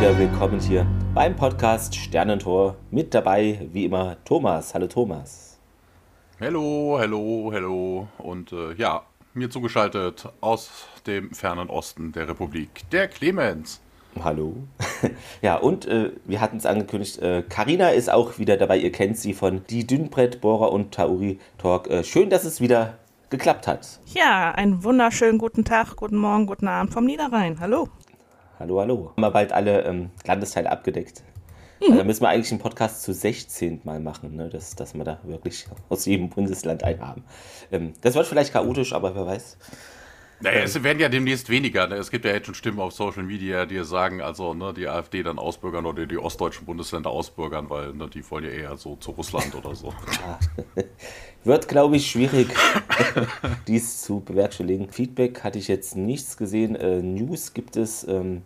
willkommen hier beim Podcast Sternentor. Mit dabei, wie immer, Thomas. Hallo Thomas. Hallo, hallo, hallo. Und äh, ja, mir zugeschaltet aus dem fernen Osten der Republik, der Clemens. Hallo. ja, und äh, wir hatten es angekündigt, Karina äh, ist auch wieder dabei. Ihr kennt sie von Die Dünnbrettbohrer und Tauri Talk. Äh, schön, dass es wieder geklappt hat. Ja, einen wunderschönen guten Tag, guten Morgen, guten Abend vom Niederrhein. Hallo. Hallo, hallo. Haben wir bald alle ähm, Landesteile abgedeckt. Mhm. Da müssen wir eigentlich einen Podcast zu 16 Mal machen, ne? dass, dass wir da wirklich aus jedem Bundesland einen haben. Ähm, das wird vielleicht chaotisch, aber wer weiß. Naja, es werden ja demnächst weniger. Ne? Es gibt ja jetzt schon Stimmen auf Social Media, die sagen, also ne, die AfD dann ausbürgern oder die ostdeutschen Bundesländer ausbürgern, weil ne, die wollen ja eher so zu Russland oder so. Wird, glaube ich, schwierig, dies zu bewerkstelligen. Feedback hatte ich jetzt nichts gesehen. Äh, News gibt es. Ähm,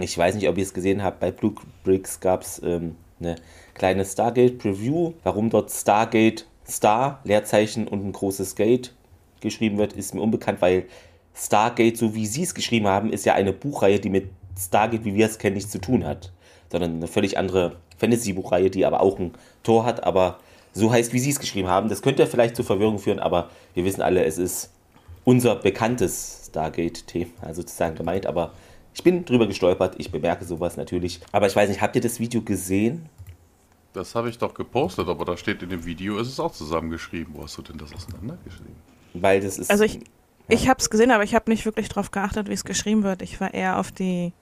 ich weiß nicht, ob ihr es gesehen habt. Bei Blue Bricks gab es ähm, eine kleine Stargate-Preview. Warum dort Stargate Star, Leerzeichen und ein großes Gate geschrieben wird, ist mir unbekannt, weil Stargate, so wie sie es geschrieben haben, ist ja eine Buchreihe, die mit Stargate, wie wir es kennen, nichts zu tun hat. Sondern eine völlig andere Fantasy-Buchreihe, die aber auch ein Tor hat, aber so heißt, wie sie es geschrieben haben. Das könnte vielleicht zu Verwirrung führen, aber wir wissen alle, es ist unser bekanntes Stargate-Thema also sozusagen gemeint. Aber ich bin drüber gestolpert, ich bemerke sowas natürlich. Aber ich weiß nicht, habt ihr das Video gesehen? Das habe ich doch gepostet, aber da steht in dem Video, ist es auch zusammengeschrieben. Wo hast du denn das auseinandergeschrieben? Weil das ist. Also ich, ich habe es gesehen, aber ich habe nicht wirklich darauf geachtet, wie es geschrieben wird. Ich war eher auf die,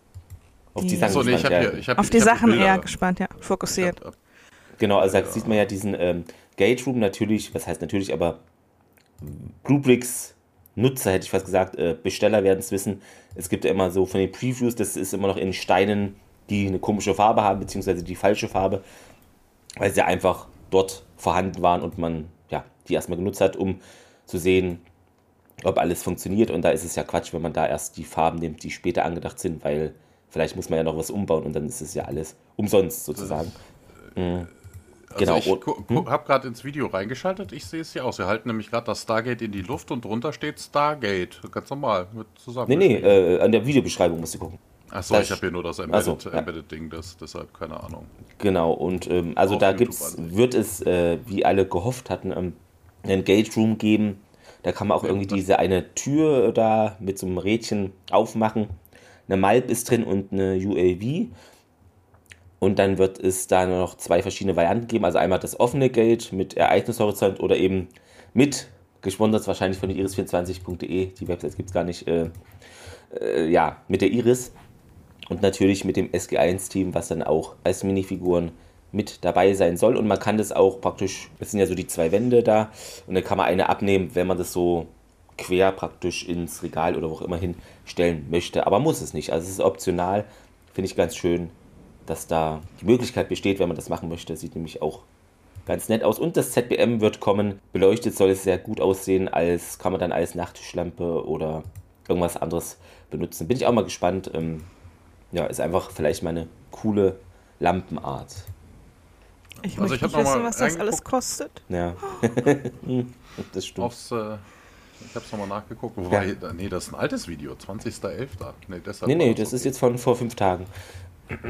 auf die, die Sachen, so, nee, gespannt, ja. hier, hab, auf die Sachen eher gespannt, ja, fokussiert. Hab, Genau, also da sieht man ja diesen ähm, Gate Room natürlich, was heißt natürlich, aber Bluebricks Nutzer, hätte ich fast gesagt, äh, Besteller werden es wissen. Es gibt ja immer so von den Previews, das ist immer noch in Steinen, die eine komische Farbe haben, beziehungsweise die falsche Farbe, weil sie einfach dort vorhanden waren und man ja, die erstmal genutzt hat, um zu sehen, ob alles funktioniert. Und da ist es ja Quatsch, wenn man da erst die Farben nimmt, die später angedacht sind, weil vielleicht muss man ja noch was umbauen und dann ist es ja alles umsonst sozusagen. Mhm. Genau. Also ich hm? habe gerade ins Video reingeschaltet. Ich sehe es hier aus. Wir halten nämlich gerade das Stargate in die Luft und drunter steht Stargate. Ganz normal. Mit zusammen. Nee, nee, äh, an der Videobeschreibung musst du gucken. Achso, ich habe hier nur das Embedded, so, ja. Embedded Ding, das, deshalb keine Ahnung. Genau, und ähm, also Auf da gibt's, wird es, äh, wie alle gehofft hatten, ähm, einen Gate Room geben. Da kann man auch irgendwie diese eine Tür da mit so einem Rädchen aufmachen. Eine Malp ist drin und eine UAV. Und dann wird es da noch zwei verschiedene Varianten geben. Also einmal das offene Gate mit Ereignishorizont oder eben mit, gesponsert wahrscheinlich von iris24.de, die Website gibt es gar nicht, äh, äh, ja, mit der Iris. Und natürlich mit dem SG1-Team, was dann auch als Minifiguren mit dabei sein soll. Und man kann das auch praktisch, das sind ja so die zwei Wände da, und dann kann man eine abnehmen, wenn man das so quer praktisch ins Regal oder wo auch immer hin stellen möchte. Aber muss es nicht. Also es ist optional, finde ich ganz schön dass da die Möglichkeit besteht, wenn man das machen möchte. Sieht nämlich auch ganz nett aus. Und das ZBM wird kommen. Beleuchtet soll es sehr gut aussehen, als kann man dann als Nachttischlampe oder irgendwas anderes benutzen. Bin ich auch mal gespannt. Ähm, ja, ist einfach vielleicht mal eine coole Lampenart. Ich also möchte ich nicht wissen, was das alles kostet. Ja, das stimmt. Aufs, äh, ich habe es nochmal nachgeguckt. Wobei, ja. nee, das ist ein altes Video, 20.11. Nee, nee, nee das ist jetzt von vor fünf Tagen.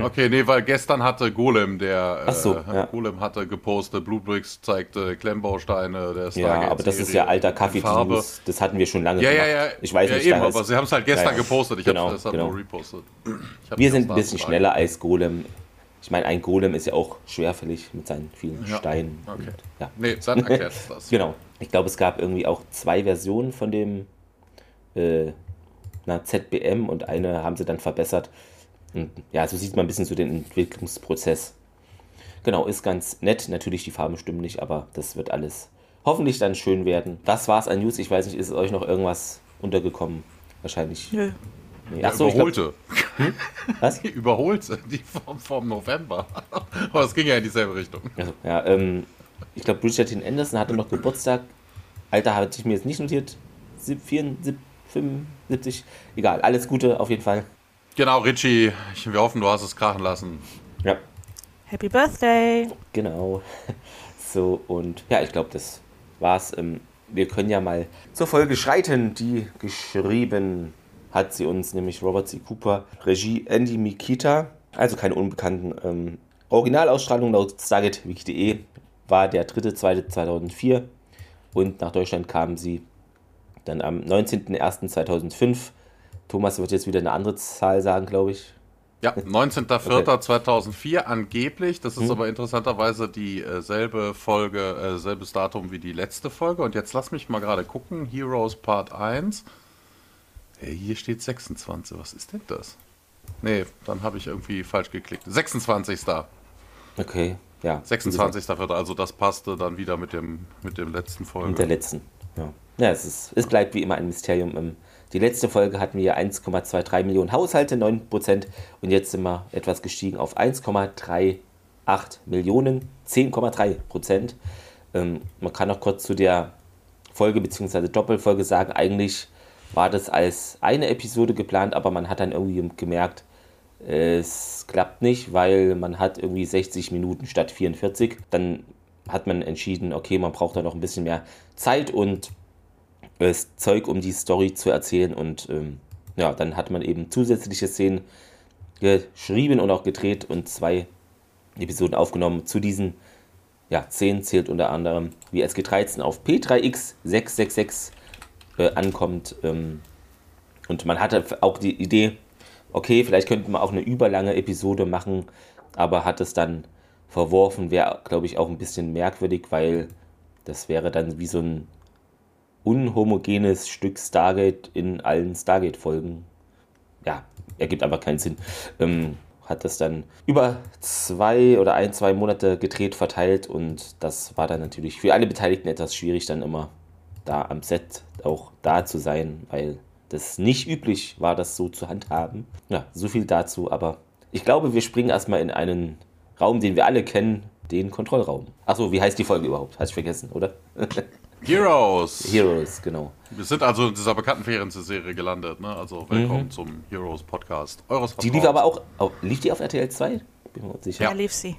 Okay, nee, weil gestern hatte Golem, der Ach so, äh, ja. Golem hatte gepostet, Bluebricks zeigte Klemmbausteine, der Ja, aber das ist ja alter kaffee Das hatten wir schon lange ja, gemacht. Ja, ja, Ich weiß ja, nicht, eben, aber sie haben es halt gestern ja, gepostet. Ich genau, habe deshalb genau. nur repostet. Wir sind ein bisschen schneller als Golem. Ich meine, ein Golem ist ja auch schwerfällig mit seinen vielen ja. Steinen. Okay. Und, ja. Nee, dann erklärt das. genau. Ich glaube, es gab irgendwie auch zwei Versionen von dem äh, na, ZBM und eine haben sie dann verbessert. Und ja, so sieht man ein bisschen so den Entwicklungsprozess. Genau, ist ganz nett. Natürlich, die Farben stimmen nicht, aber das wird alles hoffentlich dann schön werden. Das war's an News. Ich weiß nicht, ist euch noch irgendwas untergekommen? Wahrscheinlich. Nö. Nee. Ja, Achso, ich glaub, überholte. was? Die überholte, die vom, vom November. Aber es ging ja in dieselbe Richtung. Also, ja, ähm, ich glaube, Bridgerton Anderson hatte noch Geburtstag. Alter, hatte ich mir jetzt nicht notiert. Sieb- 74, 75, egal. Alles Gute auf jeden Fall. Genau, Richie, ich, wir hoffen, du hast es krachen lassen. Ja, Happy Birthday! genau. So, und ja, ich glaube, das war's. Ähm, wir können ja mal zur Folge schreiten. Die geschrieben hat sie uns, nämlich Robert C. Cooper, Regie Andy Mikita. Also keine unbekannten. Ähm, Originalausstrahlung laut StargateWiki.de war der 3.2.2004 und nach Deutschland kam sie dann am 19.01.2005. Thomas wird jetzt wieder eine andere Zahl sagen, glaube ich. Ja, 19.04.2004 angeblich. Das ist aber interessanterweise dieselbe Folge, äh, selbes Datum wie die letzte Folge. Und jetzt lass mich mal gerade gucken. Heroes Part 1. Hey, hier steht 26. Was ist denn das? Nee, dann habe ich irgendwie falsch geklickt. 26. Okay, ja. 26.04. Also das passte dann wieder mit dem, mit dem letzten Folge. Mit der letzten. Ja, ja es, ist, es bleibt wie immer ein Mysterium. Ähm, Die letzte Folge hatten wir 1,23 Millionen Haushalte, 9%. Und jetzt sind wir etwas gestiegen auf 1,38 Millionen, 10,3%. Ähm, man kann noch kurz zu der Folge bzw. Doppelfolge sagen, eigentlich war das als eine Episode geplant, aber man hat dann irgendwie gemerkt, es klappt nicht, weil man hat irgendwie 60 Minuten statt 44. Dann hat man entschieden, okay, man braucht da noch ein bisschen mehr Zeit und das Zeug, um die Story zu erzählen. Und ähm, ja, dann hat man eben zusätzliche Szenen geschrieben und auch gedreht und zwei Episoden aufgenommen. Zu diesen ja, Szenen zählt unter anderem, wie SG13 auf P3X666 äh, ankommt. Ähm, und man hatte auch die Idee, okay, vielleicht könnte man auch eine überlange Episode machen, aber hat es dann verworfen, wäre, glaube ich, auch ein bisschen merkwürdig, weil das wäre dann wie so ein unhomogenes Stück Stargate in allen Stargate-Folgen. Ja, ergibt aber keinen Sinn. Ähm, hat das dann über zwei oder ein, zwei Monate gedreht, verteilt und das war dann natürlich für alle Beteiligten etwas schwierig, dann immer da am Set auch da zu sein, weil das nicht üblich war, das so zu handhaben. Ja, so viel dazu, aber ich glaube, wir springen erstmal in einen Raum, den wir alle kennen, den Kontrollraum. Achso, wie heißt die Folge überhaupt? Hast du vergessen, oder? Heroes. Heroes, genau. Wir sind also in dieser bekannten Ferienserie gelandet. Ne? Also willkommen zum Heroes Podcast. Eures Mhm. Die lief Vertrauens. aber auch, oh, lief die auf RTL 2? Bin mir unsicher. Da Ja, lief sie.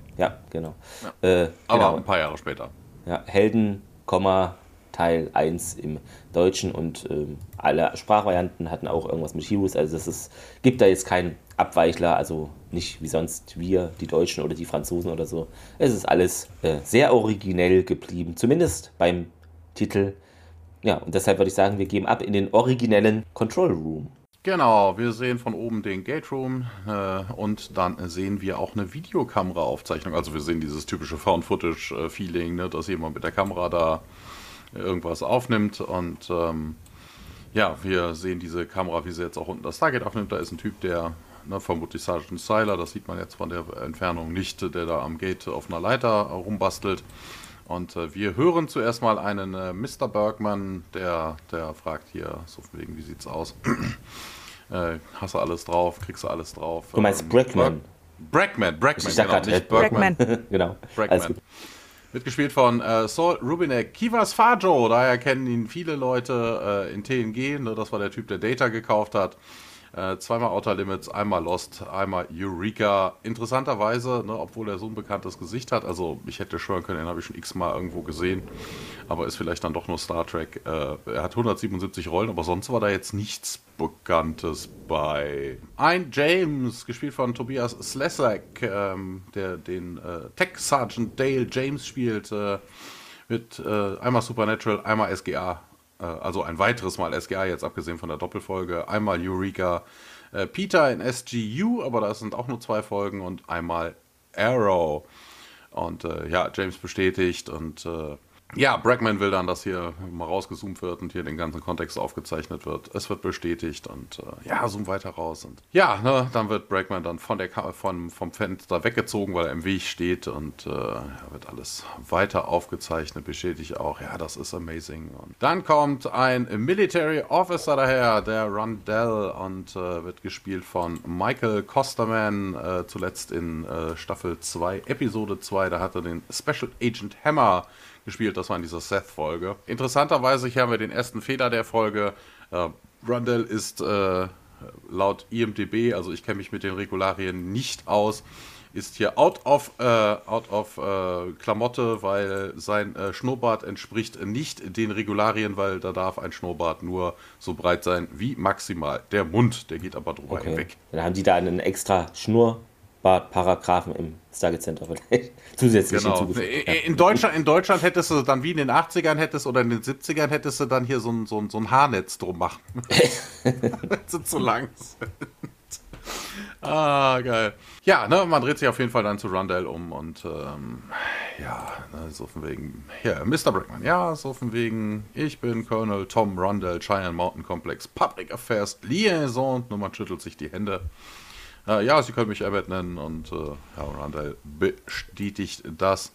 genau. Äh, Aber genau. ein paar Jahre später. Ja, Helden, Komma, Teil 1 im Deutschen und ähm, alle Sprachvarianten hatten auch irgendwas mit Heroes. Also es gibt da jetzt keinen Abweichler, also nicht wie sonst wir, die Deutschen oder die Franzosen oder so. Es ist alles äh, sehr originell geblieben, zumindest beim Titel. Ja, und deshalb würde ich sagen, wir geben ab in den originellen Control Room. Genau, wir sehen von oben den Gate Room äh, und dann sehen wir auch eine Videokamera-Aufzeichnung. Also wir sehen dieses typische Found-Footage-Feeling, ne, dass jemand mit der Kamera da irgendwas aufnimmt und ähm, ja, wir sehen diese Kamera, wie sie jetzt auch unten das Target aufnimmt. Da ist ein Typ, der ne, vermutlich Sergeant Styler, das sieht man jetzt von der Entfernung nicht, der da am Gate auf einer Leiter rumbastelt. Und äh, wir hören zuerst mal einen äh, Mr. Bergman, der, der fragt hier, so von wegen, wie sieht's aus? äh, hast du alles drauf? Kriegst du alles drauf? Du meinst Ähm, Brackman? Brackman, Brackman, genau, nicht Bergman. Brackman. genau. Brackman. Gut. Wird gespielt von äh, Saul Rubinek, Kivas Fajo, daher kennen ihn viele Leute äh, in TNG, ne, das war der Typ, der Data gekauft hat. Äh, zweimal Outer Limits, einmal Lost, einmal Eureka. Interessanterweise, ne, obwohl er so ein bekanntes Gesicht hat, also ich hätte schwören können, den habe ich schon x-mal irgendwo gesehen, aber ist vielleicht dann doch nur Star Trek. Äh, er hat 177 Rollen, aber sonst war da jetzt nichts Bekanntes bei. Ein James, gespielt von Tobias Slesak, ähm, der den äh, Tech Sergeant Dale James spielt, äh, wird äh, einmal Supernatural, einmal SGA, also ein weiteres Mal SGA, jetzt abgesehen von der Doppelfolge, einmal Eureka, äh, Peter in SGU, aber da sind auch nur zwei Folgen und einmal Arrow. Und äh, ja, James bestätigt und äh, ja, Bregman will dann, dass hier mal rausgezoomt wird und hier den ganzen Kontext aufgezeichnet wird. Es wird bestätigt und äh, ja, zoom weiter raus. Und ja, ne, dann wird Bregman dann von der von, vom Fenster weggezogen, weil er im Weg steht und äh, wird alles weiter aufgezeichnet, bestätigt auch, ja, das ist amazing. Und dann kommt ein Military Officer daher, der Rundell und äh, wird gespielt von Michael Costerman, äh, zuletzt in äh, Staffel 2, Episode 2, da hat er den Special Agent Hammer gespielt. Das war in dieser Seth-Folge. Interessanterweise, hier haben wir den ersten Fehler der Folge. Äh, Rundell ist äh, laut IMDB, also ich kenne mich mit den Regularien nicht aus, ist hier out of, äh, out of äh, Klamotte, weil sein äh, Schnurrbart entspricht nicht den Regularien, weil da darf ein Schnurrbart nur so breit sein wie maximal der Mund. Der geht aber drüber okay. hinweg. Dann haben die da einen extra Schnur Paragraphen im Stargate Center vielleicht zusätzlich genau. hinzugefügt. In, Deutschland, in Deutschland hättest du dann wie in den 80ern hättest oder in den 70ern hättest du dann hier so ein, so ein, so ein Haarnetz drum machen. Wenn sie zu lang sind. Ah, geil. Ja, ne, man dreht sich auf jeden Fall dann zu Rundell um und ähm, ja, ne, so von wegen, ja, Mr. Brickman, ja, so von wegen, ich bin Colonel Tom Rundell, Cheyenne Mountain Complex, Public Affairs Liaison, man schüttelt sich die Hände. Äh, ja, Sie können mich Abbott nennen und äh, Herr Randall bestätigt das.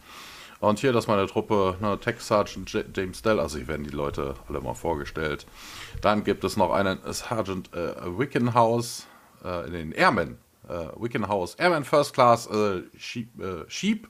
Und hier, dass meine Truppe, ne, Tech Sergeant James Dell, also hier werden die Leute alle mal vorgestellt. Dann gibt es noch einen Sergeant äh, Wickenhouse, äh, den Airman, äh, Wickenhouse, Airman First Class, äh, Sheep, äh, Sheep,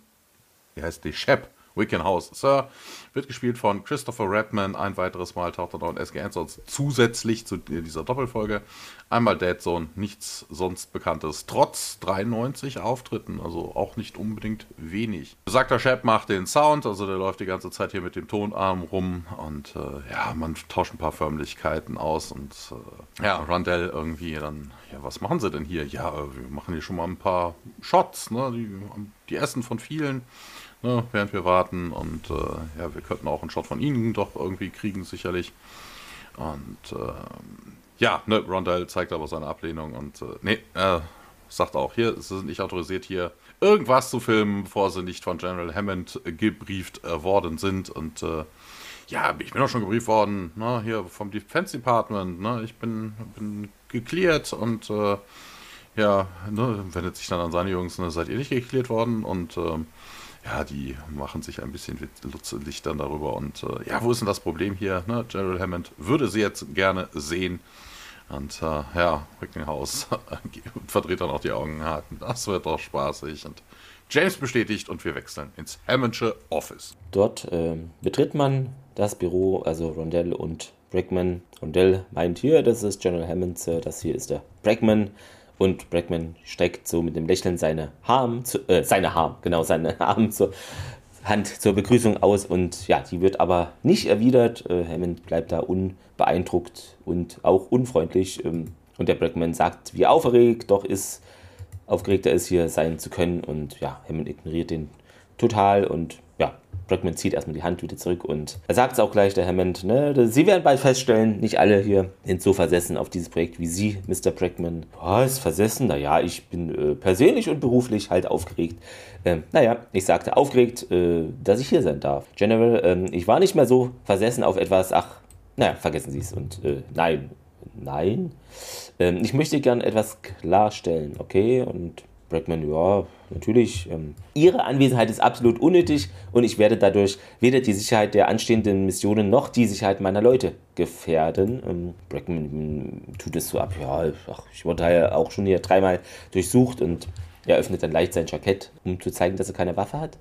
wie heißt die? Shep, Wickenhouse, Sir. Wird gespielt von Christopher Redman. Ein weiteres Mal taucht er da und SG Ansons zusätzlich zu dieser Doppelfolge. Einmal Dead Zone, nichts sonst Bekanntes. Trotz 93 Auftritten, also auch nicht unbedingt wenig. Besagter Shep macht den Sound, also der läuft die ganze Zeit hier mit dem Tonarm rum und äh, ja, man tauscht ein paar Förmlichkeiten aus und äh, ja, Rundell irgendwie dann, ja, was machen sie denn hier? Ja, wir machen hier schon mal ein paar Shots, ne? Die, die essen von vielen ne, während wir warten. Und äh, ja, wir könnten auch einen Shot von ihnen doch irgendwie kriegen, sicherlich. Und äh, ja, ne, Rondell zeigt aber seine Ablehnung und äh, nee, äh, sagt auch, hier, sie sind nicht autorisiert, hier irgendwas zu filmen, bevor sie nicht von General Hammond gebrieft äh, worden sind. Und äh, ja, ich bin auch schon gebrieft worden, ne, hier vom Defense Department, ne, ich bin, bin geklärt und äh, ja, ne, wendet sich dann an seine Jungs, ne, seid ihr nicht geklärt worden? Und ähm, ja, die machen sich ein bisschen lustig dann darüber. Und äh, ja, wo ist denn das Problem hier? Ne? Gerald Hammond würde sie jetzt gerne sehen. Und äh, ja, Rickenhaus verdreht dann auch die Augen. Das wird doch spaßig. Und James bestätigt und wir wechseln ins Hammondsche Office. Dort äh, betritt man das Büro, also Rondell und Brackman. Rondell meint hier, das ist General Hammond, äh, das hier ist der Brackman. Und Brackman streckt so mit dem Lächeln seine Arm, zu, äh, seine Arm, genau, seine Arm zur Hand zur Begrüßung aus und ja, die wird aber nicht erwidert. Äh, Hammond bleibt da unbeeindruckt und auch unfreundlich. Ähm, und der Brackman sagt, wie aufgeregt doch ist, aufgeregt er ist, hier sein zu können. Und ja, Hammond ignoriert den total und ja, Brackman zieht erstmal die Hand wieder zurück und er sagt es auch gleich, der Hammond, ne, Sie werden bald feststellen, nicht alle hier sind so versessen auf dieses Projekt wie Sie, Mr. Brackman. Was, versessen? Naja, ich bin äh, persönlich und beruflich halt aufgeregt. Ähm, naja, ich sagte aufgeregt, äh, dass ich hier sein darf. General, ähm, ich war nicht mehr so versessen auf etwas, ach, naja, vergessen Sie es und äh, nein, nein. Ähm, ich möchte gern etwas klarstellen, okay? Und Bregman, ja, natürlich. Ähm, ihre Anwesenheit ist absolut unnötig und ich werde dadurch weder die Sicherheit der anstehenden Missionen noch die Sicherheit meiner Leute gefährden. Ähm, hm, tut es so ab, ja, ach, ich wurde ja auch schon hier dreimal durchsucht und er öffnet dann leicht sein Jackett, um zu zeigen, dass er keine Waffe hat.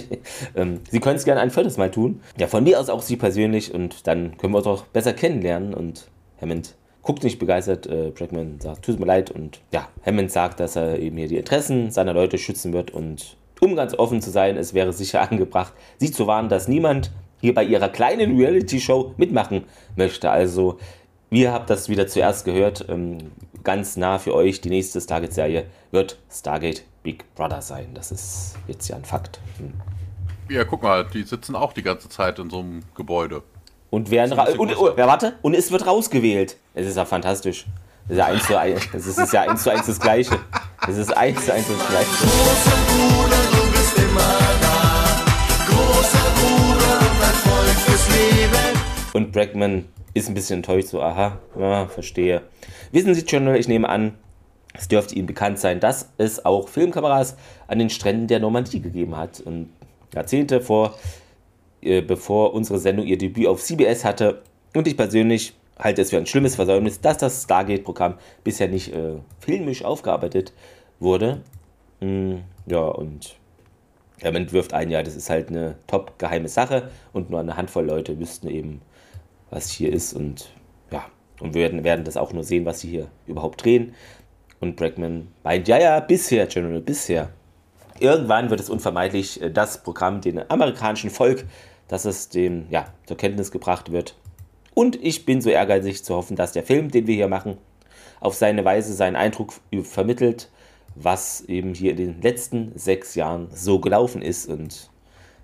ähm, Sie können es gerne ein viertes Mal tun. Ja, von mir aus auch Sie persönlich und dann können wir uns auch besser kennenlernen und Hammond guckt nicht begeistert. Äh, Brackman sagt, tut mir leid. Und ja, Hammond sagt, dass er eben hier die Interessen seiner Leute schützen wird. Und um ganz offen zu sein, es wäre sicher angebracht, sie zu warnen, dass niemand hier bei ihrer kleinen Reality-Show mitmachen möchte. Also, ihr habt das wieder zuerst gehört. Ähm, ganz nah für euch, die nächste Stargate-Serie wird Stargate Big Brother sein. Das ist jetzt ja ein Fakt. Hm. Ja, guck mal, die sitzen auch die ganze Zeit in so einem Gebäude. Und werden und, oh, ja, warte, und es wird rausgewählt. Es ist ja fantastisch. Das ist ja eins zu eins, das ist ja eins zu eins das Gleiche. Es ist eins zu eins das Gleiche. Großer Bruder, du bist immer da. Großer Bruder, dein Und Bregman ist ein bisschen enttäuscht, so, aha, ja, verstehe. Wissen Sie, General, ich nehme an, es dürfte Ihnen bekannt sein, dass es auch Filmkameras an den Stränden der Normandie gegeben hat. Und Jahrzehnte vor, bevor unsere Sendung ihr Debüt auf CBS hatte. Und ich persönlich halte es für ein schlimmes Versäumnis, dass das Stargate-Programm bisher nicht äh, filmisch aufgearbeitet wurde. Mm, ja, und er entwirft ein, ja, das ist halt eine top geheime Sache und nur eine Handvoll Leute wüssten eben, was hier ist und ja, und werden, werden das auch nur sehen, was sie hier überhaupt drehen. Und Bregman meint, ja, ja, bisher, General, bisher. Irgendwann wird es unvermeidlich äh, das Programm dem amerikanischen Volk, dass es dem, ja, zur Kenntnis gebracht wird. Und ich bin so ehrgeizig zu hoffen, dass der Film, den wir hier machen, auf seine Weise seinen Eindruck vermittelt, was eben hier in den letzten sechs Jahren so gelaufen ist. Und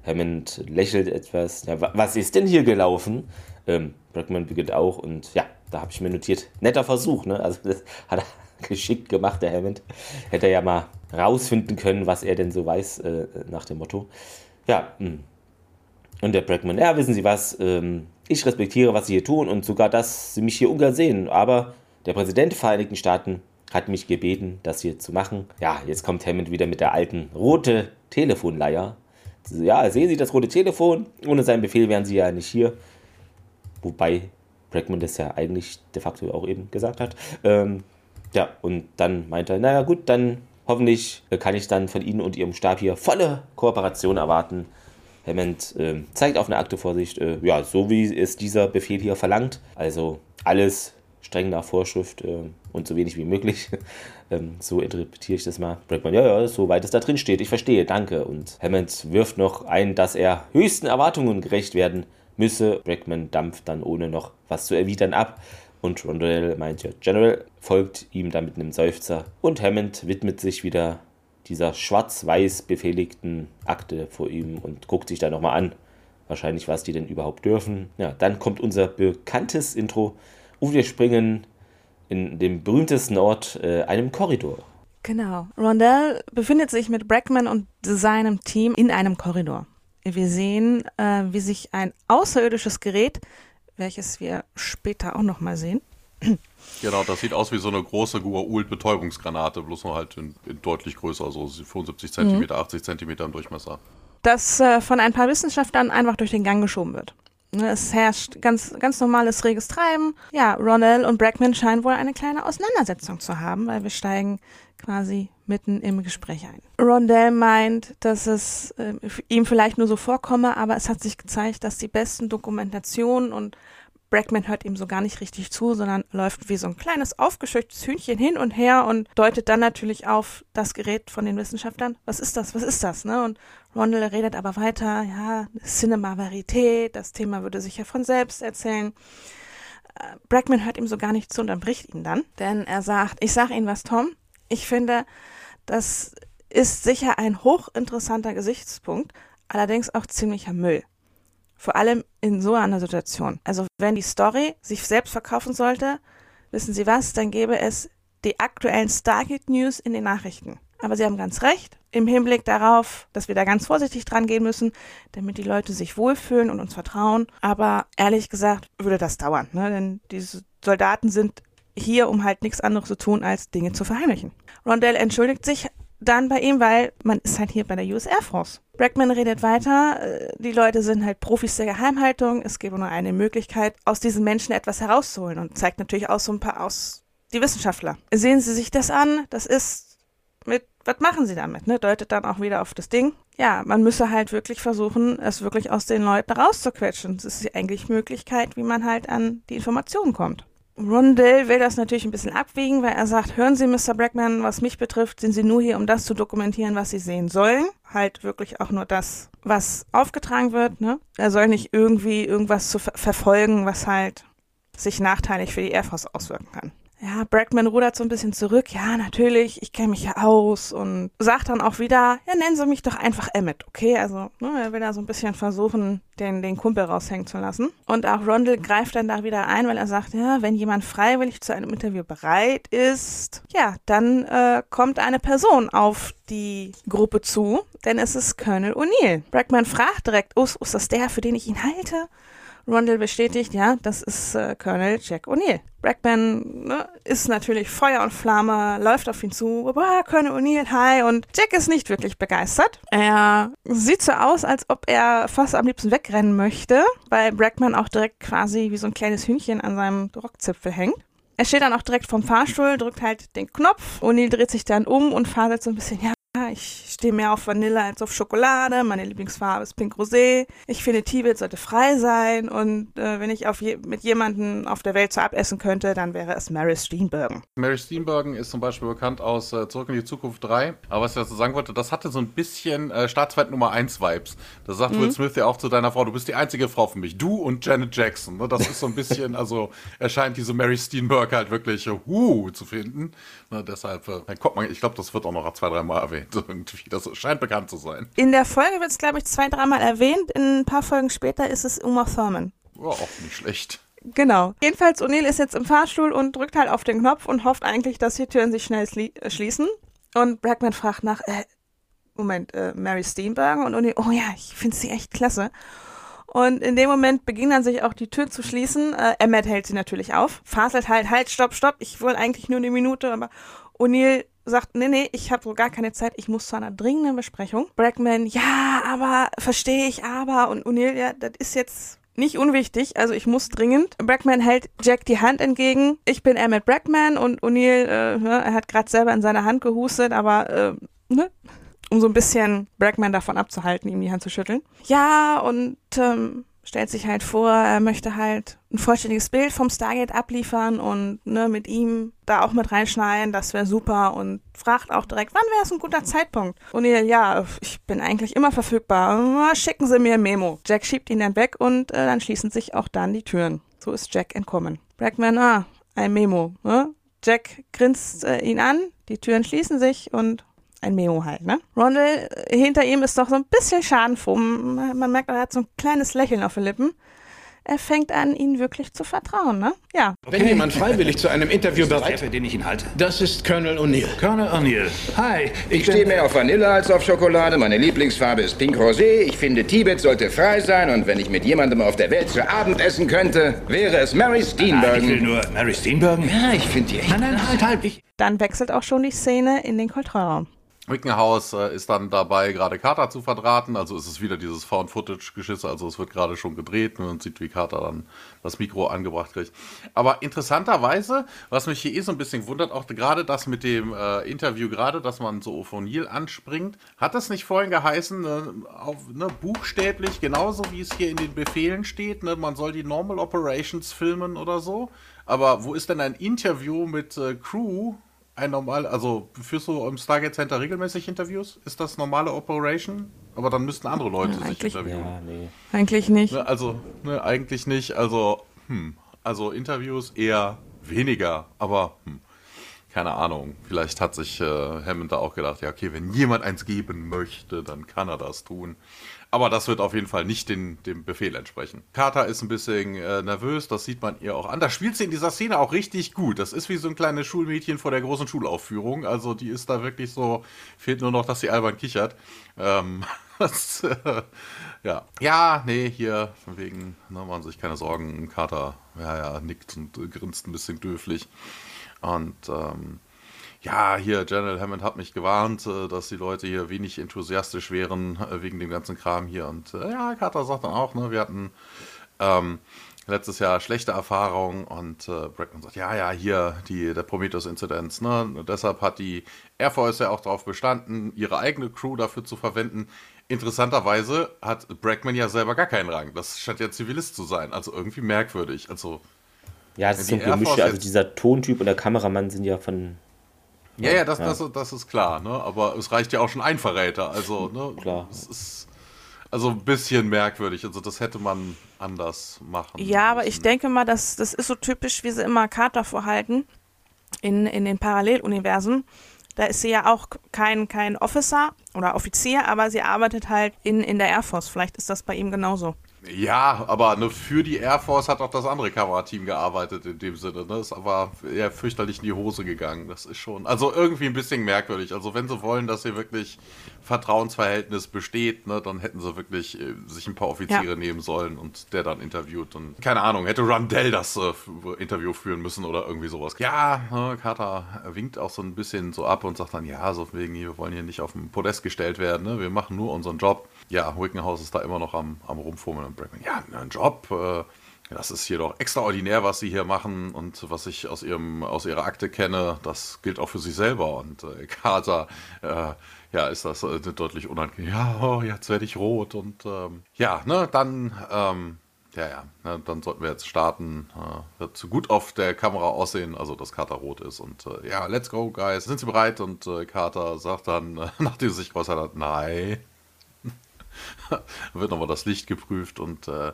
Hammond lächelt etwas. Ja, was ist denn hier gelaufen? Ähm, Bregman beginnt auch und ja, da habe ich mir notiert, netter Versuch, ne? Also das hat er geschickt gemacht, der Hammond. Hätte er ja mal rausfinden können, was er denn so weiß, äh, nach dem Motto. Ja, mh. Und der Bregman, ja, wissen Sie was, ähm, ich respektiere, was Sie hier tun und sogar, dass Sie mich hier ungern sehen, aber der Präsident der Vereinigten Staaten hat mich gebeten, das hier zu machen. Ja, jetzt kommt Hammond wieder mit der alten rote Telefonleier. Ja, sehen Sie das rote Telefon? Ohne seinen Befehl wären Sie ja nicht hier. Wobei Bregman das ja eigentlich de facto auch eben gesagt hat. Ähm, ja, und dann meinte er, naja gut, dann hoffentlich kann ich dann von Ihnen und Ihrem Stab hier volle Kooperation erwarten. Hammond äh, zeigt auf eine Aktevorsicht, äh, ja, so wie es dieser Befehl hier verlangt. Also alles streng nach Vorschrift äh, und so wenig wie möglich. ähm, so interpretiere ich das mal. Bregman, ja, ja, soweit es da drin steht. Ich verstehe, danke. Und Hammond wirft noch ein, dass er höchsten Erwartungen gerecht werden müsse. Bregman dampft dann ohne noch was zu erwidern ab. Und Rondell meint ja, General folgt ihm dann mit einem Seufzer. Und Hammond widmet sich wieder dieser schwarz-weiß befehligten Akte vor ihm und guckt sich da nochmal an. Wahrscheinlich, was die denn überhaupt dürfen. Ja, dann kommt unser bekanntes Intro und wir springen in dem berühmtesten Ort, äh, einem Korridor. Genau. Rondell befindet sich mit Brackman und seinem Team in einem Korridor. Wir sehen, äh, wie sich ein außerirdisches Gerät, welches wir später auch nochmal sehen. Genau, das sieht aus wie so eine große Gua'uld-Betäubungsgranate, bloß noch halt in, in deutlich größer, so 75 cm, mhm. 80 cm im Durchmesser. Das äh, von ein paar Wissenschaftlern einfach durch den Gang geschoben wird. Ne, es herrscht ganz, ganz normales reges Treiben. Ja, Ronell und Brackman scheinen wohl eine kleine Auseinandersetzung zu haben, weil wir steigen quasi mitten im Gespräch ein. Rondell meint, dass es äh, ihm vielleicht nur so vorkomme, aber es hat sich gezeigt, dass die besten Dokumentationen und Brackman hört ihm so gar nicht richtig zu, sondern läuft wie so ein kleines aufgescheuchtes Hühnchen hin und her und deutet dann natürlich auf das Gerät von den Wissenschaftlern. Was ist das? Was ist das? Ne? Und Rondell redet aber weiter, ja, Cinema Verité, das Thema würde sich ja von selbst erzählen. Äh, Brackman hört ihm so gar nicht zu und bricht ihn dann, denn er sagt, ich sag Ihnen was, Tom, ich finde, das ist sicher ein hochinteressanter Gesichtspunkt, allerdings auch ziemlicher Müll. Vor allem in so einer Situation. Also wenn die Story sich selbst verkaufen sollte, wissen Sie was, dann gäbe es die aktuellen Stargate News in den Nachrichten. Aber Sie haben ganz recht, im Hinblick darauf, dass wir da ganz vorsichtig dran gehen müssen, damit die Leute sich wohlfühlen und uns vertrauen. Aber ehrlich gesagt würde das dauern, ne? denn diese Soldaten sind hier, um halt nichts anderes zu tun, als Dinge zu verheimlichen. Rondell entschuldigt sich dann bei ihm, weil man ist halt hier bei der US Air Force. Brackman redet weiter, äh, die Leute sind halt Profis der Geheimhaltung, es gäbe nur eine Möglichkeit, aus diesen Menschen etwas herauszuholen und zeigt natürlich auch so ein paar aus die Wissenschaftler. Sehen Sie sich das an, das ist mit, was machen Sie damit, ne? Deutet dann auch wieder auf das Ding. Ja, man müsse halt wirklich versuchen, es wirklich aus den Leuten rauszuquetschen. Das ist die eigentlich Möglichkeit, wie man halt an die Informationen kommt. Rondell will das natürlich ein bisschen abwiegen, weil er sagt, hören Sie, Mr. Brackman, was mich betrifft, sind Sie nur hier, um das zu dokumentieren, was Sie sehen sollen. Halt wirklich auch nur das, was aufgetragen wird. Ne? Er soll nicht irgendwie irgendwas zu ver verfolgen, was halt sich nachteilig für die Air Force auswirken kann. Ja, Brackman rudert so ein bisschen zurück. Ja, natürlich, ich kenne mich ja aus und sagt dann auch wieder, ja, nennen Sie mich doch einfach Emmett, okay? Also, ne, er will da so ein bisschen versuchen, den, den Kumpel raushängen zu lassen. Und auch Rondell greift dann da wieder ein, weil er sagt, ja, wenn jemand freiwillig zu einem Interview bereit ist, ja, dann äh, kommt eine Person auf die Gruppe zu, denn es ist Colonel O'Neill. Brackman fragt direkt, oh, ist das der, für den ich ihn halte? Rondell bestätigt, ja, das ist äh, Colonel Jack O'Neill. Brackman ne, ist natürlich Feuer und Flamme, läuft auf ihn zu, boah, Colonel O'Neill, hi, und Jack ist nicht wirklich begeistert. Er sieht so aus, als ob er fast am liebsten wegrennen möchte, weil Brackman auch direkt quasi wie so ein kleines Hühnchen an seinem Rockzipfel hängt. Er steht dann auch direkt vom Fahrstuhl, drückt halt den Knopf. O'Neill dreht sich dann um und faselt so ein bisschen, ja, ich stehe mehr auf Vanille als auf Schokolade. Meine Lieblingsfarbe ist Pink Rosé. Ich finde, Tibet sollte frei sein. Und äh, wenn ich je mit jemandem auf der Welt zu abessen könnte, dann wäre es Mary Steenburgen. Mary Steenburgen ist zum Beispiel bekannt aus äh, Zurück in die Zukunft 3. Aber was ich dazu sagen wollte, das hatte so ein bisschen äh, Staatsfeind Nummer 1 Vibes. Da sagt mhm. Will Smith ja auch zu deiner Frau, du bist die einzige Frau für mich. Du und Janet Jackson. Ne? Das ist so ein bisschen, also erscheint diese Mary Steenburg halt wirklich uh, zu finden. Ne? Deshalb, äh, guck mal, ich glaube, das wird auch noch zwei, drei Mal erwähnt irgendwie. Das scheint bekannt zu sein. In der Folge wird es, glaube ich, zwei, dreimal erwähnt. In ein paar Folgen später ist es Uma Thurman. Ja, auch nicht schlecht. Genau. Jedenfalls, O'Neill ist jetzt im Fahrstuhl und drückt halt auf den Knopf und hofft eigentlich, dass die Türen sich schnell äh, schließen. Und Brackman fragt nach, äh, Moment, äh, Mary Steenburgen und O'Neill, oh ja, ich finde sie echt klasse. Und in dem Moment beginnen dann sich auch die Türen zu schließen. Äh, Emmett hält sie natürlich auf, faselt halt, halt, stopp, stopp, ich will eigentlich nur eine Minute, aber O'Neill sagt, nee, nee, ich habe so gar keine Zeit, ich muss zu einer dringenden Besprechung. Brackman, ja, aber, verstehe ich, aber. Und O'Neill, ja, das ist jetzt nicht unwichtig, also ich muss dringend. Brackman hält Jack die Hand entgegen. Ich bin Emmett Brackman und O'Neill, äh, ne, er hat gerade selber in seine Hand gehustet, aber, äh, ne? Um so ein bisschen Brackman davon abzuhalten, ihm die Hand zu schütteln. Ja, und ähm, stellt sich halt vor, er möchte halt ein vollständiges Bild vom Stargate abliefern und ne, mit ihm da auch mit reinschneiden, das wäre super und fragt auch direkt, wann wäre es ein guter Zeitpunkt? Und er, ja, ich bin eigentlich immer verfügbar, schicken Sie mir ein Memo. Jack schiebt ihn dann weg und äh, dann schließen sich auch dann die Türen. So ist Jack entkommen. Brackman, ah, ein Memo. Ne? Jack grinst äh, ihn an, die Türen schließen sich und ein Meo halt, ne? Rondell, äh, hinter ihm ist doch so ein bisschen Schadenfroh. Man merkt, er hat so ein kleines Lächeln auf den Lippen. Er fängt an, ihnen wirklich zu vertrauen, ne? Ja. Wenn jemand freiwillig zu einem Interview bereit ist, für den ich ihn halte. Das ist Colonel O'Neill. Colonel O'Neill. Hi. Ich, ich stehe mehr auf Vanille als auf Schokolade. Meine Lieblingsfarbe ist Pink Rosé. Ich finde, Tibet sollte frei sein. Und wenn ich mit jemandem auf der Welt zu Abend essen könnte, wäre es Mary Steenburgen. ich will nur Mary Steenburgen. Ja, ich finde die echt. Nein, nein, halt, halt. Ich Dann wechselt auch schon die Szene in den Kontrollraum. Wickenhaus äh, ist dann dabei, gerade Carter zu verdrahten. Also ist es wieder dieses Found-Footage-Geschiss. Also es wird gerade schon gedreht und man sieht, wie Carter dann das Mikro angebracht kriegt. Aber interessanterweise, was mich hier eh so ein bisschen wundert, auch gerade das mit dem äh, Interview, gerade, dass man so Neil anspringt, hat das nicht vorhin geheißen, ne, auf, ne, buchstäblich, genauso wie es hier in den Befehlen steht, ne, man soll die Normal Operations filmen oder so. Aber wo ist denn ein Interview mit äh, Crew ein normal, also führst du im Stargate Center regelmäßig Interviews? Ist das normale Operation? Aber dann müssten andere Leute ja, sich interviewen. Ja, nee. Eigentlich nicht. Ne, also, ne, eigentlich nicht. Also, hm, also Interviews eher weniger, aber hm, keine Ahnung. Vielleicht hat sich äh, Hammond da auch gedacht, ja, okay, wenn jemand eins geben möchte, dann kann er das tun. Aber das wird auf jeden Fall nicht den, dem Befehl entsprechen. Carter ist ein bisschen äh, nervös, das sieht man ihr auch an. Da spielt sie in dieser Szene auch richtig gut. Das ist wie so ein kleines Schulmädchen vor der großen Schulaufführung. Also die ist da wirklich so, fehlt nur noch, dass sie albern kichert. Ähm, das, äh, ja. Ja, nee, hier, von wegen, ne, machen sich keine Sorgen. Carter, ja, ja, nickt und grinst ein bisschen döflich. Und ähm, ja, hier, General Hammond hat mich gewarnt, äh, dass die Leute hier wenig enthusiastisch wären äh, wegen dem ganzen Kram hier. Und äh, ja, Carter sagt dann auch, ne, wir hatten ähm, letztes Jahr schlechte Erfahrungen und äh, Brackman sagt, ja, ja, hier die, der Prometheus-Inzidenz. Ne? deshalb hat die Air Force ja auch darauf bestanden, ihre eigene Crew dafür zu verwenden. Interessanterweise hat Brackman ja selber gar keinen Rang. Das scheint ja Zivilist zu sein. Also irgendwie merkwürdig. Also ja, das ist so ein Gemisch. Also dieser Tontyp und der Kameramann sind ja von ja, ja, das, ja. Das, das ist klar, ne? Aber es reicht ja auch schon ein Verräter. Also, ne? Klar. Es ist also ein bisschen merkwürdig. Also das hätte man anders machen. Ja, müssen. aber ich denke mal, das, das ist so typisch, wie sie immer Carter vorhalten in, in den Paralleluniversen. Da ist sie ja auch kein, kein Officer oder Offizier, aber sie arbeitet halt in, in der Air Force. Vielleicht ist das bei ihm genauso. Ja, aber ne, für die Air Force hat auch das andere Kamerateam gearbeitet in dem Sinne. Ne? Ist aber eher fürchterlich in die Hose gegangen. Das ist schon, also irgendwie ein bisschen merkwürdig. Also wenn sie wollen, dass hier wirklich Vertrauensverhältnis besteht, ne, dann hätten sie wirklich äh, sich ein paar Offiziere ja. nehmen sollen und der dann interviewt. Und keine Ahnung, hätte Rundell das äh, Interview führen müssen oder irgendwie sowas. Ja, ne, Carter winkt auch so ein bisschen so ab und sagt dann, ja, so wegen, wir wollen hier nicht auf den Podest gestellt werden. Ne? Wir machen nur unseren Job ja, Wickenhaus ist da immer noch am, am Rumfummeln und Brackman, ja, ein Job, äh, das ist hier doch extraordinär, was sie hier machen und was ich aus ihrem aus ihrer Akte kenne, das gilt auch für sie selber. Und äh, Carter, äh, ja, ist das äh, deutlich unangenehm. Ja, oh, jetzt werde ich rot und ähm, ja, ne, dann ähm, ja, ja, ne, dann sollten wir jetzt starten. Äh, wird gut auf der Kamera aussehen, also dass Carter rot ist. Und äh, ja, let's go, guys. Sind Sie bereit? Und äh, Carter sagt dann, nachdem er sich geäußert hat, nein. wird nochmal das Licht geprüft und äh,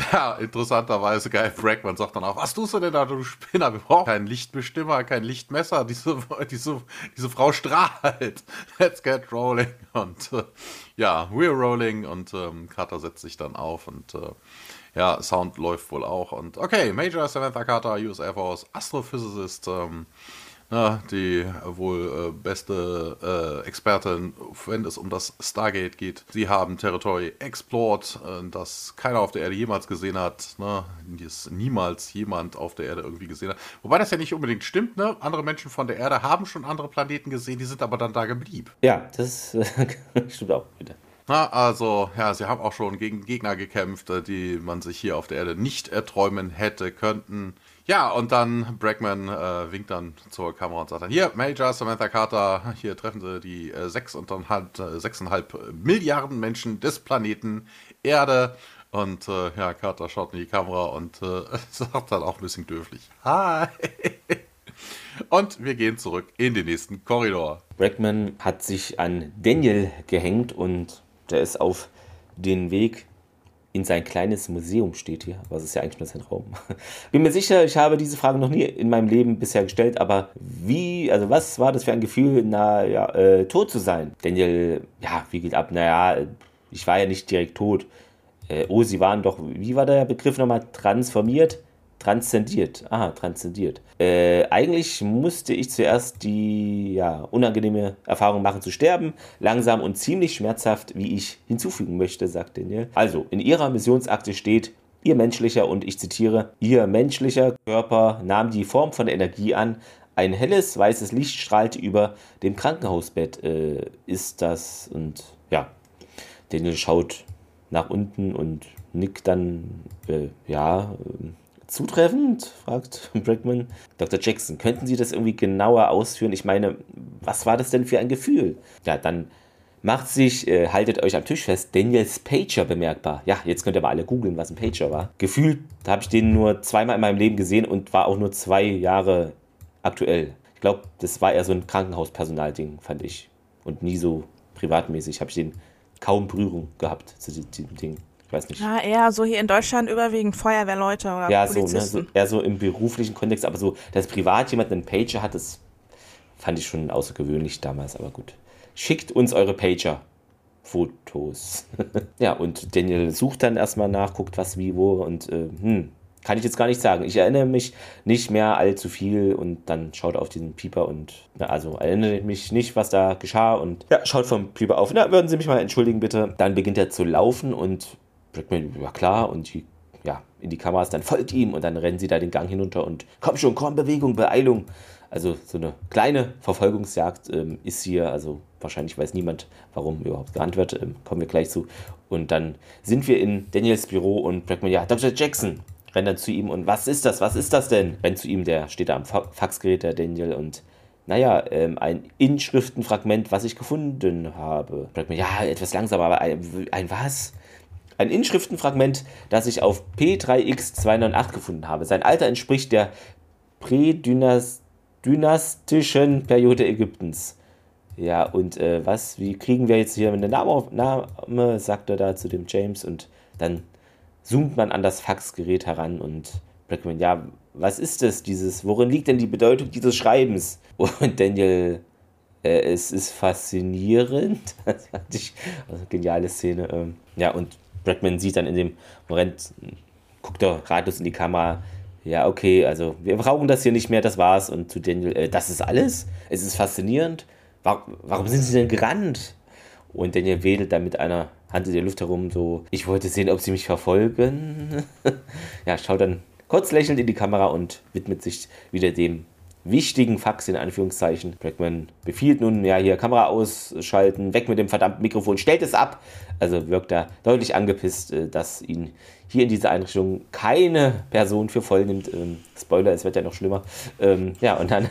ja, interessanterweise, Guy Brackman sagt dann auch, was tust du denn da, du Spinner? Wir brauchen keinen Lichtbestimmer, kein Lichtmesser. Diese, diese, diese Frau strahlt. Let's get rolling. Und äh, ja, we're rolling. Und ähm, Carter setzt sich dann auf und äh, ja, Sound läuft wohl auch. Und okay, Major Samantha Carter, US Air Force, Astrophysicist. Ähm, na, die wohl äh, beste äh, Expertin, wenn es um das Stargate geht. Sie haben Territory explored, äh, das keiner auf der Erde jemals gesehen hat, ne? das niemals jemand auf der Erde irgendwie gesehen hat. Wobei das ja nicht unbedingt stimmt, ne? Andere Menschen von der Erde haben schon andere Planeten gesehen, die sind aber dann da geblieben. Ja, das stimmt auch wieder. Na, also, ja, sie haben auch schon gegen Gegner gekämpft, äh, die man sich hier auf der Erde nicht erträumen hätte könnten. Ja, und dann Bregman äh, winkt dann zur Kamera und sagt dann, hier, Major, Samantha Carter, hier treffen sie die äh, 6,5 äh, 6 Milliarden Menschen des Planeten Erde. Und äh, ja, Carter schaut in die Kamera und äh, sagt dann auch ein bisschen dürflich, hi. Und wir gehen zurück in den nächsten Korridor. Bregman hat sich an Daniel gehängt und der ist auf den Weg in sein kleines Museum steht hier, es ist ja eigentlich nur sein Raum. Bin mir sicher, ich habe diese Frage noch nie in meinem Leben bisher gestellt, aber wie, also was war das für ein Gefühl, na ja, äh, tot zu sein? Daniel, ja, wie geht ab? Naja, ich war ja nicht direkt tot. Äh, oh, sie waren doch, wie war der Begriff nochmal, transformiert? Transzendiert. Ah, transzendiert. Äh, eigentlich musste ich zuerst die ja, unangenehme Erfahrung machen zu sterben, langsam und ziemlich schmerzhaft, wie ich hinzufügen möchte, sagt Daniel. Also, in ihrer Missionsakte steht, Ihr menschlicher, und ich zitiere, Ihr menschlicher Körper nahm die Form von Energie an. Ein helles weißes Licht strahlte über dem Krankenhausbett. Äh, ist das und ja, Daniel schaut nach unten und nickt dann, äh, ja, äh, zutreffend? fragt Bregman. Dr. Jackson, könnten Sie das irgendwie genauer ausführen? Ich meine, was war das denn für ein Gefühl? Ja, dann macht sich, äh, haltet euch am Tisch fest, Daniels Pager bemerkbar. Ja, jetzt könnt ihr aber alle googeln, was ein Pager war. Gefühlt habe ich den nur zweimal in meinem Leben gesehen und war auch nur zwei Jahre aktuell. Ich glaube, das war eher so ein Krankenhauspersonalding, fand ich. Und nie so privatmäßig habe ich den kaum Berührung gehabt zu diesem Ding. Ich weiß nicht. Ja, eher so hier in Deutschland überwiegend Feuerwehrleute oder ja, Polizisten. So, ne, so, eher so im beruflichen Kontext, aber so, dass privat jemand einen Pager hat, das fand ich schon außergewöhnlich damals, aber gut. Schickt uns eure Pager. Fotos. ja, und Daniel sucht dann erstmal nach, guckt was, wie, wo und äh, hm, kann ich jetzt gar nicht sagen. Ich erinnere mich nicht mehr allzu viel und dann schaut er auf diesen Pieper und na, also erinnere mich nicht, was da geschah und ja, schaut vom Pieper auf. Na, würden Sie mich mal entschuldigen, bitte. Dann beginnt er zu laufen und Blackman, ja klar, und die, ja, in die Kameras, dann folgt ihm und dann rennen sie da den Gang hinunter und komm schon, komm, Bewegung, Beeilung. Also so eine kleine Verfolgungsjagd ähm, ist hier, also wahrscheinlich weiß niemand, warum überhaupt gehandelt wird, ähm, kommen wir gleich zu. Und dann sind wir in Daniels Büro und Blackman, ja, Dr. Jackson, rennt dann zu ihm und was ist das, was ist das denn? Rennt zu ihm, der steht da am Faxgerät, der Daniel, und naja, ähm, ein Inschriftenfragment, was ich gefunden habe. Blackman, ja, etwas langsamer, aber ein, ein was? Ein Inschriftenfragment, das ich auf P3X298 gefunden habe. Sein Alter entspricht der prädynastischen Periode Ägyptens. Ja, und äh, was, wie kriegen wir jetzt hier eine Name, Name, sagt er da zu dem James und dann zoomt man an das Faxgerät heran und Blackman, ja, was ist das, dieses, worin liegt denn die Bedeutung dieses Schreibens? Und Daniel, äh, es ist faszinierend, das fand ich, also geniale Szene, ähm, ja, und Bregman sieht dann in dem Moment, guckt er ratlos in die Kamera, ja, okay, also wir brauchen das hier nicht mehr, das war's. Und zu Daniel, äh, das ist alles? Es ist faszinierend. Warum, warum sind sie denn gerannt? Und Daniel wedelt dann mit einer Hand in der Luft herum, so, ich wollte sehen, ob sie mich verfolgen. ja, schaut dann kurz lächelnd in die Kamera und widmet sich wieder dem wichtigen Fax in Anführungszeichen. Bregman befiehlt nun, ja, hier Kamera ausschalten, weg mit dem verdammten Mikrofon, stellt es ab. Also wirkt er deutlich angepisst, äh, dass ihn hier in dieser Einrichtung keine Person für voll nimmt. Ähm, Spoiler, es wird ja noch schlimmer. Ähm, ja, und dann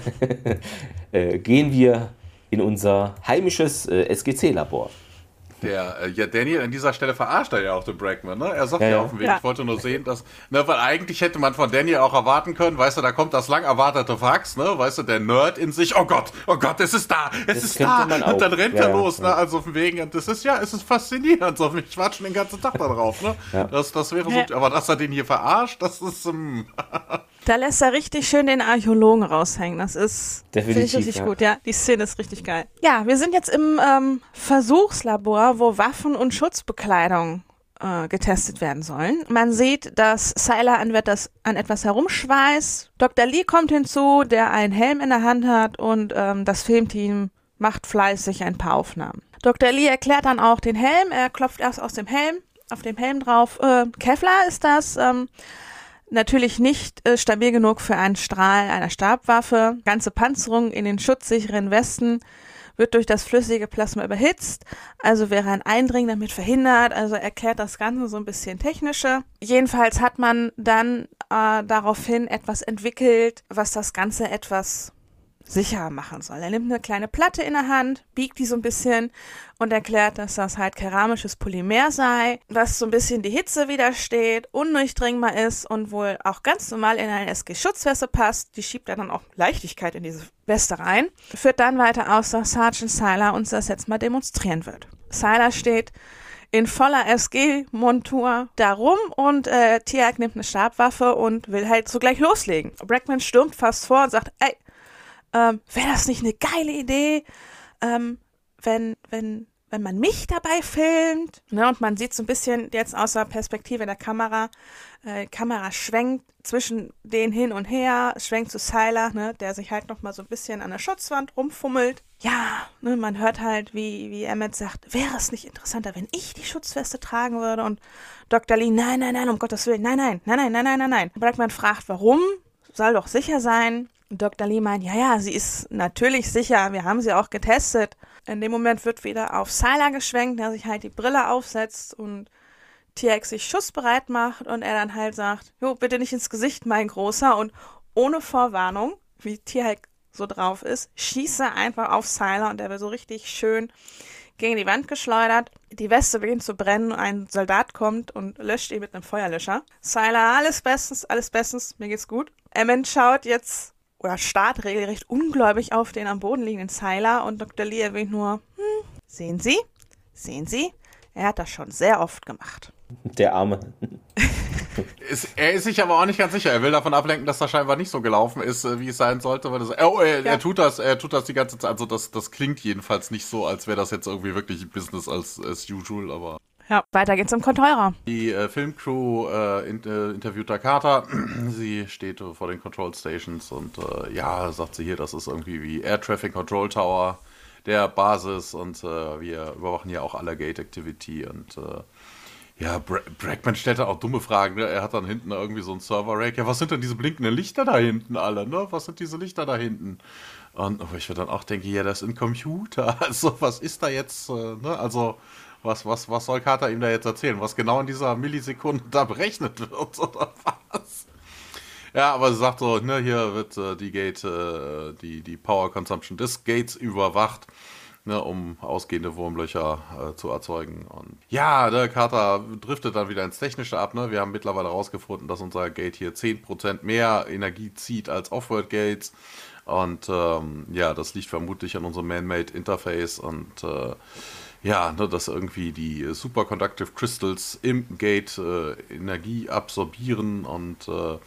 äh, gehen wir in unser heimisches äh, SGC-Labor. Der, äh, ja, Daniel an dieser Stelle verarscht er ja auch den Brackman, ne? Er sagt ja, ja auf dem Weg, ja. ich wollte nur sehen, dass, ne, weil eigentlich hätte man von Daniel auch erwarten können, weißt du, da kommt das lang erwartete Fax, ne, weißt du, der Nerd in sich, oh Gott, oh Gott, es ist da, es das ist da, und dann rennt ja, er los, ne, also von wegen, und das ist ja, es ist faszinierend, so, ich warte schon den ganzen Tag da drauf, ne, das, das wäre so, aber dass er den hier verarscht, das ist, ähm, Da lässt er richtig schön den Archäologen raushängen. Das ist ich richtig ja. gut. Ja, die Szene ist richtig geil. Ja, wir sind jetzt im ähm, Versuchslabor, wo Waffen und Schutzbekleidung äh, getestet werden sollen. Man sieht, dass Sylar an, an etwas herumschweißt. Dr. Lee kommt hinzu, der einen Helm in der Hand hat und ähm, das Filmteam macht fleißig ein paar Aufnahmen. Dr. Lee erklärt dann auch den Helm. Er klopft erst aus dem Helm, auf dem Helm drauf. Äh, Kevlar ist das. Ähm, natürlich nicht äh, stabil genug für einen Strahl einer Stabwaffe. Ganze Panzerung in den schutzsicheren Westen wird durch das flüssige Plasma überhitzt, also wäre ein Eindringen damit verhindert, also erklärt das Ganze so ein bisschen technischer. Jedenfalls hat man dann äh, daraufhin etwas entwickelt, was das Ganze etwas sicherer machen soll. Er nimmt eine kleine Platte in der Hand, biegt die so ein bisschen und erklärt, dass das halt keramisches Polymer sei, was so ein bisschen die Hitze widersteht, undurchdringbar ist und wohl auch ganz normal in eine SG-Schutzweste passt. Die schiebt er dann auch Leichtigkeit in diese Weste rein. Führt dann weiter aus, dass Sergeant Sylar uns das jetzt mal demonstrieren wird. Sylar steht in voller SG-Montur darum und äh, Tiag nimmt eine Stabwaffe und will halt sogleich loslegen. Brackman stürmt fast vor und sagt, ey, ähm, wäre das nicht eine geile Idee, ähm, wenn, wenn, wenn man mich dabei filmt? Ne, und man sieht so ein bisschen jetzt aus der Perspektive der Kamera, äh, Kamera schwenkt zwischen denen hin und her, schwenkt zu Sylar, ne, der sich halt noch mal so ein bisschen an der Schutzwand rumfummelt. Ja, ne, man hört halt, wie, wie Emmett sagt, wäre es nicht interessanter, wenn ich die Schutzweste tragen würde? Und Dr. Lee, nein, nein, nein, um Gottes Willen, nein, nein, nein, nein, nein, nein, nein, nein. Brackman fragt, warum? Soll doch sicher sein. Dr. Lee meint, ja, ja, sie ist natürlich sicher, wir haben sie auch getestet. In dem Moment wird wieder auf Sylar geschwenkt, der sich halt die Brille aufsetzt und TX sich schussbereit macht und er dann halt sagt, jo, bitte nicht ins Gesicht, mein Großer. Und ohne Vorwarnung, wie Tierhack so drauf ist, schießt er einfach auf Sylar und er wird so richtig schön gegen die Wand geschleudert. Die Weste beginnt zu brennen, ein Soldat kommt und löscht ihn mit einem Feuerlöscher. Sylar, alles bestens, alles bestens, mir geht's gut. Emmett schaut jetzt oder starrt regelrecht ungläubig auf den am Boden liegenden Zeiler und Dr. Lee erwähnt nur, hm, sehen Sie, sehen Sie, er hat das schon sehr oft gemacht. Der Arme. ist, er ist sich aber auch nicht ganz sicher. Er will davon ablenken, dass das scheinbar nicht so gelaufen ist, äh, wie es sein sollte. Weil das, oh, er, ja. er, tut das, er tut das die ganze Zeit. Also das, das klingt jedenfalls nicht so, als wäre das jetzt irgendwie wirklich Business als, as usual, aber. Ja, weiter geht's im Kontrollraum. Die äh, Filmcrew äh, in, äh, interviewt Carter. sie steht vor den Control Stations und äh, ja, sagt sie hier, das ist irgendwie wie Air Traffic Control Tower der Basis und äh, wir überwachen ja auch alle Gate Activity und äh, ja, Bra Brackman stellt da auch dumme Fragen. Ne? Er hat dann hinten irgendwie so ein Server-Rack. Ja, was sind denn diese blinkenden Lichter da hinten alle? Ne? Was sind diese Lichter da hinten? Und wo ich mir dann auch denke, ja, das ist ein Computer. Also, was ist da jetzt? Ne? Also, was, was, was soll Carter ihm da jetzt erzählen? Was genau in dieser Millisekunde da berechnet wird oder was? Ja, aber sie sagt so, ne, hier wird äh, die Gate, äh, die, die Power Consumption des Gates überwacht, ne, um ausgehende Wurmlöcher äh, zu erzeugen. Und ja, der Carter driftet dann wieder ins Technische ab. Ne? Wir haben mittlerweile herausgefunden, dass unser Gate hier 10% mehr Energie zieht als Offworld Gates. Und ähm, ja, das liegt vermutlich an unserem Man-Made Interface und äh, ja, ne, dass irgendwie die äh, Superconductive Crystals im Gate äh, Energie absorbieren und äh,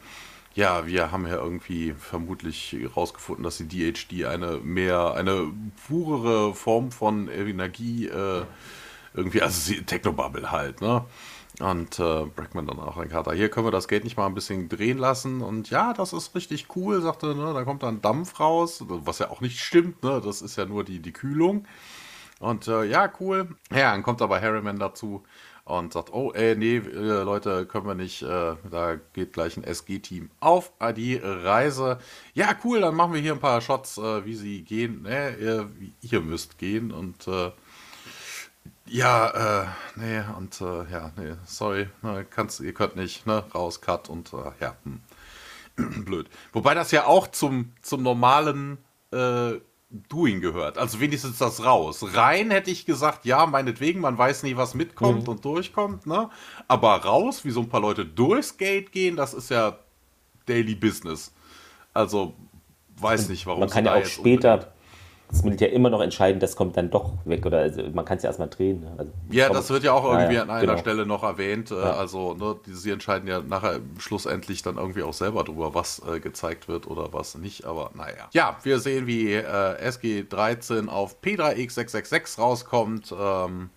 ja, wir haben ja irgendwie vermutlich herausgefunden, dass die DHD eine mehr, eine purere Form von Energie äh, irgendwie, also Technobubble halt, ne? Und äh, Brackman dann auch ein Kater. Hier können wir das Gate nicht mal ein bisschen drehen lassen. Und ja, das ist richtig cool, sagte, ne? Da kommt dann Dampf raus, was ja auch nicht stimmt, ne? Das ist ja nur die, die Kühlung. Und äh, ja, cool. Ja, dann kommt aber Harriman dazu und sagt, oh, ey, nee, äh, Leute, können wir nicht, äh, da geht gleich ein SG-Team auf äh, die Reise. Ja, cool, dann machen wir hier ein paar Shots, äh, wie sie gehen. Ne, ihr, ihr müsst gehen und äh, ja, äh, nee, und äh, ja, nee, sorry, ne, kannst, ihr könnt nicht, ne, raus, cut und äh, ja, hm. blöd. Wobei das ja auch zum, zum normalen äh, Doing gehört. Also wenigstens das raus. Rein hätte ich gesagt, ja, meinetwegen, man weiß nie, was mitkommt mhm. und durchkommt, ne? Aber raus, wie so ein paar Leute durchs Gate gehen, das ist ja Daily Business. Also weiß nicht, warum Man kann ja auch später das Militär immer noch entscheiden, das kommt dann doch weg. Oder also man kann es ja erstmal drehen. Ne? Also, ja, das wird ja auch irgendwie ja, an einer genau. Stelle noch erwähnt. Äh, ja. Also ne, sie entscheiden ja nachher schlussendlich dann irgendwie auch selber drüber, was äh, gezeigt wird oder was nicht. Aber naja. Ja, wir sehen, wie äh, SG13 auf P3X666 rauskommt. Ähm,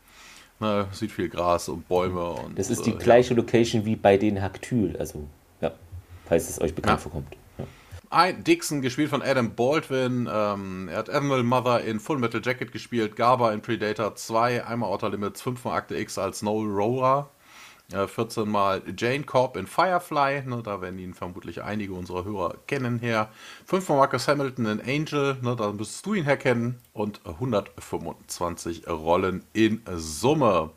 ne, sieht viel Gras und Bäume. Und, das ist die äh, gleiche Location wie bei den Haktyl. Also, ja, falls es euch bekannt vorkommt. Dixon, gespielt von Adam Baldwin. Ähm, er hat Admiral Mother in Full Metal Jacket gespielt, Garber in Predator 2, einmal Outer Limits, 5 mal Akte X als Noel Roller, äh, 14 mal Jane Corp in Firefly, ne, da werden ihn vermutlich einige unserer Hörer kennen her. 5 mal Marcus Hamilton in Angel, ne, da müsstest du ihn herkennen. Und 125 Rollen in Summe.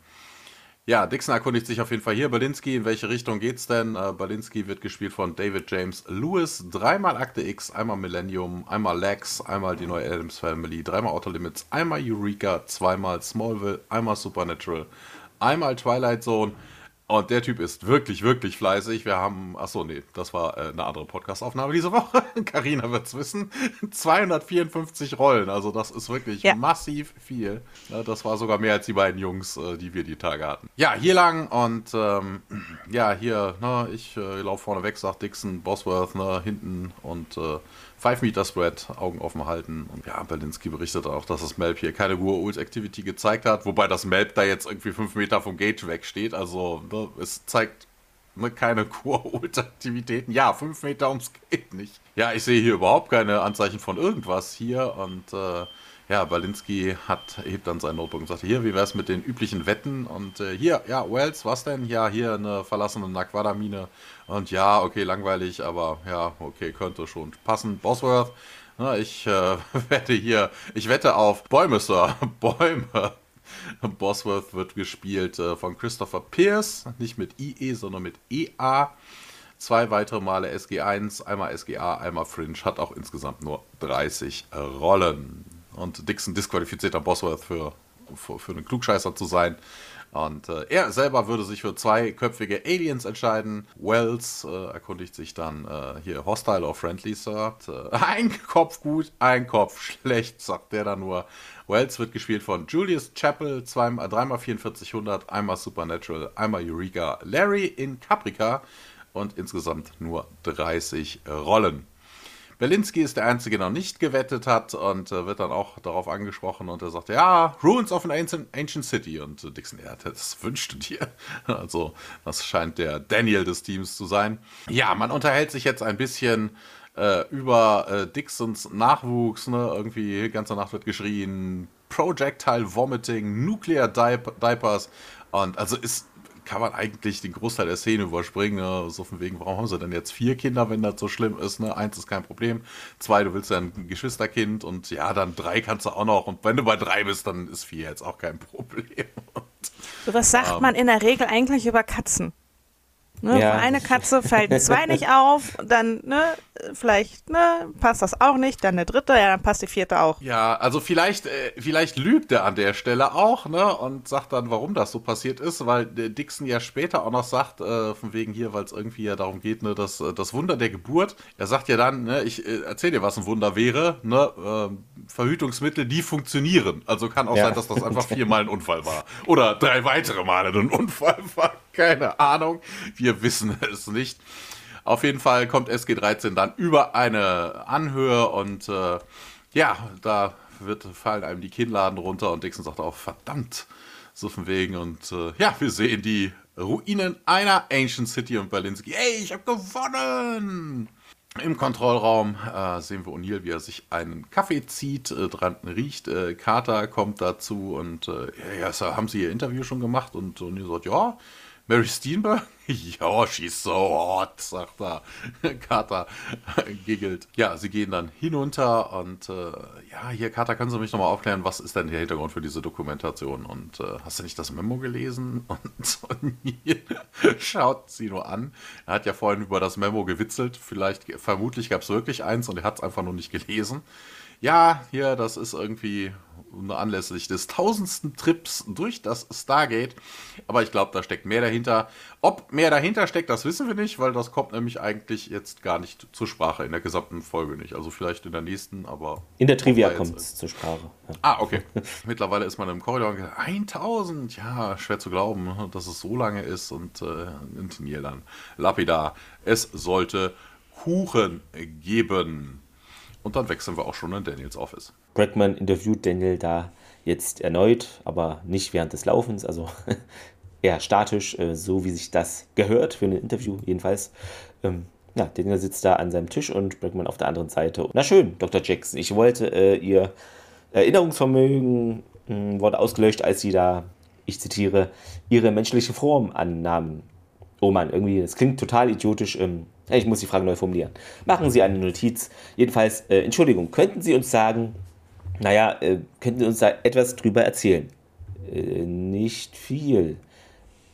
Ja, Dixon erkundigt sich auf jeden Fall hier. Balinsky, in welche Richtung geht's denn? Äh, Balinsky wird gespielt von David James Lewis. Dreimal Akte X, einmal Millennium, einmal Lex, einmal die neue Adams Family, dreimal Outer Limits, einmal Eureka, zweimal Smallville, einmal Supernatural, einmal Twilight Zone. Und der Typ ist wirklich, wirklich fleißig. Wir haben, achso, nee, das war äh, eine andere Podcastaufnahme diese Woche. Karina wird es wissen. 254 Rollen, also das ist wirklich ja. massiv viel. Ja, das war sogar mehr als die beiden Jungs, äh, die wir die Tage hatten. Ja, hier lang und ähm, ja, hier, ne, ich äh, laufe vorne weg, sagt Dixon, Bosworth, ne, hinten und äh, Five Meter Spread, Augen offen halten. Und ja, Berlinski berichtet auch, dass das Melp hier keine Ult Activity gezeigt hat, wobei das Melp da jetzt irgendwie fünf Meter vom Gate wegsteht. Also ne, es zeigt ne, keine Ult Aktivitäten. Ja, fünf Meter ums Gate nicht. Ja, ich sehe hier überhaupt keine Anzeichen von irgendwas hier und äh, ja, Balinski hat, hebt dann sein Notebook und sagt, hier, wie wär's mit den üblichen Wetten? Und äh, hier, ja, Wells, was denn? Ja, hier eine verlassene Naquada-Mine. Und ja, okay, langweilig, aber ja, okay, könnte schon passen. Bosworth, na, ich äh, wette hier, ich wette auf Bäume, Sir, Bäume. Bosworth wird gespielt äh, von Christopher Pierce, nicht mit IE, sondern mit EA. Zwei weitere Male SG1, einmal SGA, einmal Fringe, hat auch insgesamt nur 30 Rollen. Und Dixon disqualifiziert Bosworth für, für, für einen Klugscheißer zu sein. Und äh, er selber würde sich für zweiköpfige Aliens entscheiden. Wells äh, erkundigt sich dann äh, hier Hostile or Friendly, Sir. Äh, ein Kopf gut, ein Kopf schlecht, sagt der dann nur. Wells wird gespielt von Julius Chappell, zweimal, dreimal 4400, einmal Supernatural, einmal Eureka. Larry in Caprica und insgesamt nur 30 Rollen. Berlinski ist der Einzige, der noch nicht gewettet hat und äh, wird dann auch darauf angesprochen und er sagt, ja, Ruins of an Ancient, Ancient City. Und äh, Dixon, ja, das wünschte dir. Also, das scheint der Daniel des Teams zu sein. Ja, man unterhält sich jetzt ein bisschen äh, über äh, Dixons Nachwuchs. Ne? Irgendwie ganze Nacht wird geschrien, Projectile Vomiting, Nuclear Diapers. Und also ist kann man eigentlich den Großteil der Szene überspringen. Ne? So von wegen, warum haben sie denn jetzt vier Kinder, wenn das so schlimm ist? Ne? Eins ist kein Problem. Zwei, du willst ja ein Geschwisterkind und ja, dann drei kannst du auch noch. Und wenn du bei drei bist, dann ist vier jetzt auch kein Problem. so was sagt ähm, man in der Regel eigentlich über Katzen? Ne? Ja. Für eine Katze fällt zwei nicht auf, dann, ne, vielleicht, ne, passt das auch nicht, dann eine dritte, ja, dann passt die vierte auch. Ja, also vielleicht, äh, vielleicht lügt er an der Stelle auch, ne, und sagt dann, warum das so passiert ist, weil äh, Dixon ja später auch noch sagt, äh, von wegen hier, weil es irgendwie ja darum geht, ne, das, äh, das Wunder der Geburt. Er sagt ja dann, ne, ich äh, erzähl dir, was ein Wunder wäre, ne, ähm, Verhütungsmittel, die funktionieren. Also kann auch ja. sein, dass das einfach viermal ein Unfall war. Oder drei weitere Male ein Unfall war. Keine Ahnung. Wir wissen es nicht. Auf jeden Fall kommt SG13 dann über eine Anhöhe und äh, ja, da wird, fallen einem die Kinnladen runter und Dixon sagt auch, verdammt, so von wegen. Und äh, ja, wir sehen die Ruinen einer Ancient City und Berlinski. Ey, ich habe gewonnen! Im Kontrollraum äh, sehen wir O'Neill, wie er sich einen Kaffee zieht, äh, dran riecht. Äh, Carter kommt dazu und äh, ja, ja, haben Sie Ihr Interview schon gemacht? Und O'Neill sagt, ja, Mary Steenburgen? ja, she's so hot, sagt er. Carter giggelt. Ja, sie gehen dann hinunter und äh, ja, hier, Carter, können Sie mich nochmal aufklären, was ist denn der Hintergrund für diese Dokumentation? Und äh, hast du nicht das Memo gelesen? Und O'Neill schaut sie nur an. Er hat ja vorhin über das Memo gewitzelt. Vielleicht, vermutlich gab es wirklich eins und er hat es einfach nur nicht gelesen. Ja, hier, das ist irgendwie anlässlich des tausendsten Trips durch das Stargate. Aber ich glaube, da steckt mehr dahinter. Ob mehr dahinter steckt, das wissen wir nicht, weil das kommt nämlich eigentlich jetzt gar nicht zur Sprache in der gesamten Folge nicht. Also vielleicht in der nächsten, aber. In der Trivia kommt es zur Sprache. Ja. Ah, okay. Mittlerweile ist man im Korridor und gesagt, 1000, ja, schwer zu glauben, dass es so lange ist. Und äh, Neil dann lapidar. Es sollte Kuchen geben. Und dann wechseln wir auch schon in Daniels Office. Bregman interviewt Daniel da jetzt erneut, aber nicht während des Laufens, also eher statisch, äh, so wie sich das gehört für ein Interview jedenfalls. Ähm, ja, Daniel sitzt da an seinem Tisch und Bregman auf der anderen Seite. Na schön, Dr. Jackson, ich wollte äh, Ihr Erinnerungsvermögen mh, hm, wurde ausgelöscht, als Sie da, ich zitiere, Ihre menschliche Form annahmen. Oh Mann, irgendwie, das klingt total idiotisch. Ähm, ich muss die Frage neu formulieren. Machen Sie eine Notiz. Jedenfalls, äh, Entschuldigung, könnten Sie uns sagen, naja, äh, könnten Sie uns da etwas drüber erzählen? Äh, nicht viel.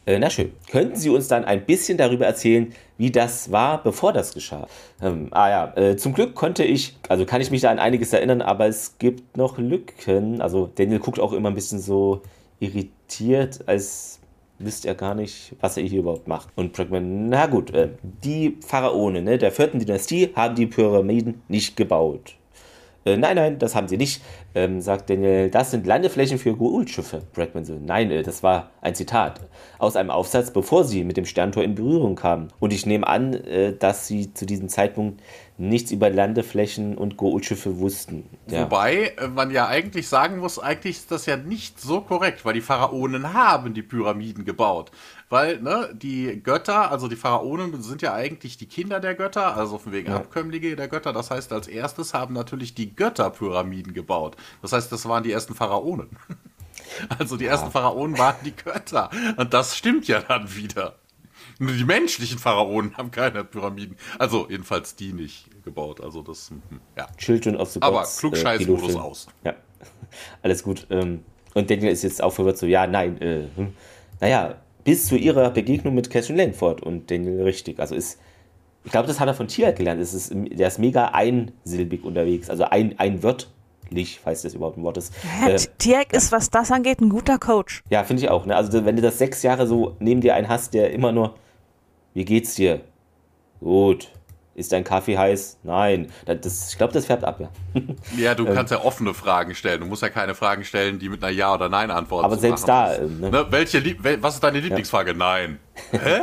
Äh, na schön. Könnten Sie uns dann ein bisschen darüber erzählen, wie das war, bevor das geschah? Ähm, ah ja, äh, zum Glück konnte ich, also kann ich mich da an einiges erinnern, aber es gibt noch Lücken. Also Daniel guckt auch immer ein bisschen so irritiert, als wisst er gar nicht, was er hier überhaupt macht. Und Bregman, na gut, äh, die Pharaonen ne, der vierten Dynastie haben die Pyramiden nicht gebaut. Äh, nein, nein, das haben sie nicht, ähm, sagt Daniel. Das sind Landeflächen für Goa'uld-Schiffe. Bregman so, nein, äh, das war ein Zitat aus einem Aufsatz, bevor sie mit dem Sterntor in Berührung kamen. Und ich nehme an, äh, dass sie zu diesem Zeitpunkt nichts über Landeflächen und Goa'uld-Schiffe wussten. Ja. Wobei äh, man ja eigentlich sagen muss, eigentlich ist das ja nicht so korrekt, weil die Pharaonen haben die Pyramiden gebaut. Weil ne, die Götter, also die Pharaonen sind ja eigentlich die Kinder der Götter, also von wegen ja. Abkömmlinge der Götter. Das heißt, als erstes haben natürlich die Götter Pyramiden gebaut. Das heißt, das waren die ersten Pharaonen. Also die ersten ja. Pharaonen waren die Götter. Und das stimmt ja dann wieder. Nur die menschlichen Pharaonen haben keine Pyramiden. Also jedenfalls die nicht gebaut. Also das, hm, ja. Children of the Gods. Aber Klugscheiß-Modus äh, aus. Ja, alles gut. Ähm, und Daniel ist jetzt auch verwirrt so, ja, nein, äh, hm. naja, bis zu ihrer Begegnung mit Catherine Langford und Daniel richtig. Also ist, ich glaube, das hat er von Tier gelernt. Es ist, der ist mega einsilbig unterwegs, also ein, einwörtlich, falls das überhaupt ein Wort ist. Ja, äh, Tierk ist, was das angeht, ein guter Coach. Ja, finde ich auch. Ne? Also wenn du das sechs Jahre so neben dir einen hast, der immer nur, wie geht's dir? Gut. Ist dein Kaffee heiß? Nein. Das, ich glaube, das färbt ab, ja. Ja, du kannst ja offene Fragen stellen. Du musst ja keine Fragen stellen, die mit einer Ja- oder Nein-Antwort Aber selbst da. Ähm, ne? Ne, welche, was ist deine Lieblingsfrage? Ja. Nein. Hä?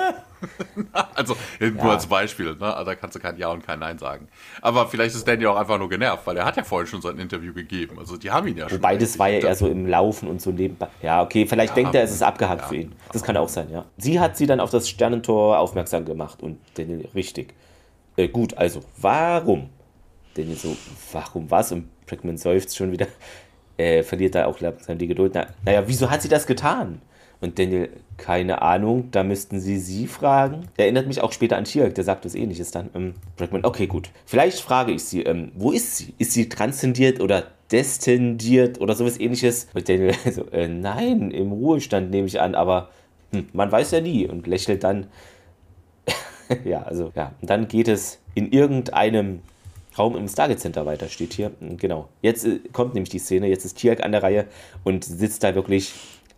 also, nur ja. als Beispiel, ne? Also, da kannst du kein Ja und kein Nein sagen. Aber vielleicht ist Danny auch einfach nur genervt, weil er hat ja vorhin schon so ein Interview gegeben. Also, die haben ihn ja schon. Wobei, das war ja eher so im Laufen und so nebenbei. Ja, okay, vielleicht ja, denkt er, es ist abgehakt ja. für ihn. Das kann auch sein, ja. Sie hat sie dann auf das Sternentor aufmerksam gemacht und Daniel richtig. Äh, gut, also, warum? Daniel so, warum was? Und Bregman seufzt schon wieder. Äh, verliert da auch langsam die Geduld. Na, naja, wieso hat sie das getan? Und Daniel, keine Ahnung, da müssten Sie sie fragen. Erinnert mich auch später an Tierk, der sagt was ähnliches dann. Ähm, Bregman, okay, gut. Vielleicht frage ich sie, ähm, wo ist sie? Ist sie transzendiert oder destendiert oder sowas ähnliches? Und Daniel so, äh, nein, im Ruhestand nehme ich an, aber hm, man weiß ja nie und lächelt dann. ja, also, ja. Und dann geht es in irgendeinem Raum im Stargate Center weiter, steht hier. Genau. Jetzt äh, kommt nämlich die Szene, jetzt ist Tierk an der Reihe und sitzt da wirklich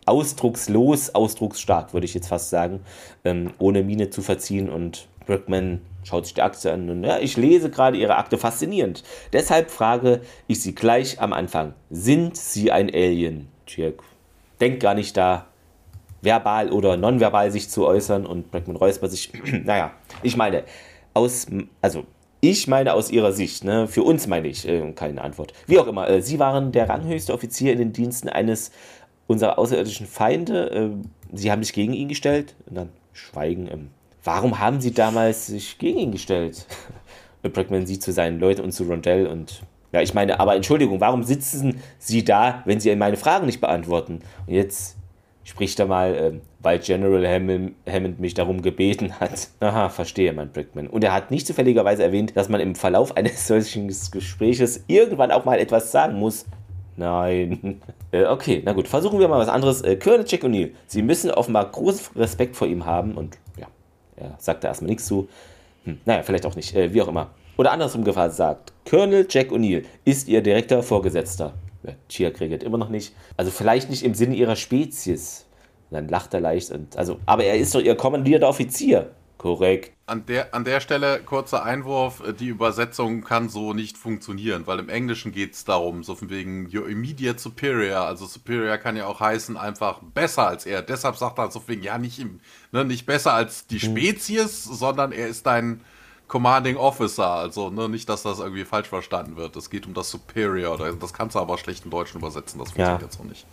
ausdruckslos, ausdrucksstark, würde ich jetzt fast sagen, ähm, ohne Miene zu verziehen. Und Brickman schaut sich die Akte an und ja, ich lese gerade Ihre Akte faszinierend. Deshalb frage ich Sie gleich am Anfang: Sind Sie ein Alien? Tjek denkt gar nicht da verbal oder nonverbal sich zu äußern und Brickman räuspert sich. naja, ich meine, aus, also ich meine aus ihrer Sicht, ne? für uns meine ich, äh, keine Antwort. Wie auch immer, äh, sie waren der ranghöchste Offizier in den Diensten eines unserer außerirdischen Feinde. Äh, Sie haben sich gegen ihn gestellt und dann schweigen. Ähm, warum haben Sie damals sich gegen ihn gestellt? Brackman sieht zu seinen Leuten und zu Rondell und ja, ich meine, aber Entschuldigung, warum sitzen Sie da, wenn Sie meine Fragen nicht beantworten? Und jetzt spricht er mal, äh, weil General Hammond, Hammond, mich darum gebeten hat. Aha, verstehe, mein Brickman. Und er hat nicht zufälligerweise erwähnt, dass man im Verlauf eines solchen Gespräches irgendwann auch mal etwas sagen muss. Nein. Äh, okay, na gut, versuchen wir mal was anderes. Äh, Colonel Jack O'Neill, Sie müssen offenbar großen Respekt vor ihm haben und ja, er sagt da erstmal nichts zu. Hm, naja, vielleicht auch nicht, äh, wie auch immer. Oder andersrum gesagt, Colonel Jack O'Neill ist Ihr direkter Vorgesetzter. Ja, Chia reagiert immer noch nicht. Also vielleicht nicht im Sinne ihrer Spezies. Und dann lacht er leicht. Und, also, aber er ist doch Ihr kommandierter Offizier. Korrekt. An der, an der Stelle kurzer Einwurf, die Übersetzung kann so nicht funktionieren, weil im Englischen geht es darum, so von wegen your immediate superior, also superior kann ja auch heißen einfach besser als er. Deshalb sagt er so von wegen, ja nicht, im, ne, nicht besser als die hm. Spezies, hm. sondern er ist dein Commanding Officer, also ne, nicht, dass das irgendwie falsch verstanden wird. Es geht um das Superior, das kannst du aber schlecht in Deutschen übersetzen, das funktioniert ja. jetzt noch nicht.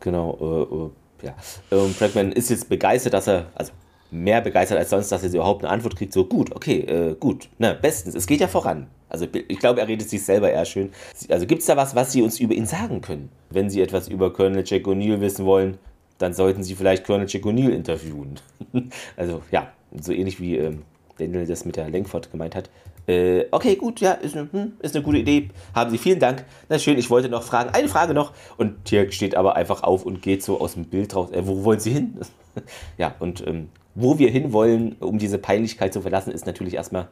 Genau, äh, äh, ja. Und Fragman ist jetzt begeistert, dass er, also mehr begeistert als sonst, dass er überhaupt eine Antwort kriegt. So, gut, okay, äh, gut, na, bestens, es geht ja voran. Also ich glaube, er redet sich selber eher schön. Also gibt es da was, was Sie uns über ihn sagen können? Wenn Sie etwas über Colonel Jack O'Neill wissen wollen, dann sollten Sie vielleicht Colonel Jack O'Neill interviewen. also ja, so ähnlich wie ähm, Daniel das mit der Lenkford gemeint hat. Äh, okay, gut, ja, ist eine, hm, ist eine gute Idee. Haben Sie vielen Dank. Na schön, ich wollte noch fragen. Eine Frage noch. Und Tirk steht aber einfach auf und geht so aus dem Bild raus. Äh, wo wollen Sie hin? ja, und ähm, wo wir hinwollen, um diese Peinlichkeit zu verlassen, ist natürlich erstmal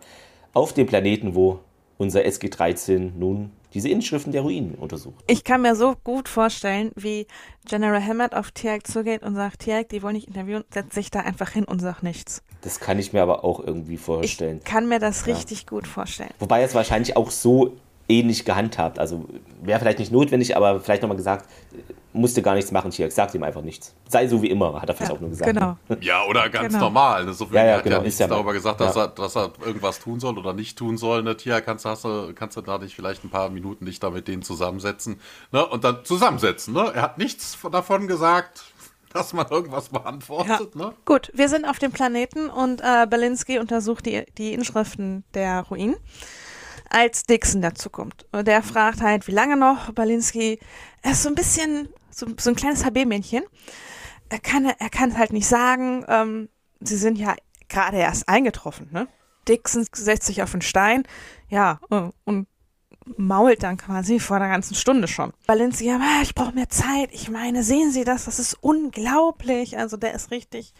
auf dem Planeten, wo unser SG-13 nun diese Inschriften der Ruinen untersucht. Ich kann mir so gut vorstellen, wie General Hammett auf Tiag zugeht und sagt, Tiag, die wollen nicht interviewen, setzt sich da einfach hin und sagt nichts. Das kann ich mir aber auch irgendwie vorstellen. Ich kann mir das ja. richtig gut vorstellen. Wobei es wahrscheinlich auch so ähnlich gehandhabt. Also wäre vielleicht nicht notwendig, aber vielleicht nochmal gesagt, musste gar nichts machen, Chirk, sagt ihm einfach nichts. Sei so wie immer, hat er vielleicht ja, auch nur gesagt. Genau. Ja, oder ganz genau. normal. Ne? So ja, ja, hat genau, ja nichts ja darüber gesagt, dass, er, dass er irgendwas tun soll oder nicht tun soll. Ne? Tia, kannst, hast du, kannst du da nicht vielleicht ein paar Minuten dich da mit denen zusammensetzen ne? und dann zusammensetzen. Ne? Er hat nichts davon gesagt, dass man irgendwas beantwortet. Ja. Ne? Gut, wir sind auf dem Planeten und äh, Belinsky untersucht die, die Inschriften der Ruinen als Dixon dazukommt. Und der fragt halt, wie lange noch? Balinski, er ist so ein bisschen, so, so ein kleines HB-Männchen. Er kann, er kann es halt nicht sagen. Ähm, sie sind ja gerade erst eingetroffen, ne? Dixon setzt sich auf einen Stein, ja, und mault dann quasi vor der ganzen Stunde schon. Balinski, ja, ich brauche mehr Zeit. Ich meine, sehen Sie das? Das ist unglaublich. Also der ist richtig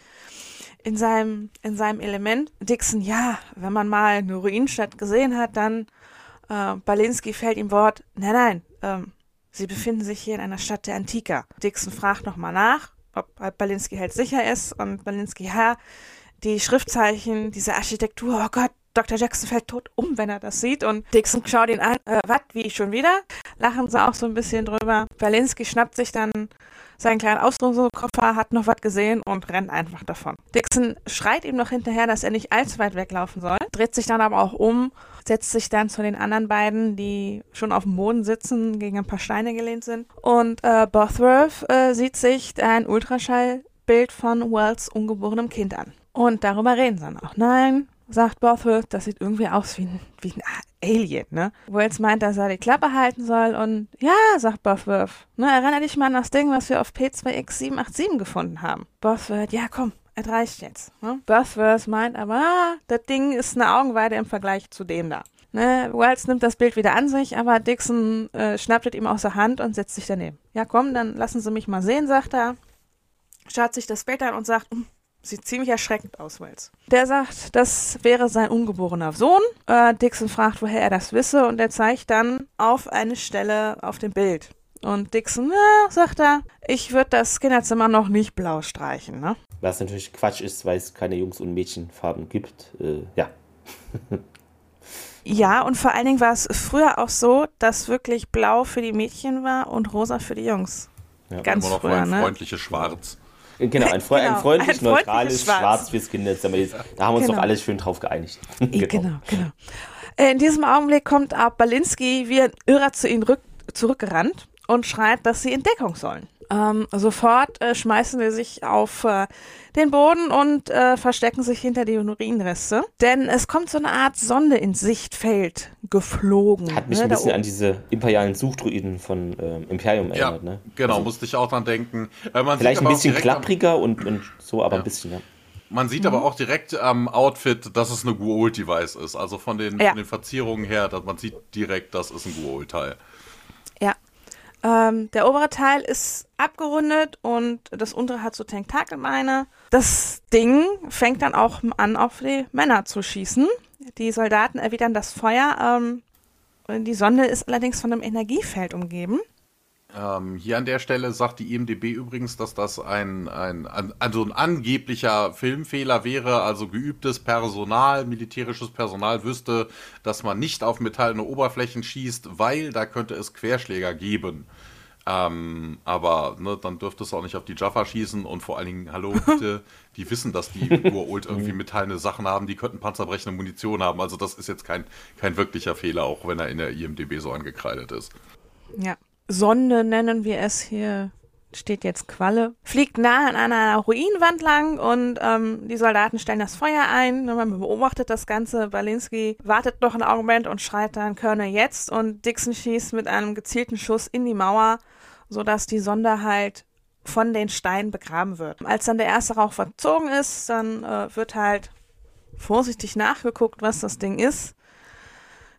in seinem, in seinem Element. Dixon, ja, wenn man mal eine Ruinenstadt gesehen hat, dann äh, Balinski fällt ihm Wort, nein, nein, ähm, sie befinden sich hier in einer Stadt der Antika. Dixon fragt nochmal nach, ob Balinski halt sicher ist und Balinski, ja, die Schriftzeichen, diese Architektur, oh Gott, Dr. Jackson fällt tot um, wenn er das sieht. Und Dixon schaut ihn an, äh, was, wie schon wieder? Lachen sie auch so ein bisschen drüber. Balinski schnappt sich dann seinen kleinen Ausdruckskoffer, hat noch was gesehen und rennt einfach davon. Dixon schreit ihm noch hinterher, dass er nicht allzu weit weglaufen soll, dreht sich dann aber auch um, setzt sich dann zu den anderen beiden, die schon auf dem Boden sitzen, gegen ein paar Steine gelehnt sind. Und äh, Bothworth äh, sieht sich ein Ultraschallbild von Wells ungeborenem Kind an. Und darüber reden sie dann auch. Nein, sagt Bothworth, das sieht irgendwie aus wie ein, wie ein Alien, ne? Wells meint, dass er die Klappe halten soll und ja, sagt Bothworth, ne, erinnere dich mal an das Ding, was wir auf P2X787 gefunden haben. Bothworth, ja komm, es reicht jetzt. Ne? Bothworth meint aber, ah, das Ding ist eine Augenweide im Vergleich zu dem da. Ne, Wells nimmt das Bild wieder an sich, aber Dixon äh, schnappt es ihm aus der Hand und setzt sich daneben. Ja, komm, dann lassen Sie mich mal sehen, sagt er. Schaut sich das Bild an und sagt, hm, Sieht ziemlich erschreckend aus, Wells. Der sagt, das wäre sein ungeborener Sohn. Äh, Dixon fragt, woher er das wisse, und er zeigt dann auf eine Stelle auf dem Bild. Und Dixon, ja, sagt er, ich würde das Kinderzimmer noch nicht blau streichen, ne? Was natürlich Quatsch ist, weil es keine Jungs- und Mädchenfarben gibt. Äh, ja. ja, und vor allen Dingen war es früher auch so, dass wirklich blau für die Mädchen war und rosa für die Jungs. Ja, Ganz immer noch früher, ein ne? freundliches Schwarz. Genau, ein, Fre genau, ein freundlich ein neutrales Schwarz. Schwarz fürs Kinderzimmer. Da haben wir uns genau. doch alles schön drauf geeinigt. genau, genau. genau. In diesem Augenblick kommt auch Balinski wie ein Irrer zu ihnen rück, zurückgerannt und schreit, dass sie in Deckung sollen. Ähm, sofort äh, schmeißen sie sich auf äh, den Boden und äh, verstecken sich hinter die Urinreste. Denn es kommt so eine Art Sonde ins Sichtfeld geflogen. Hat mich ne, ein bisschen an diese imperialen Suchdruiden von ähm, Imperium Ja, erinnert. Ne? genau, Also musste ich auch dran denken. Äh, man vielleicht sieht ein aber auch bisschen am- klappriger und, und so, aber Ja. ein bisschen, ja. Man sieht aber auch direkt am Outfit, dass es eine Guold-Device ist. Also von den, Ja. von den Verzierungen her, dass man sieht direkt, das ist ein Guold-Teil. Ja. Ähm, der obere Teil ist abgerundet und das untere hat so Tentakelbeine. Das Ding fängt dann auch an, auf die Männer zu schießen. Die Soldaten erwidern das Feuer. Ähm, die Sonde ist allerdings von einem Energiefeld umgeben. Ähm, hier an der Stelle sagt die IMDB übrigens, dass das ein, ein, ein, also ein angeblicher Filmfehler wäre, also geübtes Personal, militärisches Personal wüsste, dass man nicht auf metallene Oberflächen schießt, weil da könnte es Querschläger geben. Ähm, aber ne, dann dürfte es auch nicht auf die Jaffa schießen und vor allen Dingen, hallo, bitte, die wissen, dass die Ur-Ult irgendwie metallene Sachen haben, die könnten panzerbrechende Munition haben. Also das ist jetzt kein, kein wirklicher Fehler, auch wenn er in der IMDB so angekreidet ist. Ja. Sonde nennen wir es hier. Steht jetzt Qualle. Fliegt nah an einer Ruinenwand lang und ähm, die Soldaten stellen das Feuer ein. Man beobachtet das Ganze. Balinski wartet noch einen Augenblick und schreit dann Körner jetzt und Dixon schießt mit einem gezielten Schuss in die Mauer, sodass die Sonde halt von den Steinen begraben wird. Als dann der erste Rauch verzogen ist, dann äh, wird halt vorsichtig nachgeguckt, was das Ding ist.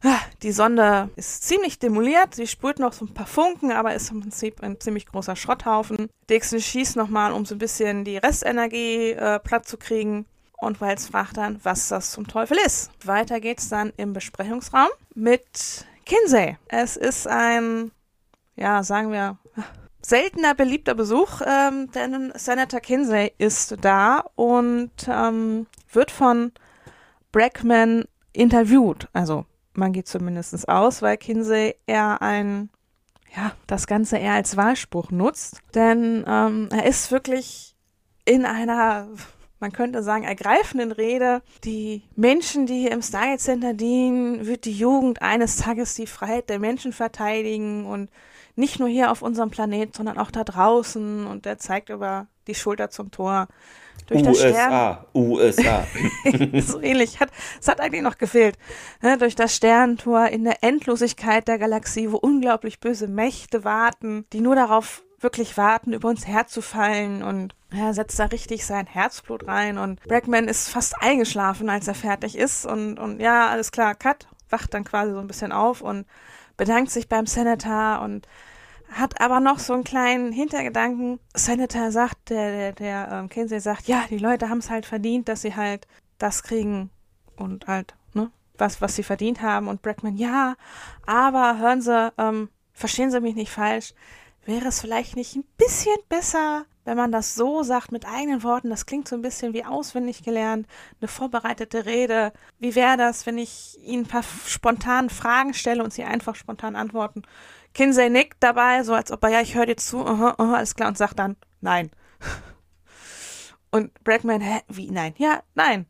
Ah, Die Sonde ist ziemlich demoliert. Sie sprüht noch so ein paar Funken, aber ist im Prinzip ein ziemlich großer Schrotthaufen. Dixon schießt nochmal, um so ein bisschen die Restenergie äh, platt zu kriegen. Und Wiles fragt dann, was das zum Teufel ist. Weiter geht's dann im Besprechungsraum mit Kinsey. Es ist ein, ja, sagen wir, seltener beliebter Besuch, ähm, denn Senator Kinsey ist da und ähm, wird von Brackman interviewt. Also man geht zumindest aus, weil Kinsey eher ein, ja, das Ganze eher als Wahlspruch nutzt. Denn ähm, er ist wirklich in einer, man könnte sagen, ergreifenden Rede. Die Menschen, die hier im Stargate Center dienen, wird die Jugend eines Tages die Freiheit der Menschen verteidigen und nicht nur hier auf unserem Planet, sondern auch da draußen. Und er zeigt über die Schulter zum Tor. Durch das Stern USA, USA. so ähnlich. Hat, es hat eigentlich noch gefehlt. Ne, durch das Sternentor in der Endlosigkeit der Galaxie, wo unglaublich böse Mächte warten, die nur darauf wirklich warten, über uns herzufallen und er setzt da richtig sein Herzblut rein und Brackman ist fast eingeschlafen, als er fertig ist und, und ja, alles klar, Cut, wacht dann quasi so ein bisschen auf und bedankt sich beim Senator und hat aber noch so einen kleinen Hintergedanken. Senator sagt, der, der, der ähm, Kinsey sagt, ja, die Leute haben es halt verdient, dass sie halt das kriegen und halt, ne, was, was sie verdient haben. Und Brackman, ja, aber hören Sie, ähm, verstehen Sie mich nicht falsch, wäre es vielleicht nicht ein bisschen besser, wenn man das so sagt mit eigenen Worten, das klingt so ein bisschen wie auswendig gelernt, eine vorbereitete Rede. Wie wäre das, wenn ich Ihnen ein paar spontane Fragen stelle und Sie einfach spontan antworten? Kinsey nickt dabei, so als ob er, ja, ich höre dir zu, aha, aha, alles klar, und sagt dann, nein. Und Brackman, hä, wie, nein? Ja, nein.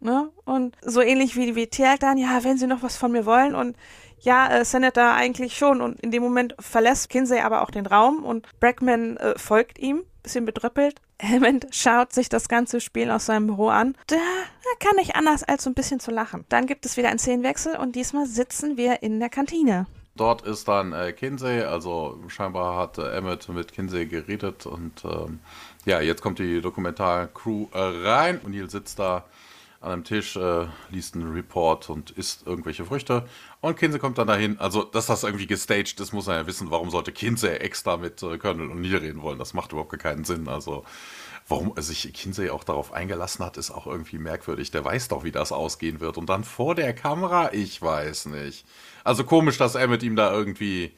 Ne? Und so ähnlich wie, wie Tiag dann, ja, wenn Sie noch was von mir wollen und ja, äh, Senator eigentlich schon. Und in dem Moment verlässt Kinsey aber auch den Raum und Brackman äh, folgt ihm, bisschen bedröppelt. Hammond schaut sich das ganze Spiel aus seinem Büro an. Da, kann nicht anders als so ein bisschen zu lachen. Dann gibt es wieder einen Szenenwechsel und diesmal sitzen wir in der Kantine. Dort ist dann äh, Kinsey, also scheinbar hat äh, Emmett mit Kinsey geredet und ähm, ja, jetzt kommt die Dokumentar-Crew äh, rein und Neil sitzt da an einem Tisch, äh, liest einen Report und isst irgendwelche Früchte und Kinsey kommt dann dahin. Also, dass das irgendwie gestaged ist, muss man ja wissen, warum sollte Kinsey extra mit äh, Colonel und Neil reden wollen? Das macht überhaupt keinen Sinn. Also, warum sich Kinsey auch darauf eingelassen hat, ist auch irgendwie merkwürdig. Der weiß doch, wie das ausgehen wird. Und dann vor der Kamera, ich weiß nicht. Also komisch, dass er mit ihm da irgendwie,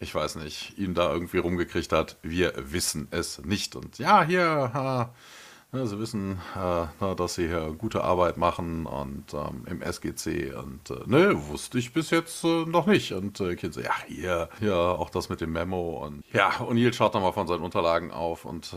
ich weiß nicht, ihn da irgendwie rumgekriegt hat. Wir wissen es nicht. Und ja, hier, ha, Ne, sie wissen, äh, dass sie hier gute Arbeit machen und ähm, im SGC und äh, ne, wusste ich bis jetzt äh, noch nicht. Und äh, Kind so, ja, hier, hier auch das mit dem Memo und ja, O'Neill schaut nochmal von seinen Unterlagen auf und äh,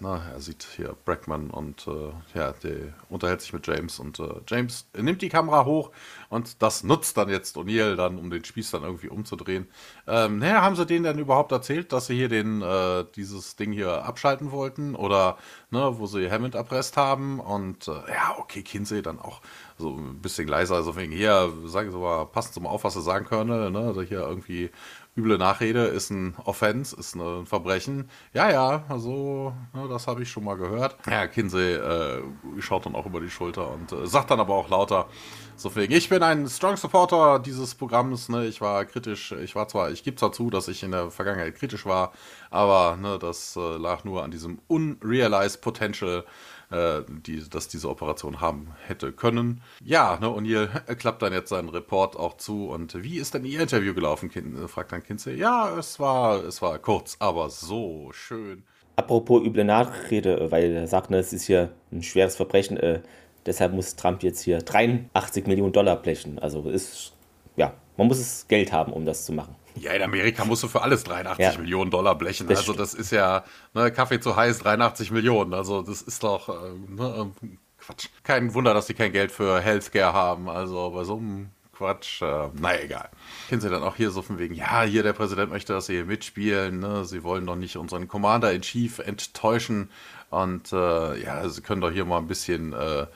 na, er sieht hier Brackman und äh, ja, der unterhält sich mit James und äh, James nimmt die Kamera hoch und das nutzt dann jetzt O'Neill dann, um den Spieß dann irgendwie umzudrehen. Ähm, naja, haben sie denen denn überhaupt erzählt, dass sie hier den, äh, dieses Ding hier abschalten wollten? Oder ne, wo sie Hammond erpresst haben? Und äh, ja, okay, Kinsey dann auch so ein bisschen leiser, also wegen hier, sagen Sie mal, passend zum auf, was Sie sagen können, ne, hier irgendwie üble Nachrede ist ein Offense, ist ein Verbrechen. Ja, ja, also ne, das habe ich schon mal gehört. Ja, Kinsey äh, schaut dann auch über die Schulter und äh, sagt dann aber auch lauter, so wegen, ich bin ein strong Supporter dieses Programms, ne, ich war kritisch, ich war zwar, ich gebe zwar zu, dass ich in der Vergangenheit kritisch war, aber ne, das äh, lag nur an diesem unrealized Potential äh, die, dass diese Operation haben hätte können. Ja, ne, O'Neill klappt dann jetzt seinen Report auch zu. Und wie ist denn Ihr Interview gelaufen, kind, äh, fragt dann Kinsey. Ja, es war, es war kurz, aber so schön. Apropos üble Nachrede, weil er sagt, ne, es ist hier ein schweres Verbrechen, äh, deshalb muss Trump jetzt hier 83 Millionen Dollar blechen. Also ist, ja, man muss es Geld haben, um das zu machen. Ja, in Amerika musst du für alles 83 ja. Millionen Dollar blechen. Das also das ist ja ne, Kaffee zu heiß, 83 Millionen. Also das ist doch äh, ne, Quatsch. Kein Wunder, dass sie kein Geld für Healthcare haben. Also bei so einem Quatsch, äh, naja, egal. Kennen Sie dann auch hier so von wegen, ja, hier der Präsident möchte, dass Sie hier mitspielen, ne? Sie wollen doch nicht unseren Commander in Chief enttäuschen und äh, ja, Sie können doch hier mal ein bisschen äh,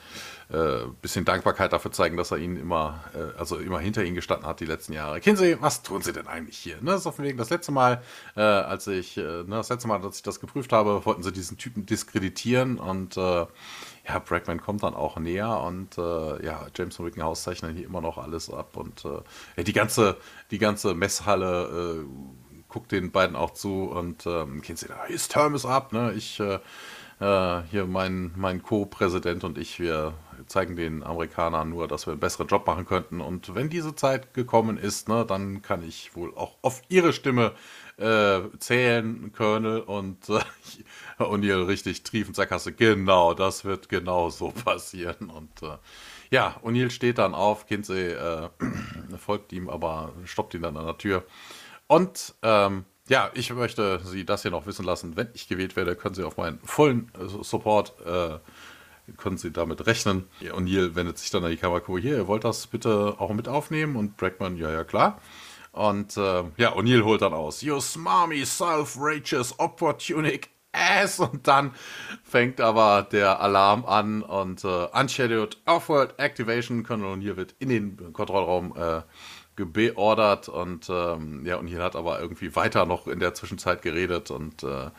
äh, bisschen Dankbarkeit dafür zeigen, dass er ihn immer, äh, also immer hinter ihn gestanden hat die letzten Jahre. Kinsey, was tun Sie denn eigentlich hier? Ne, so von wegen das letzte Mal, äh, als ich, äh, ne, das letzte Mal, als ich das geprüft habe, wollten Sie diesen Typen diskreditieren und äh, ja, Brackman kommt dann auch näher und äh, ja, Jameson Wickenhaus zeichnet hier immer noch alles ab und ja, die ganze, die ganze Messhalle guckt den beiden auch zu und ähm, Kinsey, his term is up, ne? Ich hier mein, mein Co-Präsident und ich, wir zeigen den Amerikanern nur, dass wir einen besseren Job machen könnten. Und wenn diese Zeit gekommen ist, ne, dann kann ich wohl auch auf ihre Stimme äh, zählen, Colonel. Und äh, O'Neill richtig triefend sarkastisch, genau, das wird genau so passieren. Und äh, ja, O'Neill steht dann auf, Kinsey äh, folgt ihm, aber stoppt ihn dann an der Tür. Und ähm, ja, ich möchte Sie das hier noch wissen lassen. Wenn ich gewählt werde, können Sie auf meinen vollen äh, Support äh, können Sie damit rechnen. O'Neill wendet sich dann an die Kamera, hier, ihr wollt das bitte auch mit aufnehmen? Und Brackman, ja, ja, klar. Und äh, ja, O'Neill holt dann aus, you smarmy, self-righteous, opportunic ass. Und dann fängt aber der Alarm an und äh, unscheduled offward activation. Colonel O'Neill wird in den Kontrollraum äh, beordert und ähm, ja, O'Neill hat aber irgendwie weiter noch in der Zwischenzeit geredet und äh,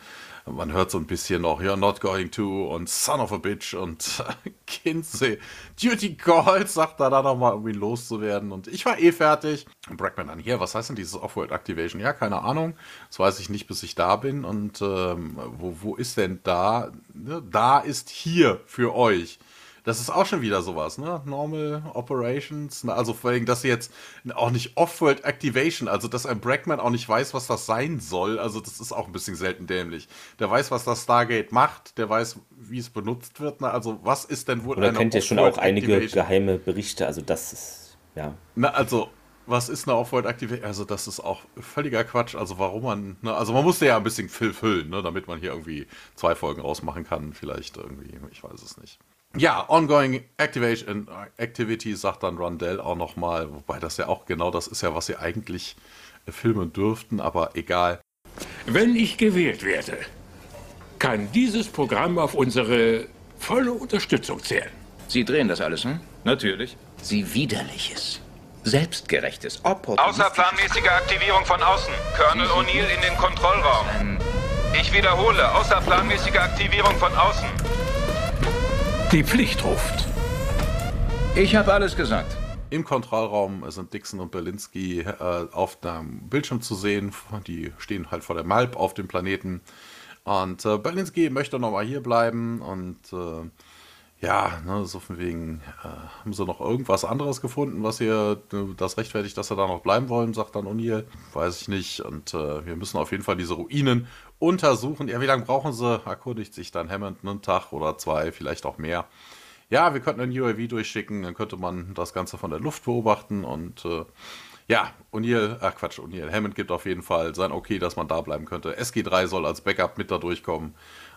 man hört so ein bisschen noch, you're not going to und son of a bitch und Kinsey, Duty Calls, sagt er da nochmal, um ihn loszuwerden. Und ich war eh fertig. Und Brackman dann, hier, was heißt denn dieses Off-World Activation? Ja, keine Ahnung. Das weiß ich nicht, bis ich da bin. Und ähm, wo, wo ist denn da? Ne? Da ist hier für euch. Das ist auch schon wieder sowas, ne? Normal Operations. Ne? Also vor allem, dass sie jetzt auch nicht Off-World Activation, also dass ein Brackman auch nicht weiß, was das sein soll. Also das ist auch ein bisschen selten dämlich. Der weiß, was das Stargate macht, der weiß, wie es benutzt wird. Ne? Also was ist denn wohl Oder kennt ihr schon auch einige geheime Berichte, also das ist, ja. Na, also was ist eine Off-World Activation? Also, das ist auch völliger Quatsch. Also, warum man, ne? also man musste ja ein bisschen füllen, ne? damit man hier irgendwie zwei Folgen rausmachen kann. Vielleicht irgendwie, ich weiß es nicht. Ja, Ongoing Activation Activity sagt dann Rondell auch nochmal, wobei das ja auch genau das ist ja, was sie eigentlich äh, filmen dürften, aber egal. Wenn ich gewählt werde, kann dieses Programm auf unsere volle Unterstützung zählen. Sie drehen das alles, hm? Natürlich. Sie widerliches, selbstgerechtes, Außerplanmäßige Aktivierung von außen. Colonel O'Neill in den Kontrollraum. Ich wiederhole, außerplanmäßige Aktivierung von außen. Die Pflicht ruft. Ich habe alles gesagt. Im Kontrollraum sind Dixon und Berlinski äh, auf dem Bildschirm zu sehen. Die stehen halt vor der Malp auf dem Planeten. Und äh, Berlinski möchte nochmal hier bleiben und äh, ja, ne, so von wegen, äh, haben sie noch irgendwas anderes gefunden, was ihr äh, das rechtfertigt, dass sie da noch bleiben wollen, sagt dann O'Neill. Weiß ich nicht. Und äh, wir müssen auf jeden Fall diese Ruinen untersuchen. Ja, wie lange brauchen sie? Erkundigt sich dann Hammond einen Tag oder zwei, vielleicht auch mehr. Ja, wir könnten ein UAV durchschicken, dann könnte man das Ganze von der Luft beobachten und äh, ja, O'Neill, ach Quatsch, O'Neill, Hammond gibt auf jeden Fall sein Okay, dass man da bleiben könnte. SG3 soll als Backup mit da durchkommen.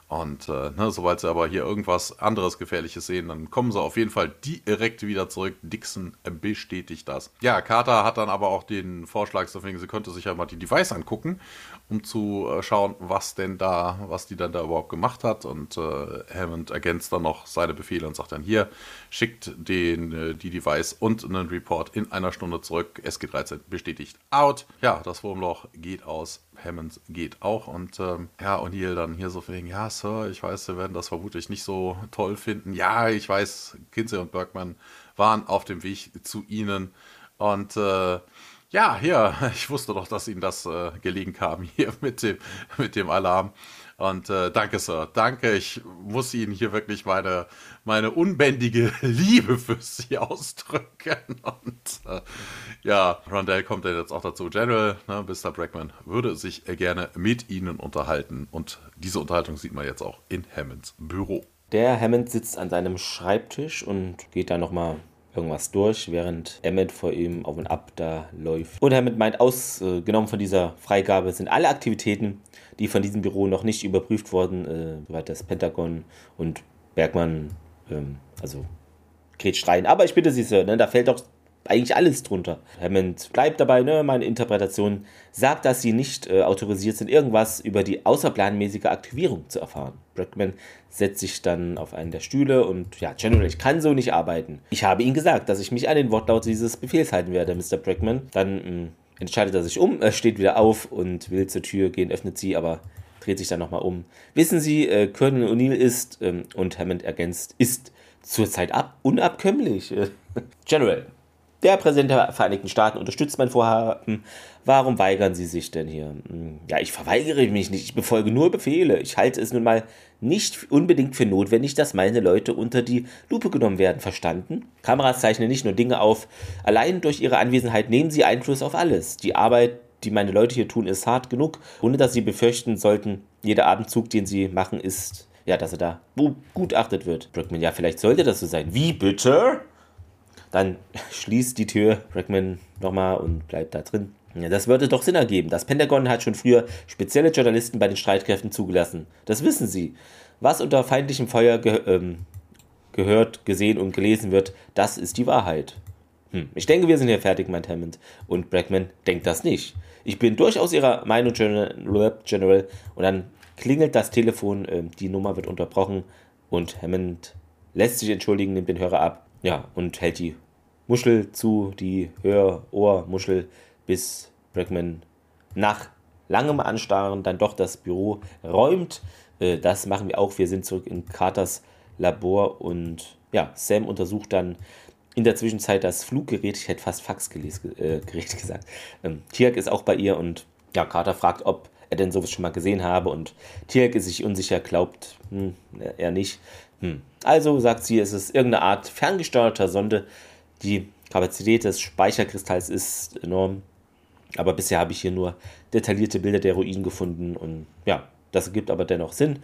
Und äh, ne, sobald sie aber hier irgendwas anderes Gefährliches sehen, dann kommen sie auf jeden Fall direkt wieder zurück. Dixon bestätigt das. Ja, Carter hat dann aber auch den Vorschlag, deswegen sie könnte sich ja mal die Device angucken, um zu äh, schauen, was denn da, was die dann da überhaupt gemacht hat. Und äh, Hammond ergänzt dann noch seine Befehle und sagt dann hier, schickt den, äh, die Device und einen Report in einer Stunde zurück. SG13 bestätigt out. Ja, das Wurmloch geht aus. Hammond geht auch. Und ähm, ja, O'Neill dann hier so wegen, ja, Sir, ich weiß, wir werden das vermutlich nicht so toll finden. Ja, ich weiß, Kinsey und Bergman waren auf dem Weg zu Ihnen. Und äh, ja, hier, ich wusste doch, dass Ihnen das äh, gelegen kam hier mit dem, mit dem Alarm. Und äh, danke, Sir. Danke. Ich muss Ihnen hier wirklich meine, meine unbändige Liebe für Sie ausdrücken. Und äh, ja, Rondell kommt dann jetzt auch dazu. General, ne, Mr. Brackman würde sich gerne mit Ihnen unterhalten. Und diese Unterhaltung sieht man jetzt auch in Hammonds Büro. Der Hammond sitzt an seinem Schreibtisch und geht da nochmal irgendwas durch, während Emmett vor ihm auf und ab da läuft. Und Hammond meint, ausgenommen von dieser Freigabe sind alle Aktivitäten, die von diesem Büro noch nicht überprüft wurden, äh, soweit das Pentagon und Bergmann, ähm, also Kret rein. Aber ich bitte Sie, Sir, ne, da fällt doch eigentlich alles drunter. Hammond bleibt dabei, ne, meine Interpretation sagt, dass sie nicht äh, autorisiert sind, irgendwas über die außerplanmäßige Aktivierung zu erfahren. Brackman setzt sich dann auf einen der Stühle und ja, General, ich kann so nicht arbeiten. Ich habe Ihnen gesagt, dass ich mich an den Wortlaut dieses Befehls halten werde, Mr. Brackman. Dann mh, hm, entscheidet er sich um, er steht wieder auf und will zur Tür gehen, öffnet sie, aber dreht sich dann nochmal um. Wissen Sie, äh, Colonel O'Neill ist, ähm, und Hammond ergänzt, ist zurzeit ab unabkömmlich. General, der Präsident der Vereinigten Staaten unterstützt mein Vorhaben. Warum weigern Sie sich denn hier? Hm, ja, ich verweigere mich nicht. Ich befolge nur Befehle. Ich halte es nun mal nicht unbedingt für notwendig, dass meine Leute unter die Lupe genommen werden. Verstanden? Kameras zeichnen nicht nur Dinge auf. Allein durch ihre Anwesenheit nehmen sie Einfluss auf alles. Die Arbeit, die meine Leute hier tun, ist hart genug, ohne dass sie befürchten sollten, jeder Abendzug, den sie machen, ist, ja, dass er da gutachtet wird. Brickman, ja, vielleicht sollte das so sein. Wie bitte? Dann schließt die Tür Brackman nochmal und bleibt da drin. Ja, das würde doch Sinn ergeben. Das Pentagon hat schon früher spezielle Journalisten bei den Streitkräften zugelassen. Das wissen Sie. Was unter feindlichem Feuer ge ähm, gehört, gesehen und gelesen wird, das ist die Wahrheit. Hm, ich denke, wir sind hier fertig, meint Hammond. Und Brackman denkt das nicht. Ich bin durchaus Ihrer Meinung, General. General. Und dann klingelt das Telefon, äh, die Nummer wird unterbrochen und Hammond lässt sich entschuldigen, nimmt den Hörer ab. Ja, und hält die Muschel zu, die Hör-Ohr-Muschel, bis Brackman nach langem Anstarren dann doch das Büro räumt. Äh, das machen wir auch. Wir sind zurück in Carters Labor und ja, Sam untersucht dann in der Zwischenzeit das Fluggerät. Ich hätte fast Faxgerät äh, gesagt. Ähm, Tiak ist auch bei ihr und ja, Carter fragt, ob er denn sowas schon mal gesehen habe und Tiak ist sich unsicher, glaubt hm, er nicht. Hm. Also sagt sie, es ist irgendeine Art ferngesteuerter Sonde, die Kapazität des Speicherkristalls ist enorm. Aber bisher habe ich hier nur detaillierte Bilder der Ruinen gefunden und ja, das ergibt aber dennoch Sinn.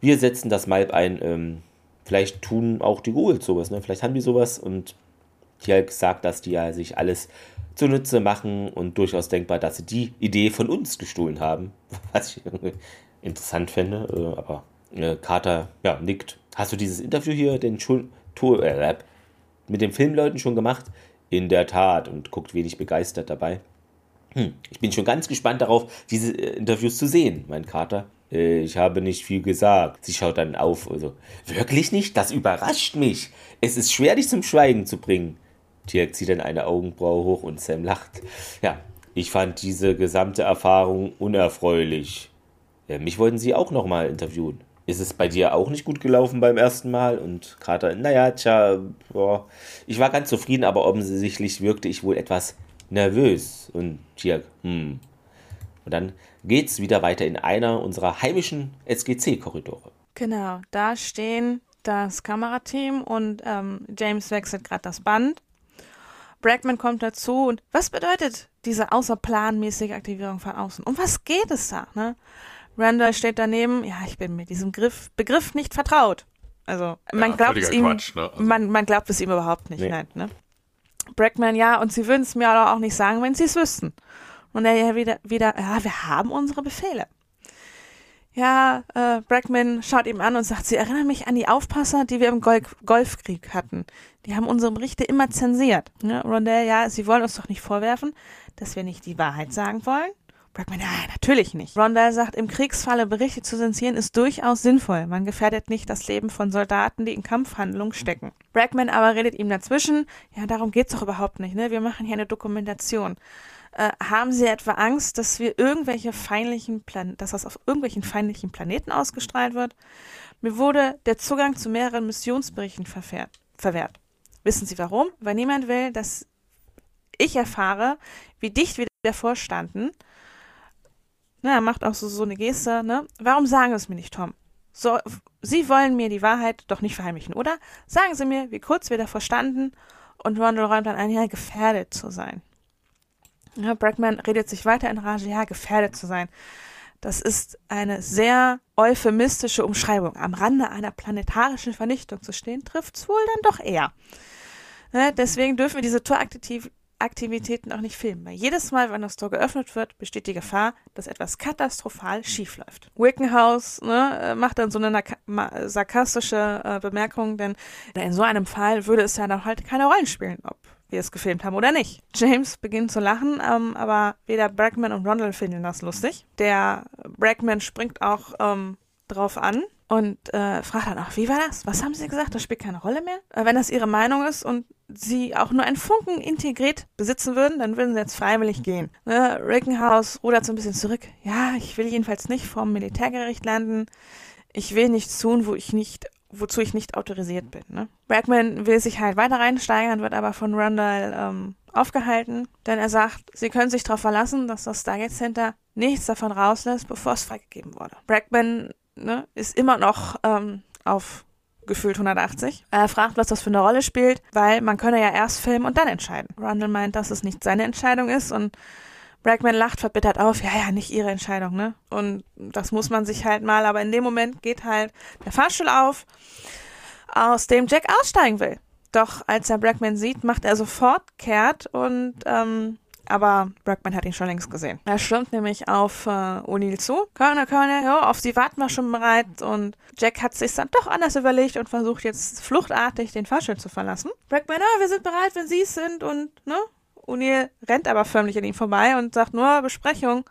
Wir setzen das Malp ein. Ähm, vielleicht tun auch die Gould sowas, ne? Vielleicht haben die sowas und Tjalk sagt, dass die ja sich alles zunutze machen und durchaus denkbar, dass sie die Idee von uns gestohlen haben. Was ich interessant fände, äh, aber äh, Carter ja, nickt. Hast du dieses Interview hier, den Schul äh, mit den Filmleuten schon gemacht? In der Tat und guckt wenig begeistert dabei. Hm, ich bin schon ganz gespannt darauf, diese äh, Interviews zu sehen, mein Kater. Äh, ich habe nicht viel gesagt. Sie schaut dann auf. Also, wirklich nicht? Das überrascht mich. Es ist schwer, dich zum Schweigen zu bringen. Tirk zieht dann eine Augenbraue hoch und Sam lacht. Ja, ich fand diese gesamte Erfahrung unerfreulich. Ja, mich wollten sie auch nochmal interviewen ist es bei dir auch nicht gut gelaufen beim ersten Mal? Und Carter, naja, tja, boah, ich war ganz zufrieden, aber offensichtlich wirkte ich wohl etwas nervös. Und Tiag, hm. Und dann geht's wieder weiter in einer unserer heimischen SGC-Korridore. Genau, da stehen das Kamerateam und ähm, James wechselt gerade das Band. Brackman kommt dazu und was bedeutet diese außerplanmäßige Aktivierung von außen? Um was geht es da? Ne? Randall steht daneben, ja, ich bin mit diesem Griff, Begriff nicht vertraut. Also man Ja, glaubt es ihm, Quatsch, ne? Also- man, man glaubt es ihm überhaupt nicht. Nee. Nein, ne? Brackman, ja, und sie würden es mir aber auch nicht sagen, wenn sie es wüssten. Und er ja wieder, wieder, ja, wir haben unsere Befehle. Ja, äh, Brackman schaut ihm an und sagt, sie erinnern mich an die Aufpasser, die wir im Gol Golfkrieg hatten. Die haben unsere Berichte immer zensiert. Ne? Rondell, ja, sie wollen uns doch nicht vorwerfen, dass wir nicht die Wahrheit sagen wollen. Brackman, nein, natürlich nicht. Rondell sagt, im Kriegsfalle Berichte zu zensieren ist durchaus sinnvoll. Man gefährdet nicht das Leben von Soldaten, die in Kampfhandlungen stecken. Brackman aber redet ihm dazwischen, ja, darum geht's doch überhaupt nicht, ne? Wir machen hier eine Dokumentation. Äh, haben Sie etwa Angst, dass wir irgendwelche feindlichen Plan dass das auf irgendwelchen feindlichen Planeten ausgestrahlt wird? Mir wurde der Zugang zu mehreren Missionsberichten verwehrt. Wissen Sie warum? Weil niemand will, dass ich erfahre, wie dicht wir davor standen. Na, er macht auch so, so eine Geste, ne? Warum sagen Sie es mir nicht, Tom? So, Sie wollen mir die Wahrheit doch nicht verheimlichen, oder? Sagen Sie mir, wie kurz wir davor standen. Und Rondell räumt dann ein, ja, gefährdet zu sein. Ja, Brackman redet sich weiter in Rage, ja, gefährdet zu sein. Das ist eine sehr euphemistische Umschreibung. Am Rande einer planetarischen Vernichtung zu stehen, trifft's wohl dann doch eher. Ne, deswegen dürfen wir diese Toraktivitäten auch nicht filmen. Weil jedes Mal, wenn das Tor geöffnet wird, besteht die Gefahr, dass etwas katastrophal schiefläuft. Wickenhaus ne, äh, macht dann so eine sarkastische äh, Bemerkung, denn in so einem Fall würde es ja dann halt keine Rollen spielen, ob wir es gefilmt haben oder nicht. James beginnt zu lachen, ähm, aber weder Brackman und Rondell finden das lustig. Der Brackman springt auch ähm, drauf an und äh, fragt dann auch, wie war das? Was haben Sie gesagt? Das spielt keine Rolle mehr? Äh, wenn das Ihre Meinung ist und Sie auch nur einen Funken integriert besitzen würden, dann würden Sie jetzt freiwillig gehen. Ne? Rickenhaus rudert so ein bisschen zurück. Ja, ich will jedenfalls nicht vorm Militärgericht landen. Ich will nichts tun, wo ich nicht wozu ich nicht autorisiert bin. Ne? Brackman will sich halt weiter reinsteigern, wird aber von Rundle ähm, aufgehalten, denn er sagt, sie können sich darauf verlassen, dass das Stargate Center nichts davon rauslässt, bevor es freigegeben wurde. Brackman ne, ist immer noch ähm, auf gefühlt 180. Er fragt, was das für eine Rolle spielt, weil man könne ja erst filmen und dann entscheiden. Rundle meint, dass es nicht seine Entscheidung ist und Brackman lacht verbittert auf, ja, ja, nicht ihre Entscheidung, ne? Und das muss man sich halt mal, aber in dem Moment geht halt der Fahrstuhl auf, aus dem Jack aussteigen will. Doch als er Brackman sieht, macht er sofort kehrt und, ähm, aber Brackman hat ihn schon längst gesehen. Er stürmt nämlich auf äh, O'Neill zu. Colonel, Colonel, ja, auf sie warten wir schon bereit. Und Jack hat sich dann doch anders überlegt und versucht jetzt fluchtartig den Fahrstuhl zu verlassen. Brackman, ah, wir sind bereit, wenn Sie es sind und, ne? O'Neill rennt aber förmlich an ihm vorbei und sagt nur Besprechung.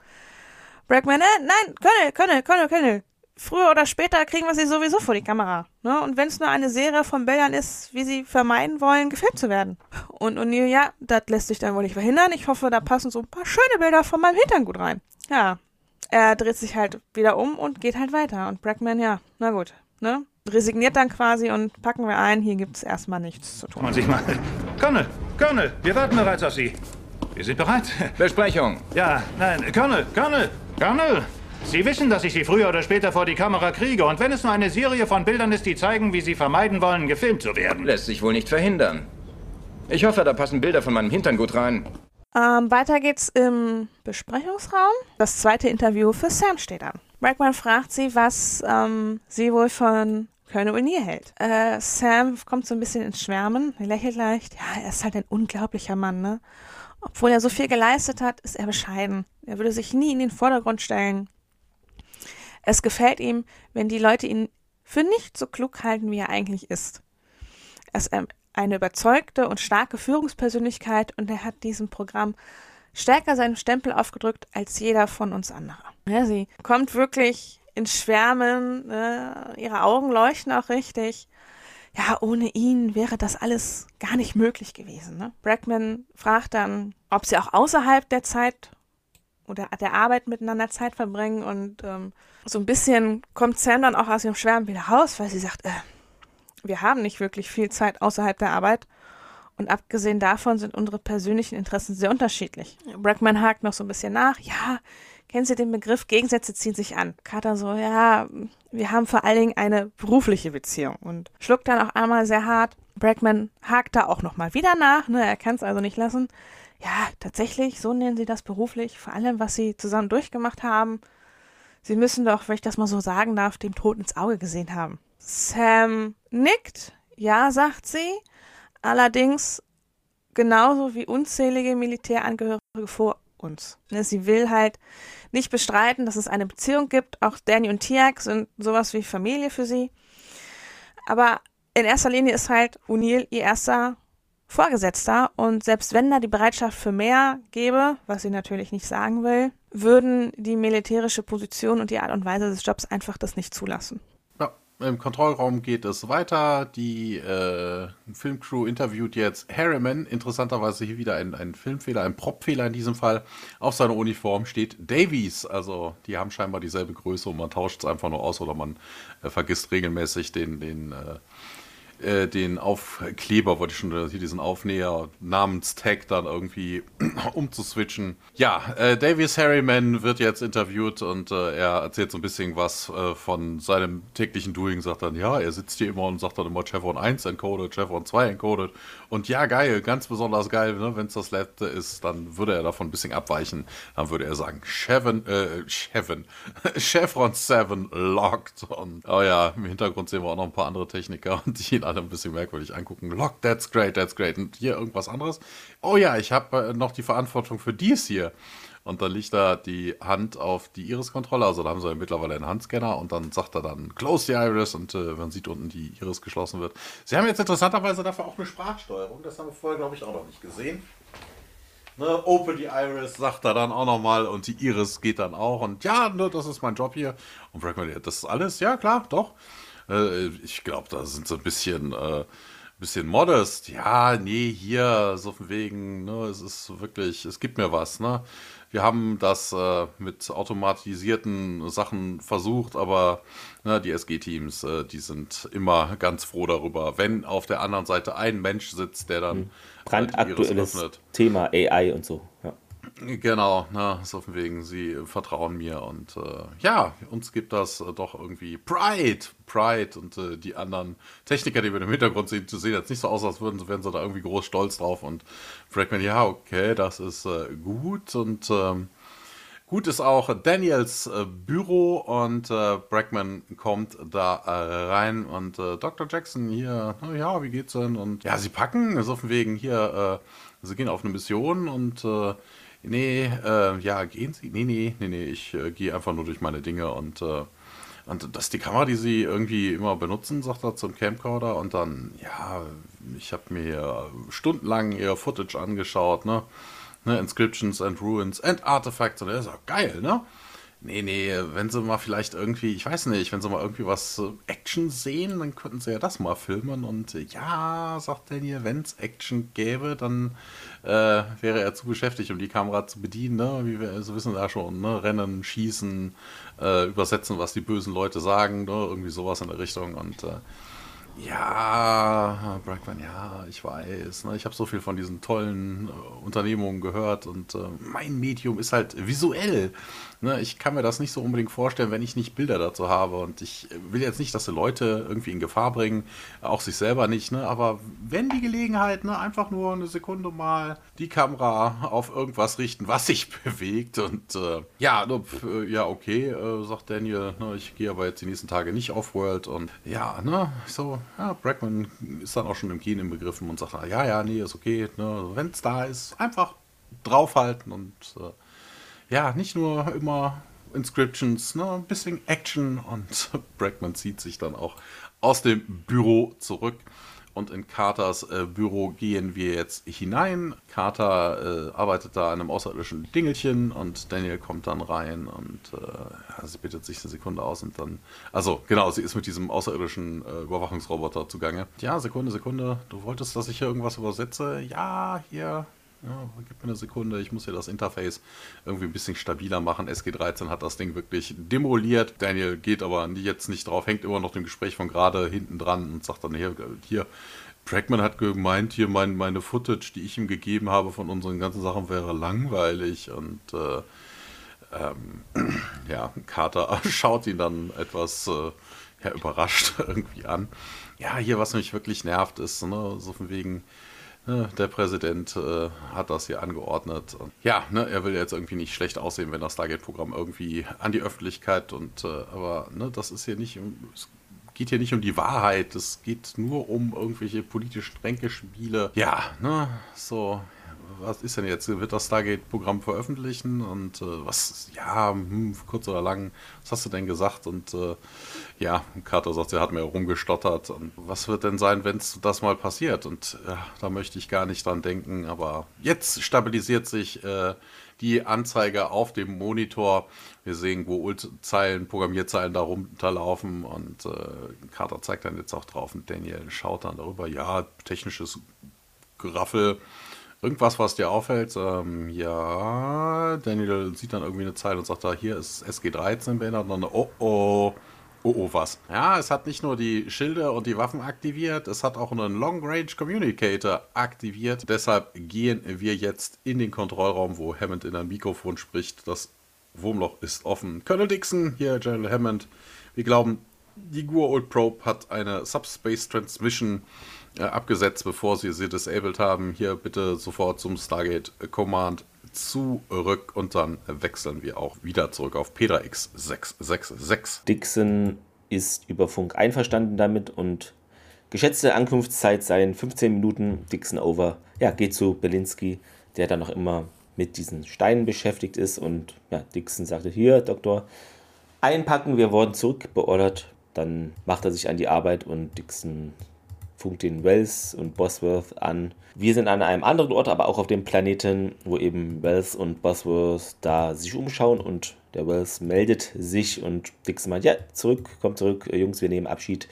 Brackman, äh, nein, Colonel, Colonel, Colonel, Colonel. Früher oder später kriegen wir sie sowieso vor die Kamera. Ne? Und wenn es nur eine Serie von Bildern ist, wie sie vermeiden wollen, gefilmt zu werden. Und O'Neill, ja, das lässt sich dann wohl nicht verhindern. Ich hoffe, da passen so ein paar schöne Bilder von meinem Hintern gut rein. Ja, er dreht sich halt wieder um und geht halt weiter. Und Brackman, ja, na gut, ne? Resigniert dann quasi und packen wir ein, hier gibt's erstmal nichts zu tun. Und sich mal. Colonel, Colonel, wir warten bereits auf Sie. Wir sind bereit. Besprechung. Ja, nein, Colonel, Colonel, Colonel. Sie wissen, dass ich Sie früher oder später vor die Kamera kriege. Und wenn es nur eine Serie von Bildern ist, die zeigen, wie Sie vermeiden wollen, gefilmt zu werden. Lässt sich wohl nicht verhindern. Ich hoffe, da passen Bilder von meinem Hintern gut rein. Ähm, weiter geht's im Besprechungsraum. Das zweite Interview für Sam steht an. Brackman fragt sie, was ähm, sie wohl von Colonel O'Neill hält. Äh, Sam kommt so ein bisschen ins Schwärmen, er lächelt leicht. Ja, er ist halt ein unglaublicher Mann, ne? Obwohl er so viel geleistet hat, ist er bescheiden. Er würde sich nie in den Vordergrund stellen. Es gefällt ihm, wenn die Leute ihn für nicht so klug halten, wie er eigentlich ist. Er ist eine überzeugte und starke Führungspersönlichkeit und er hat diesem Programm stärker seinen Stempel aufgedrückt als jeder von uns andere. Ja, sie kommt wirklich ins Schwärmen, ne? ihre Augen leuchten auch richtig. Ja, ohne ihn wäre das alles gar nicht möglich gewesen. Ne? Brackman fragt dann, ob sie auch außerhalb der Zeit oder der Arbeit miteinander Zeit verbringen und ähm, so ein bisschen kommt Sam dann auch aus ihrem Schwärmen wieder raus, weil sie sagt, äh, wir haben nicht wirklich viel Zeit außerhalb der Arbeit. Und abgesehen davon sind unsere persönlichen Interessen sehr unterschiedlich. Brackman hakt noch so ein bisschen nach. Ja, kennen Sie den Begriff Gegensätze ziehen sich an? Carter so, ja, wir haben vor allen Dingen eine berufliche Beziehung und schluckt dann auch einmal sehr hart. Brackman hakt da auch nochmal wieder nach, ne, er kann es also nicht lassen. Ja, tatsächlich, so nennen sie das beruflich, vor allem was sie zusammen durchgemacht haben. Sie müssen doch, wenn ich das mal so sagen darf, dem Tod ins Auge gesehen haben. Sam nickt, ja, sagt sie, allerdings genauso wie unzählige Militärangehörige vor uns. Ne, sie will halt nicht bestreiten, dass es eine Beziehung gibt. Auch Danny und Tiak sind sowas wie Familie für sie. Aber in erster Linie ist halt O'Neill ihr erster Vorgesetzter und selbst wenn da die Bereitschaft für mehr gäbe, was sie natürlich nicht sagen will, würden die militärische Position und die Art und Weise des Jobs einfach das nicht zulassen. Im Kontrollraum geht es weiter. Die äh, Filmcrew interviewt jetzt Harriman. Interessanterweise hier wieder ein, ein Filmfehler, ein Propfehler in diesem Fall. Auf seiner Uniform steht Davies. Also die haben scheinbar dieselbe Größe und man tauscht es einfach nur aus oder man äh, vergisst regelmäßig den, den äh, äh, den Aufkleber, wollte ich schon, hier diesen Aufnäher, Namenstag dann irgendwie umzuswitchen. Ja, äh, Davies Harriman wird jetzt interviewt und äh, er erzählt so ein bisschen was äh, von seinem täglichen Doing, sagt dann, ja, er sitzt hier immer und sagt dann immer Chevron 1 encoded, Chevron 2 encoded und ja, geil, ganz besonders geil, ne? wenn es das letzte ist, dann würde er davon ein bisschen abweichen, dann würde er sagen, Chevron, äh, Chevron, Chevron 7 locked und, oh ja, im Hintergrund sehen wir auch noch ein paar andere Techniker und die alle ein bisschen merkwürdig angucken. Lock, that's great, that's great. Und hier irgendwas anderes. Oh ja, ich habe äh, noch die Verantwortung für dies hier. Und dann liegt da die Hand auf die Iris-Kontrolle. Also da haben sie ja mittlerweile einen Handscanner. Und dann sagt er dann, close the Iris. Und äh, man sieht unten, die Iris geschlossen wird. Sie haben jetzt interessanterweise dafür auch eine Sprachsteuerung. Das haben wir vorher, glaube ich, auch noch nicht gesehen. Ne, open the Iris, sagt er dann auch nochmal. Und die Iris geht dann auch. Und ja, ne, das ist mein Job hier. Und Brackman, das ist alles? Ja, klar, doch. Äh, ich glaube, da sind sie ein bisschen, äh, bisschen modest. Ja, nee, hier, so von wegen, ne, es ist wirklich, es gibt mir was, ne. Wir haben das äh, mit automatisierten Sachen versucht, aber ne, die SG-Teams, äh, die sind immer ganz froh darüber, wenn auf der anderen Seite ein Mensch sitzt, der dann hm. brandaktuelles Thema AI und so. Ja. Genau, na, so von wegen, sie vertrauen mir und äh, ja, uns gibt das äh, doch irgendwie Pride, Pride und äh, die anderen Techniker, die wir im Hintergrund sehen, sehen jetzt nicht so aus, als würden, wären sie da irgendwie groß stolz drauf und Fragman, ja, okay, das ist äh, gut und ähm, gut ist auch Daniels äh, Büro und äh, Brackman kommt da rein und Dr. Jackson hier, ja, wie geht's denn? Und ja, sie packen, so von wegen hier, sie gehen auf eine Mission und nee, äh, ja, gehen Sie? Nee, nee, nee, nee, ich äh, gehe einfach nur durch meine Dinge und, äh, und das ist die Kamera, die Sie irgendwie immer benutzen, sagt er zum Camcorder und dann, ja, ich habe mir stundenlang Ihr Footage angeschaut, ne? ne? Inscriptions and Ruins and Artifacts und er ist auch geil, ne? Nee, nee, wenn sie mal vielleicht irgendwie, ich weiß nicht, wenn sie mal irgendwie was äh, Action sehen, dann könnten sie ja das mal filmen. Und äh, ja, sagt Daniel, wenn es Action gäbe, dann äh, wäre er zu beschäftigt, um die Kamera zu bedienen. Ne? Wie wir also wissen da schon, ne? Rennen, Schießen, äh, übersetzen, was die bösen Leute sagen, ne? irgendwie sowas in der Richtung. Und äh, ja, Brackman, ja, ich weiß. Ne? Ich habe so viel von diesen tollen äh, Unternehmungen gehört und äh, mein Medium ist halt visuell. Ne? Ich kann mir das nicht so unbedingt vorstellen, wenn ich nicht Bilder dazu habe. Und ich will jetzt nicht, dass die Leute irgendwie in Gefahr bringen, auch sich selber nicht. Ne? Aber wenn die Gelegenheit, ne, einfach nur eine Sekunde mal die Kamera auf irgendwas richten, was sich bewegt. Und äh, ja, äh, ja, okay, äh, sagt Daniel, ne, ich gehe aber jetzt die nächsten Tage nicht auf World. Und ja, ne, so, ja, Brackman ist dann auch schon im im Begriffen und sagt, ja, ja, nee, ist okay. Ne? Wenn es da ist, einfach draufhalten und äh, ja, nicht nur immer Inscriptions, ne, ein bisschen Action und Brackman zieht sich dann auch aus dem Büro zurück. Und in Carters äh, Büro gehen wir jetzt hinein. Carter äh, arbeitet da an einem außerirdischen Dingelchen und Daniel kommt dann rein und äh, ja, sie bittet sich eine Sekunde aus und dann. Also, genau, sie ist mit diesem außerirdischen äh, Überwachungsroboter zugange. Ja, Sekunde, Sekunde. Du wolltest, dass ich hier irgendwas übersetze? Ja, hier, ja, gib mir eine Sekunde, ich muss hier das Interface irgendwie ein bisschen stabiler machen. SG13 hat das Ding wirklich demoliert. Daniel geht aber jetzt nicht drauf, hängt immer noch dem Gespräch von gerade hinten dran und sagt dann hier, hier Trackman hat gemeint, hier mein, meine Footage, die ich ihm gegeben habe von unseren ganzen Sachen, wäre langweilig und äh, ähm, ja, Carter schaut ihn dann etwas äh, ja, überrascht irgendwie an. Ja, hier, was mich wirklich nervt, ist, ne, so von wegen, der Präsident äh, hat das hier angeordnet. Und ja, ne, er will jetzt irgendwie nicht schlecht aussehen, wenn das Stargate-Programm irgendwie an die Öffentlichkeit und, äh, aber ne, das ist hier nicht, es geht hier nicht um die Wahrheit, es geht nur um irgendwelche politischen Ränkespiele. Ja, ne, so, was ist denn jetzt? Wird das Stargate-Programm veröffentlichen? Und äh, was, ja, hm, kurz oder lang, was hast du denn gesagt? Und äh, ja, Carter sagt, er hat mir rumgestottert. Und was wird denn sein, wenn das mal passiert? Und ja, da möchte ich gar nicht dran denken. Aber jetzt stabilisiert sich äh, die Anzeige auf dem Monitor. Wir sehen, wo Zeilen, Programmierzeilen da runterlaufen und äh, Carter zeigt dann jetzt auch drauf und Daniel schaut dann darüber, ja, technisches Geraffel, irgendwas, was dir auffällt. Ähm, ja, Daniel sieht dann irgendwie eine Zeile und sagt da, hier ist SG13 beendet und dann, oh oh, oh oh, was. Ja, es hat nicht nur die Schilde und die Waffen aktiviert, es hat auch einen Long Range Communicator aktiviert. Deshalb gehen wir jetzt in den Kontrollraum, wo Hammond in ein Mikrofon spricht. Das Wurmloch ist offen. Colonel Dixon, hier General Hammond. Wir glauben, die Gur-Old Probe hat eine Subspace Transmission abgesetzt, bevor sie sie disabled haben. Hier bitte sofort zum Stargate Command zurück und dann wechseln wir auch wieder zurück auf Petra X666. Dixon ist über Funk einverstanden damit und geschätzte Ankunftszeit seien 15 Minuten. Dixon over. Ja, geht zu Belinsky, der dann noch immer mit diesen Steinen beschäftigt ist und ja, Dixon sagte, hier, Doktor, einpacken, wir wurden zurückbeordert. Dann macht er sich an die Arbeit und Dixon funkt den Wells und Bosworth an. Wir sind an einem anderen Ort, aber auch auf dem Planeten, wo eben Wells und Bosworth da sich umschauen und der Wells meldet sich und Dixon meint, ja, zurück, kommt zurück, Jungs, wir nehmen Abschied.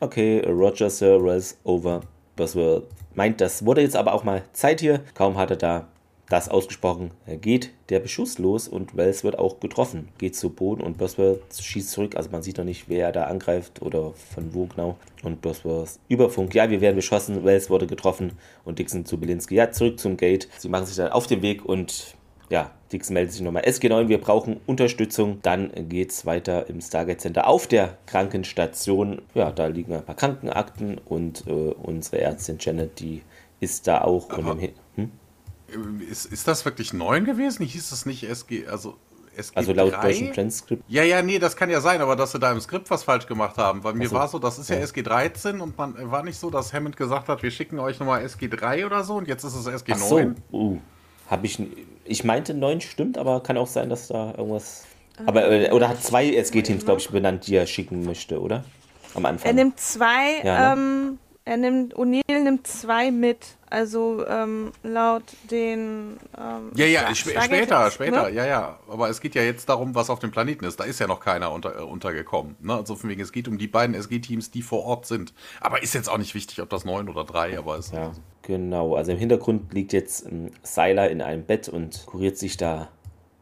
Okay, Roger, Sir, Wells, over. Bosworth meint, das wurde jetzt aber auch mal Zeit hier. Kaum hat er da das ausgesprochen geht der Beschuss los und Wells wird auch getroffen. Geht zu Boden und Bosworth schießt zurück. Also man sieht noch nicht, wer da angreift oder von wo genau. Und Bosworth über Funk, ja, wir werden beschossen. Wells wurde getroffen und Dixon zu Belinsky, ja, zurück zum Gate. Sie machen sich dann auf den Weg und ja, Dixon meldet sich nochmal. SG9, wir brauchen Unterstützung. Dann geht es weiter im Stargate Center auf der Krankenstation. Ja, da liegen ein paar Krankenakten und äh, unsere Ärztin Janet, die ist da auch. Aber, hm? Ist, ist das wirklich neun gewesen? Hieß das nicht SG, also SG Also laut deutschem Transkript? Ja, ja, nee, das kann ja sein, aber dass sie da im Skript was falsch gemacht haben. Weil mir also, war so, das ist ja, ja, SG 13 und man war nicht so, dass Hammond gesagt hat, wir schicken euch nochmal SG 3 oder so und jetzt ist es SG Ach 9. So. Uh, hab ich, ich meinte 9 stimmt, aber kann auch sein, dass da irgendwas. Aber, äh, oder hat zwei SG-Teams, glaube ich, benannt, die er schicken möchte, oder? Am Anfang. Er nimmt zwei, ja, ne? ähm, er nimmt, O'Neill nimmt zwei mit, also ähm, laut den. Ähm, ja, ja, sp später, später, ne? ja, ja. Aber es geht ja jetzt darum, was auf dem Planeten ist. Da ist ja noch keiner unter, äh, untergekommen. Ne? Also von wegen, es geht um die beiden SG-Teams, die vor Ort sind. Aber ist jetzt auch nicht wichtig, ob das neun oder drei, aber ist. Ja, genau. Also im Hintergrund liegt jetzt ähm, Seiler in einem Bett und kuriert sich da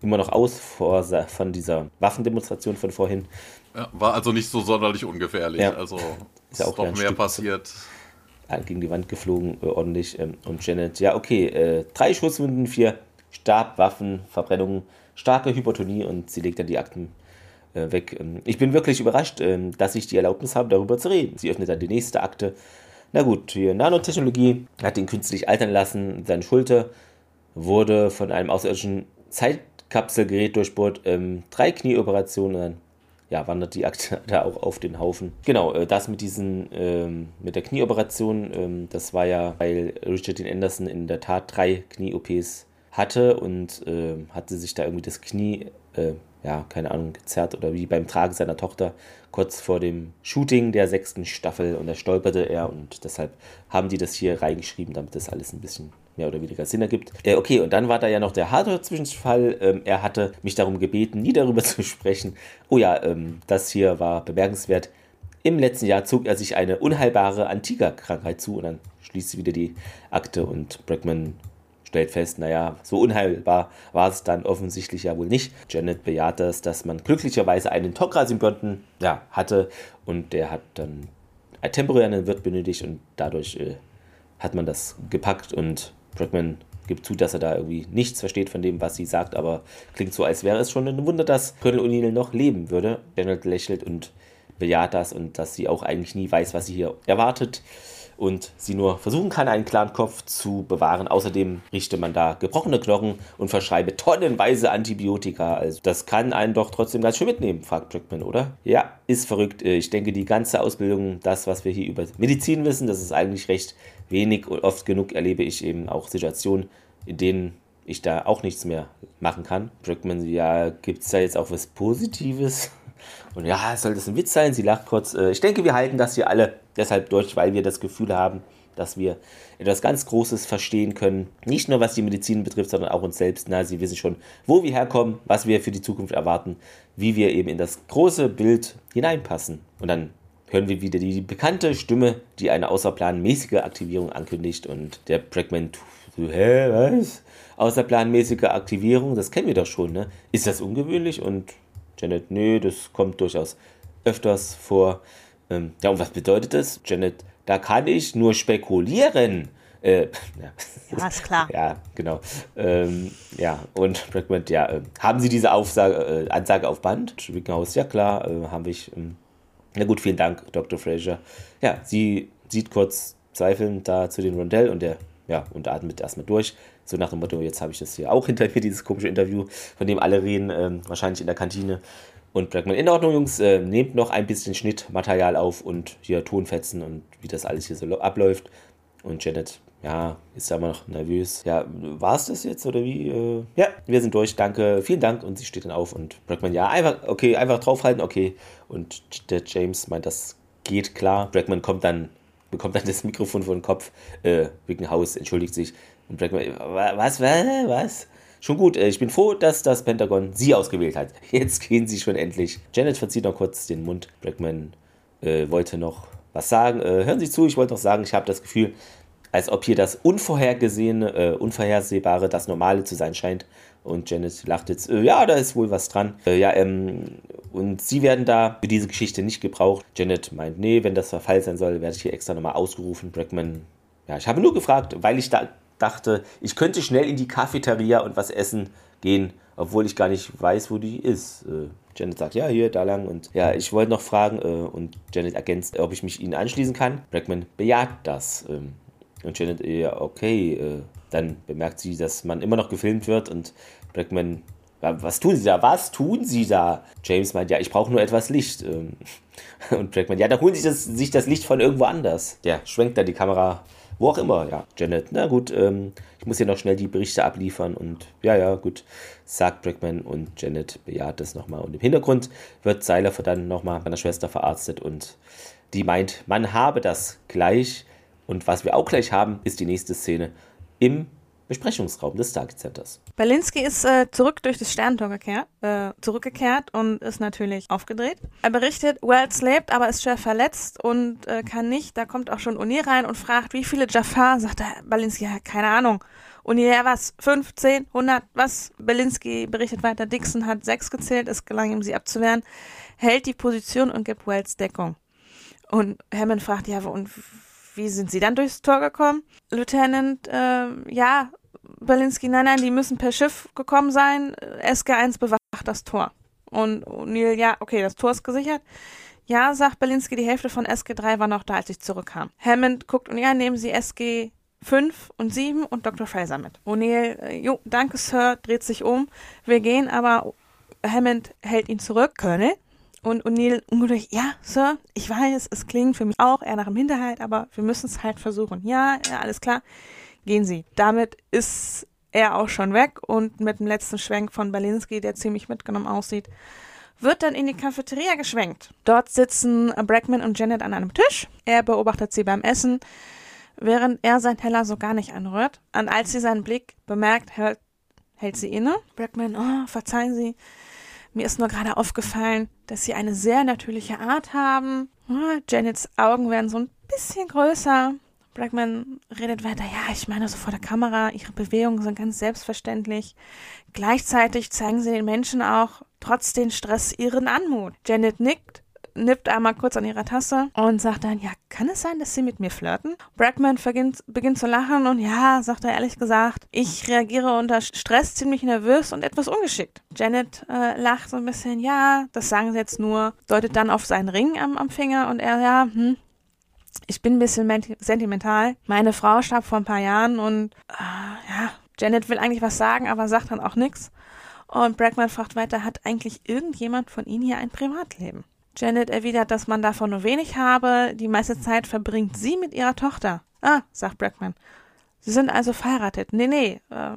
immer noch aus vor, von dieser Waffendemonstration von vorhin. Ja, war also nicht so sonderlich ungefährlich. Ja. Also ist, ist auch doch mehr passiert gegen die Wand geflogen, äh, ordentlich. Ähm, und Janet, ja, okay, äh, drei Schusswunden, vier Stabwaffen, Verbrennungen, starke Hypertonie und sie legt dann die Akten äh, weg. Ähm, ich bin wirklich überrascht, ähm, dass ich die Erlaubnis habe, darüber zu reden. Sie öffnet dann die nächste Akte. Na gut, hier Nanotechnologie hat ihn künstlich altern lassen. Seine Schulter wurde von einem außerirdischen Zeitkapselgerät durchbohrt. Ähm, drei Knieoperationen, ja, wandert die Akte da auch auf den Haufen. Genau, äh, das mit diesen, ähm, mit der Knieoperation, ähm, das war ja, weil Richard Dean Anderson in der Tat drei Knie-OPs hatte und äh, hatte sich da irgendwie das Knie, äh, ja, keine Ahnung, gezerrt oder wie beim Tragen seiner Tochter kurz vor dem Shooting der sechsten Staffel und da stolperte er und deshalb haben die das hier reingeschrieben, damit das alles ein bisschen mehr oder weniger Sinn ergibt. Äh, okay, und dann war da ja noch der Hardware-Zwischenfall. Ähm, er hatte mich darum gebeten, nie darüber zu sprechen. Oh ja, ähm, das hier war bemerkenswert. Im letzten Jahr zog er sich eine unheilbare Antiga-Krankheit zu und dann schließt sie wieder die Akte und Brackman stellt fest, naja, so unheilbar war es dann offensichtlich ja wohl nicht. Janet bejaht das, dass man glücklicherweise einen Tokra-Symbionten ja, hatte und der hat dann einen Wirt benötigt und dadurch äh, hat man das gepackt und Brackman gibt zu, dass er da irgendwie nichts versteht von dem, was sie sagt, aber klingt so, als wäre es schon ein Wunder, dass Colonel O'Neill noch leben würde. Janet lächelt und bejaht das und dass sie auch eigentlich nie weiß, was sie hier erwartet und sie nur versuchen kann, einen klaren Kopf zu bewahren. Außerdem richte man da gebrochene Knochen und verschreibe tonnenweise Antibiotika. Also das kann einen doch trotzdem ganz schön mitnehmen, fragt Jackman, oder? Ja, ist verrückt. Ich denke, die ganze Ausbildung, das, was wir hier über Medizin wissen, das ist eigentlich recht wenig und oft genug erlebe ich eben auch Situationen, in denen ich da auch nichts mehr machen kann. Jackman, ja, gibt es da jetzt auch was Positives? Und ja, soll das ein Witz sein? Sie lacht kurz. Äh, ich denke, wir halten das hier alle deshalb durch, weil wir das Gefühl haben, dass wir etwas ganz Großes verstehen können. Nicht nur was die Medizin betrifft, sondern auch uns selbst. Na, Sie wissen schon, wo wir herkommen, was wir für die Zukunft erwarten, wie wir eben in das große Bild hineinpassen. Und dann hören wir wieder die bekannte Stimme, die eine außerplanmäßige Aktivierung ankündigt. Und der Brackman, hä, was? Außerplanmäßige Aktivierung, das kennen wir doch schon, ne? Ist das ungewöhnlich? Und Janet, nö, das kommt durchaus öfters vor. Ähm, ja, und was bedeutet das? Janet, da kann ich nur spekulieren. Äh, ja. ja, ist klar. ja, genau. Ähm, ja, und Brackman, ja, äh, haben Sie diese Aufsage, äh, Ansage auf Band? Schwickenhaus, ja klar, äh, habe ich. Ähm, na gut, vielen Dank, Dr. Fraser. Ja, sie sieht kurz zweifelnd da zu den Rondell und der, ja, und atmet erstmal durch. So nach dem Motto, jetzt habe ich das hier auch hinter mir, dieses komische Interview, von dem alle reden, ähm, wahrscheinlich in der Kantine. Und Blackman, in Ordnung, Jungs, äh, nehmt noch ein bisschen Schnittmaterial auf und hier Tonfetzen und wie das alles hier so abläuft. Und Janet, ja, ist ja immer noch nervös. Ja, war es das jetzt oder wie? Äh, ja, wir sind durch, danke, vielen Dank. Und sie steht dann auf und Brackman, ja, einfach, okay, einfach draufhalten, okay. Und der James meint, das geht klar. Brackman kommt dann, bekommt dann das Mikrofon vor den Kopf. Äh, Wickenhaus entschuldigt sich. Und Brackman, was, was, was? Schon gut, äh, ich bin froh, dass das Pentagon sie ausgewählt hat. Jetzt gehen sie schon endlich. Janet verzieht noch kurz den Mund. Brackman äh, wollte noch was sagen. Äh, hören Sie zu, ich wollte noch sagen, ich habe das Gefühl, als ob hier das Unvorhergesehene, äh, Unvorhersehbare das Normale zu sein scheint. Und Janet lacht jetzt, äh, ja, da ist wohl was dran. Äh, ja, ähm, und sie werden da für diese Geschichte nicht gebraucht. Janet meint, nee, wenn das der Fall sein soll, werde ich hier extra nochmal ausgerufen. Brackman, ja, ich habe nur gefragt, weil ich da dachte, ich könnte schnell in die Cafeteria und was essen gehen, obwohl ich gar nicht weiß, wo die ist. Äh, Janet sagt, ja, hier, da lang. Und ja, ich wollte noch fragen, äh, und Janet ergänzt, ob ich mich ihnen anschließen kann. Brackman bejaht das. Ähm, und Janet, ja, okay. Äh, dann bemerkt sie, dass man immer noch gefilmt wird und Brackman, was tun Sie da? Was tun Sie da? James meint, ja, ich brauche nur etwas Licht. Ähm, und Brackman, ja, da holen Sie das, sich das Licht von irgendwo anders. Der schwenkt da die Kamera wo auch immer, ja. Janet, na gut, ähm, ich muss hier noch schnell die Berichte abliefern und ja, ja, gut, sagt Brackman und Janet bejaht das nochmal. Und im Hintergrund wird Seiler dann nochmal meiner Schwester verarztet und die meint, man habe das gleich. Und was wir auch gleich haben, ist die nächste Szene im Besprechungsraum des Stargate Centers. Berlinski ist äh, zurück durch das Sternentor gekehrt, äh, zurückgekehrt und ist natürlich aufgedreht. Er berichtet, Wells lebt, aber ist schwer verletzt und äh, kann nicht. Da kommt auch schon Uni rein und fragt, wie viele Jafar? Sagt er, Berlinski, ja, keine Ahnung. Ja, was? 15, 100, was? Berlinski berichtet weiter, Dixon hat sechs gezählt, es gelang ihm, sie abzuwehren, hält die Position und gibt Wells Deckung. Und Hammond fragt, ja, und wie sind Sie dann durchs Tor gekommen? Lieutenant, äh, ja, Berlinski, nein, nein, die müssen per Schiff gekommen sein. SG1 bewacht das Tor. Und O'Neill, ja, okay, das Tor ist gesichert. Ja, sagt Berlinski, die Hälfte von SG3 war noch da, als ich zurückkam. Hammond guckt und ja, nehmen Sie SG 5 und 7 und Dr. Fraser mit. O'Neill, äh, jo, danke, Sir, dreht sich um. Wir gehen, aber Hammond hält ihn zurück. Colonel, und O'Neill ungeduldig, ja, Sir, ich weiß, es klingt für mich auch eher nach einem Hinterhalt, aber wir müssen es halt versuchen. Ja, ja, alles klar. Gehen Sie. Damit ist er auch schon weg und mit dem letzten Schwenk von Balinski, der ziemlich mitgenommen aussieht, wird dann in die Cafeteria geschwenkt. Dort sitzen Brackman und Janet an einem Tisch. Er beobachtet sie beim Essen, während er sein Teller so gar nicht anrührt. Und als sie seinen Blick bemerkt, hält, hält sie inne. Brackman, oh, verzeihen Sie, mir ist nur gerade aufgefallen, dass sie eine sehr natürliche Art haben. Janets Augen werden so ein bisschen größer. Blackman redet weiter, ja, ich meine so vor der Kamera, ihre Bewegungen sind ganz selbstverständlich. Gleichzeitig zeigen sie den Menschen auch trotz den Stress ihren Anmut. Janet nickt, nippt einmal kurz an ihrer Tasse und sagt dann, ja, kann es sein, dass sie mit mir flirten? Brackman beginnt, beginnt zu lachen und ja, sagt er ehrlich gesagt, ich reagiere unter Stress ziemlich nervös und etwas ungeschickt. Janet äh, lacht so ein bisschen, ja, das sagen sie jetzt nur, deutet dann auf seinen Ring am, am Finger und er, ja, hm, ich bin ein bisschen sentimental. Meine Frau starb vor ein paar Jahren und äh, ja, Janet will eigentlich was sagen, aber sagt dann auch nichts. Und Brackman fragt weiter, hat eigentlich irgendjemand von Ihnen hier ein Privatleben? Janet erwidert, dass man davon nur wenig habe. Die meiste Zeit verbringt sie mit ihrer Tochter. Ah, sagt Brackman. Sie sind also verheiratet. Nee, nee. Äh,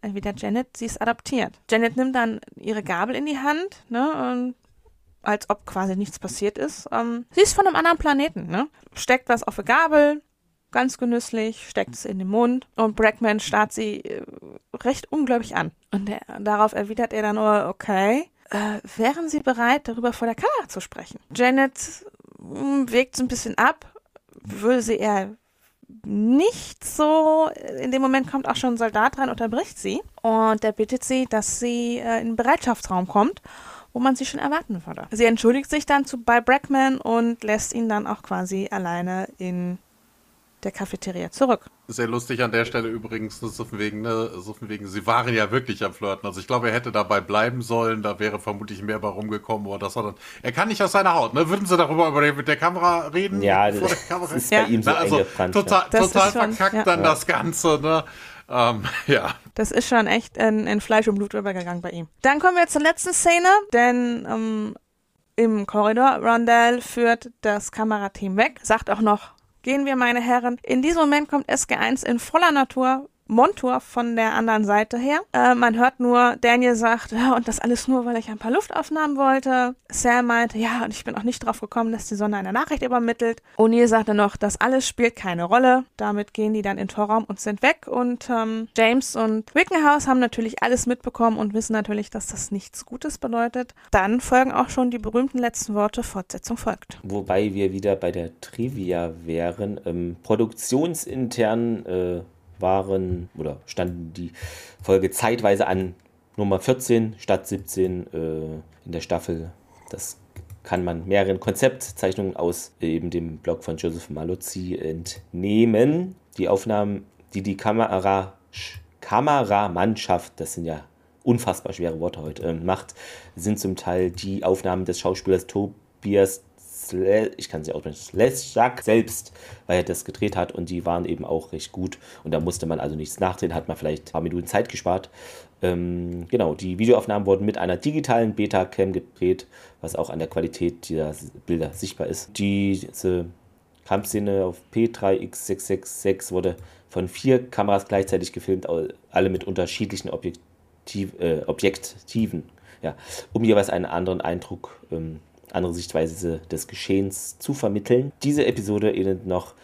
entweder Janet, sie ist adoptiert. Janet nimmt dann ihre Gabel in die Hand, ne, und als ob quasi nichts passiert ist. Ähm, sie ist von einem anderen Planeten, ne? Steckt was auf die Gabel, ganz genüsslich, steckt es in den Mund und Brackman starrt sie äh, recht ungläubig an. Und der, darauf erwidert er dann nur, okay, äh, wären Sie bereit, darüber vor der Kamera zu sprechen? Janet hm, wägt so ein bisschen ab, würde sie eher nicht so. In dem Moment kommt auch schon ein Soldat rein, unterbricht sie und er bittet sie, dass sie äh, in den Bereitschaftsraum kommt, wo man sie schon erwarten würde. Sie entschuldigt sich dann zu, bei Brackman und lässt ihn dann auch quasi alleine in der Cafeteria zurück. Sehr lustig an der Stelle übrigens, so von wegen, ne, so von wegen, sie waren ja wirklich am Flirten. Also ich glaube, er hätte dabei bleiben sollen, da wäre vermutlich mehr bei rumgekommen, aber das dann, er kann nicht aus seiner Haut, ne? Würden sie darüber über mit der Kamera reden? Ja, das, Kamera? ist ja. bei ihm so Na, also total, ja. total verkackt schon, ja. dann das Ganze, ne? Ähm, ja. Das ist schon echt in, in, Fleisch und Blut übergegangen bei ihm. Dann kommen wir zur letzten Szene, denn ähm, im Korridor, Rondell führt das Kamerateam weg, sagt auch noch, Gehen wir, meine Herren. In diesem Moment kommt SG1 in voller Natur Montor von der anderen Seite her. Äh, man hört nur, Daniel sagt, ja, und das alles nur, weil ich ein paar Luftaufnahmen wollte. Sam meinte, ja, und ich bin auch nicht drauf gekommen, dass die Sonne eine Nachricht übermittelt. O'Neill sagte noch, das alles spielt keine Rolle. Damit gehen die dann in den Torraum und sind weg. Und ähm, James und Wickenhaus haben natürlich alles mitbekommen und wissen natürlich, dass das nichts Gutes bedeutet. Dann folgen auch schon die berühmten letzten Worte, Fortsetzung folgt. Wobei wir wieder bei der Trivia wären. Ähm, produktionsintern äh waren oder standen die Folge zeitweise an Nummer 14 statt 17 äh, in der Staffel. Das kann man mehreren Konzeptzeichnungen aus eben dem Blog von Joseph Malozzi entnehmen. Die Aufnahmen, die die Kamera, Kameramannschaft, das sind ja unfassbar schwere Worte heute, äh, macht, sind zum Teil die Aufnahmen des Schauspielers Tobias ich kann sie aussprechen, Sleshak selbst, weil er das gedreht hat und die waren eben auch recht gut und da musste man also nichts nachdrehen, hat man vielleicht ein paar Minuten Zeit gespart. Ähm, genau, die Videoaufnahmen wurden mit einer digitalen Beta-Cam gedreht, was auch an der Qualität dieser Bilder sichtbar ist. Diese Kampfszene auf P3X666 wurde von vier Kameras gleichzeitig gefilmt, alle mit unterschiedlichen Objektiv, äh, Objektiven, ja, um jeweils einen anderen Eindruck ähm, andere Sichtweise des Geschehens zu vermitteln. Diese Episode ähnelt noch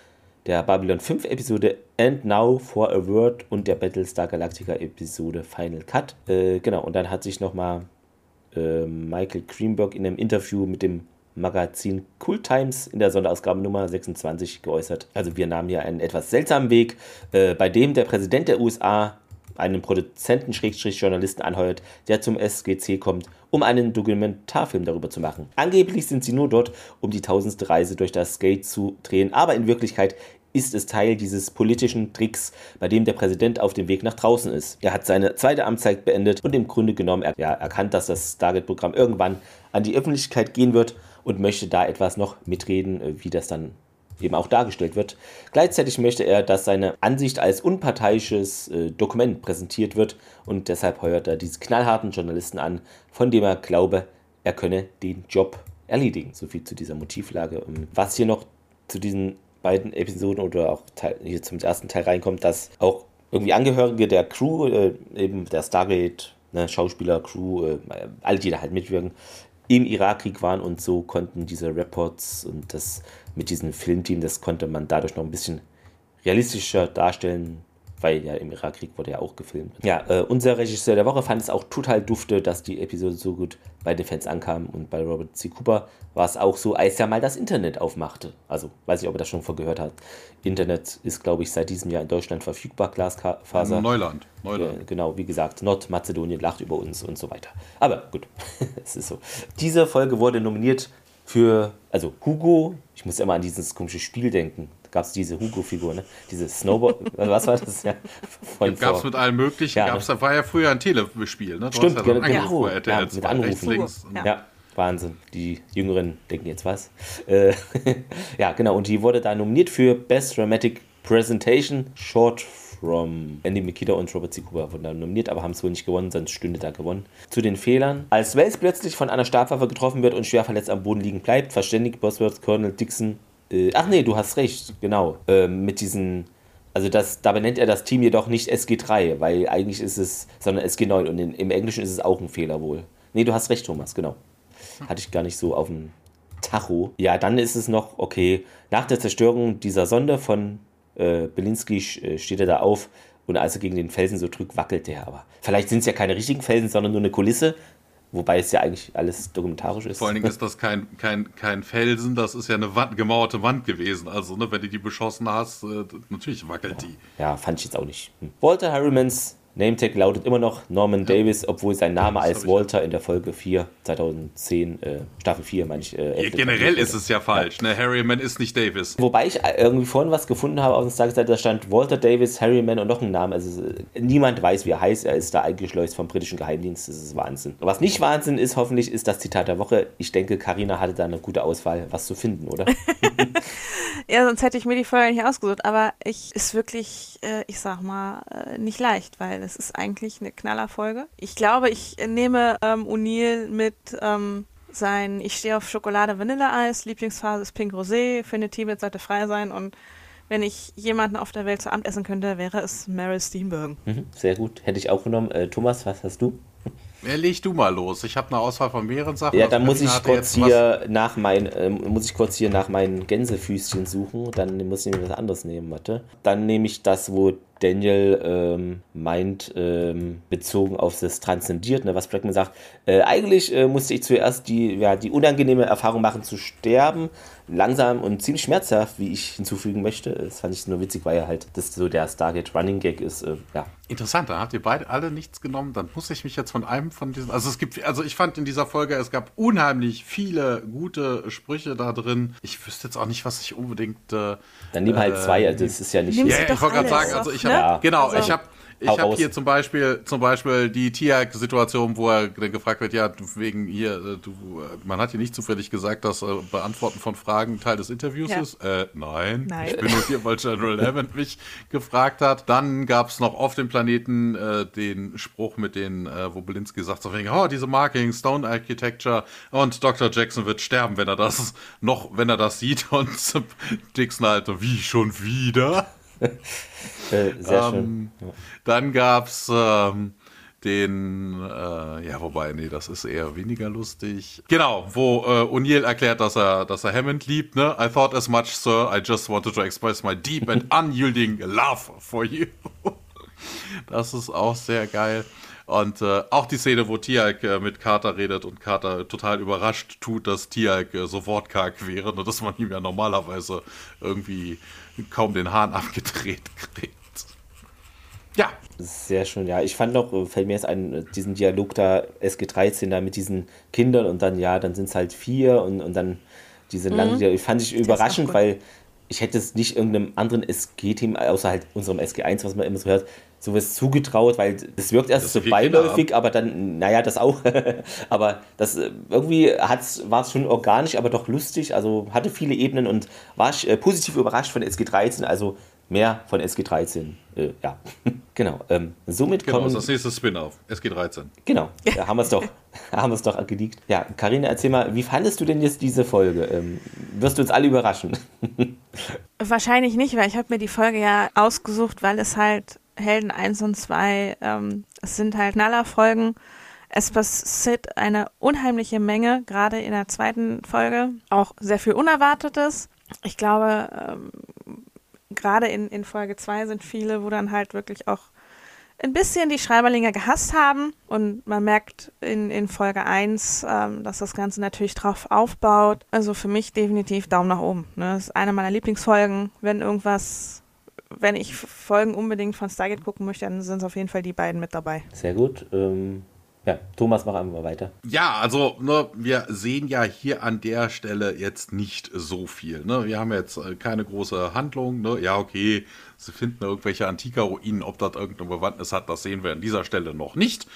der Babylon 5 Episode And Now for a Word und der Battlestar Galactica Episode Final Cut. Äh, genau, und dann hat sich nochmal äh, Michael Greenberg in einem Interview mit dem Magazin Cool Times in der Sonderausgabe Nummer 26 geäußert. Also wir nahmen hier einen etwas seltsamen Weg, äh, bei dem der Präsident der USA einen Produzenten-Journalisten anheuert, der zum SGC kommt, um einen Dokumentarfilm darüber zu machen. Angeblich sind sie nur dort, um die tausendste Reise durch das Gate zu drehen, aber in Wirklichkeit ist es Teil dieses politischen Tricks, bei dem der Präsident auf dem Weg nach draußen ist. Er hat seine zweite Amtszeit beendet und im Grunde genommen er, ja, erkannt, dass das Stargate-Programm irgendwann an die Öffentlichkeit gehen wird und möchte da etwas noch mitreden, wie das dann eben auch dargestellt wird. Gleichzeitig möchte er, dass seine Ansicht als unparteiisches äh, Dokument präsentiert wird und deshalb heuert er diese knallharten Journalisten an, von dem er glaube, er könne den Job erledigen. So viel zu dieser Motivlage. Ähm, was hier noch zu diesen beiden Episoden oder auch Teil, hier zum ersten Teil reinkommt, dass auch irgendwie Angehörige der Crew, äh, eben der Stargate, ne, Schauspieler, Crew, äh, alle, die da halt mitwirken, im Irakkrieg waren und so konnten diese Reports und das mit diesem Filmteam, das konnte man dadurch noch ein bisschen realistischer darstellen, weil ja im Irakkrieg wurde ja auch gefilmt. Ja, äh, unser Regisseur der Woche fand es auch total dufte, dass die Episode so gut bei den Fans ankam und bei Robert C. Cooper war es auch so, als er mal das Internet aufmachte. Also, weiß ich, ob er das schon vorgehört hat. Internet ist, glaube ich, seit diesem Jahr in Deutschland verfügbar, Glasfaser. Neuland. Neuland. Äh, genau, wie gesagt, Nordmazedonien lacht über uns und so weiter. Aber gut, es ist so. Diese Folge wurde nominiert für, also Hugo, ich muss immer an dieses komische Spiel denken. Da gab es diese Hugo-Figur, ne? Diese Snowboard, was war das? Ja, Gab es mit allem möglichen, Ja, gab's, ne? da war ja früher ein Telespiel, ne? Du Stimmt, ja genau. bei Ja, RTL mit 2, Anrufen. rechts, links. Ja. Ja. Wahnsinn. Die Jüngeren denken jetzt was. Äh, ja, genau. Und die wurde da nominiert für Best Dramatic Presentation Short from Andy Mikita und Robert. Cooper wurden da nominiert, aber haben es wohl nicht gewonnen, sonst stünde da gewonnen. Zu den Fehlern. Als Wells plötzlich von einer Stabwaffe getroffen wird und schwer verletzt am Boden liegen bleibt, verständigt Bosworth Colonel Dixon. Äh, ach nee, du hast recht, genau. Ähm, mit diesen. Also das, dabei nennt er das Team jedoch nicht SG3, weil eigentlich ist es, sondern SG9 und in, im Englischen ist es auch ein Fehler wohl. Nee, du hast recht, Thomas, genau. Hatte ich gar nicht so auf dem Tacho. Ja, dann ist es noch, okay, nach der Zerstörung dieser Sonde von äh, Belinsky äh, steht er da auf und als er gegen den Felsen so drückt, wackelt der aber. Vielleicht sind es ja keine richtigen Felsen, sondern nur eine Kulisse, wobei es ja eigentlich alles dokumentarisch ist. Vor allen Dingen ist das kein, kein, kein Felsen, das ist ja eine Wand, gemauerte Wand gewesen. Also, ne, wenn du die beschossen hast, äh, natürlich wackelt die. Ja, fand ich jetzt auch nicht. Hm. Walter Harrimans Nametag lautet immer noch Norman Davis, obwohl sein Name das als ich- Walter in der Folge 4, 2010, äh, Staffel 4, meine ich. Äh, Ja, generell ist es ja falsch. Ne? Harryman ist nicht Davis. Wobei ich äh, irgendwie vorhin was gefunden habe auf der Stargate, da stand Walter Davis, Harryman und noch ein Name. Also äh, niemand weiß, wie er heißt. Er ist da eingeschleust vom britischen Geheimdienst. Das ist Wahnsinn. Was nicht Wahnsinn ist, hoffentlich, ist das Zitat der Woche. Ich denke, Karina hatte da eine gute Auswahl, was zu finden, oder? Ja, sonst hätte ich mir die Folge nicht ausgesucht. Aber ich ist wirklich, äh, ich sag mal, nicht leicht, weil es ist eigentlich eine Knallerfolge. Ich glaube, ich äh, nehme ähm, O'Neill mit ähm, sein Ich stehe auf Schokolade Vanilleeis, Lieblingsphase ist Pink Rosé, finde Tibet sollte frei sein und wenn ich jemanden auf der Welt zu Amt essen könnte, wäre es Meryl Steenburgen. Mhm, Sehr gut. Hätte ich auch genommen. Äh, Thomas, was hast du? Ja, leg du mal los. Ich habe eine Auswahl von mehreren Sachen. Ja, dann muss ich kurz was- hier nach mein, ähm, muss ich kurz hier nach meinen Gänsefüßchen suchen. Dann muss ich mir was anderes nehmen, warte. Dann nehme ich das, wo Daniel ähm, meint, ähm, bezogen auf das Transzendiert, ne, was Blackman sagt. Äh, eigentlich äh, musste ich zuerst die, ja, die unangenehme Erfahrung machen zu sterben. Langsam und ziemlich schmerzhaft, wie ich hinzufügen möchte. Das fand ich nur witzig, weil ja halt das so der Stargate Running Gag ist. Äh, ja, Interessant, da habt ihr beide alle nichts genommen. Dann muss ich mich jetzt von einem von diesen. Also es gibt, also ich fand in dieser Folge, es gab unheimlich viele gute Sprüche da drin. Ich wüsste jetzt auch nicht, was ich unbedingt. Äh, dann nimm halt äh, zwei, also das ist ja nicht. Ja, ich wollte gerade alles sagen, also ich? Habe genau, Also- ich habe ich habe hier zum Beispiel zum Beispiel die Tiag-Situation, wo er dann gefragt wird, ja, du, wegen hier, äh, du, äh, man hat hier nicht zufällig gesagt, dass äh, Beantworten von Fragen Teil des Interviews Ja. ist. Äh, nein, Nein. ich bin nur hier, weil General Hammond mich gefragt hat. Dann gab es noch auf dem Planeten äh, den Spruch mit den, äh, wo Belinsky sagt, so wegen, oh, diese Marking, Stone Architecture und Dr. Jackson wird sterben, wenn er das noch, wenn er das sieht und Dixon halt, wie schon wieder? Äh, sehr schön. Ähm, Dann gab's ähm, den, äh, ja, wobei, nee, das ist eher weniger lustig. Genau, wo äh, O'Neill erklärt, dass er, dass er Hammond liebt, ne? I thought as much, sir. I just wanted to express my deep and unyielding love for you. das ist auch sehr geil. Und äh, auch die Szene, wo Tialk äh, mit Carter redet und Carter total überrascht tut, dass Tialk äh, sofort karg wäre und dass man ihm ja normalerweise irgendwie kaum den Hahn abgedreht kriegt. Ja, Sehr schön, ja. Ich fand noch, äh, fällt mir jetzt ein, äh, diesen Dialog da, SG13 da mit diesen Kindern und dann, ja, dann sind es halt vier und, und dann diese lange, Dialog- fand ich überraschend, gut. weil ich hätte es nicht irgendeinem anderen SG-Team, außer halt unserem SG1, was man immer so hört, sowas zugetraut, weil das wirkt erst Dass so beiläufig, aber dann, naja, das auch. aber das äh, irgendwie war es schon organisch, aber doch lustig, also hatte viele Ebenen und war ich äh, positiv überrascht von SG13, also mehr von SG13. Äh, ja, genau. Ähm, somit genau, kommen. das nächste Spin-off, SG13. Genau, da haben wir es doch, haben wir es doch geleakt. Ja, Karina, erzähl mal, wie fandest du denn jetzt diese Folge? Ähm, wirst du uns alle überraschen? Wahrscheinlich nicht, weil ich habe mir die Folge ja ausgesucht, weil es halt Helden 1 und 2, ähm, es sind halt Knallerfolgen. Es passiert eine unheimliche Menge, gerade in der zweiten Folge. Auch sehr viel Unerwartetes. Ich glaube, ähm, gerade in, in Folge 2 sind viele, wo dann halt wirklich auch ein bisschen die Schreiberlinge gehasst haben. Und man merkt in, in Folge 1, ähm, dass das Ganze natürlich drauf aufbaut. Also für mich definitiv Daumen nach oben. Ne? Das ist eine meiner Lieblingsfolgen. Wenn irgendwas, wenn ich Folgen unbedingt von Stargate gucken möchte, dann sind es auf jeden Fall die beiden mit dabei. Sehr gut. Ähm, Ja, Thomas, mach einfach mal weiter. Ja, also ne, wir sehen ja hier an der Stelle jetzt nicht so viel. Ne? Wir haben jetzt äh, keine große Handlung. Ne? Ja, okay, sie finden irgendwelche Antika-Ruinen. Ob das irgendeine Bewandtnis hat, das sehen wir an dieser Stelle noch nicht.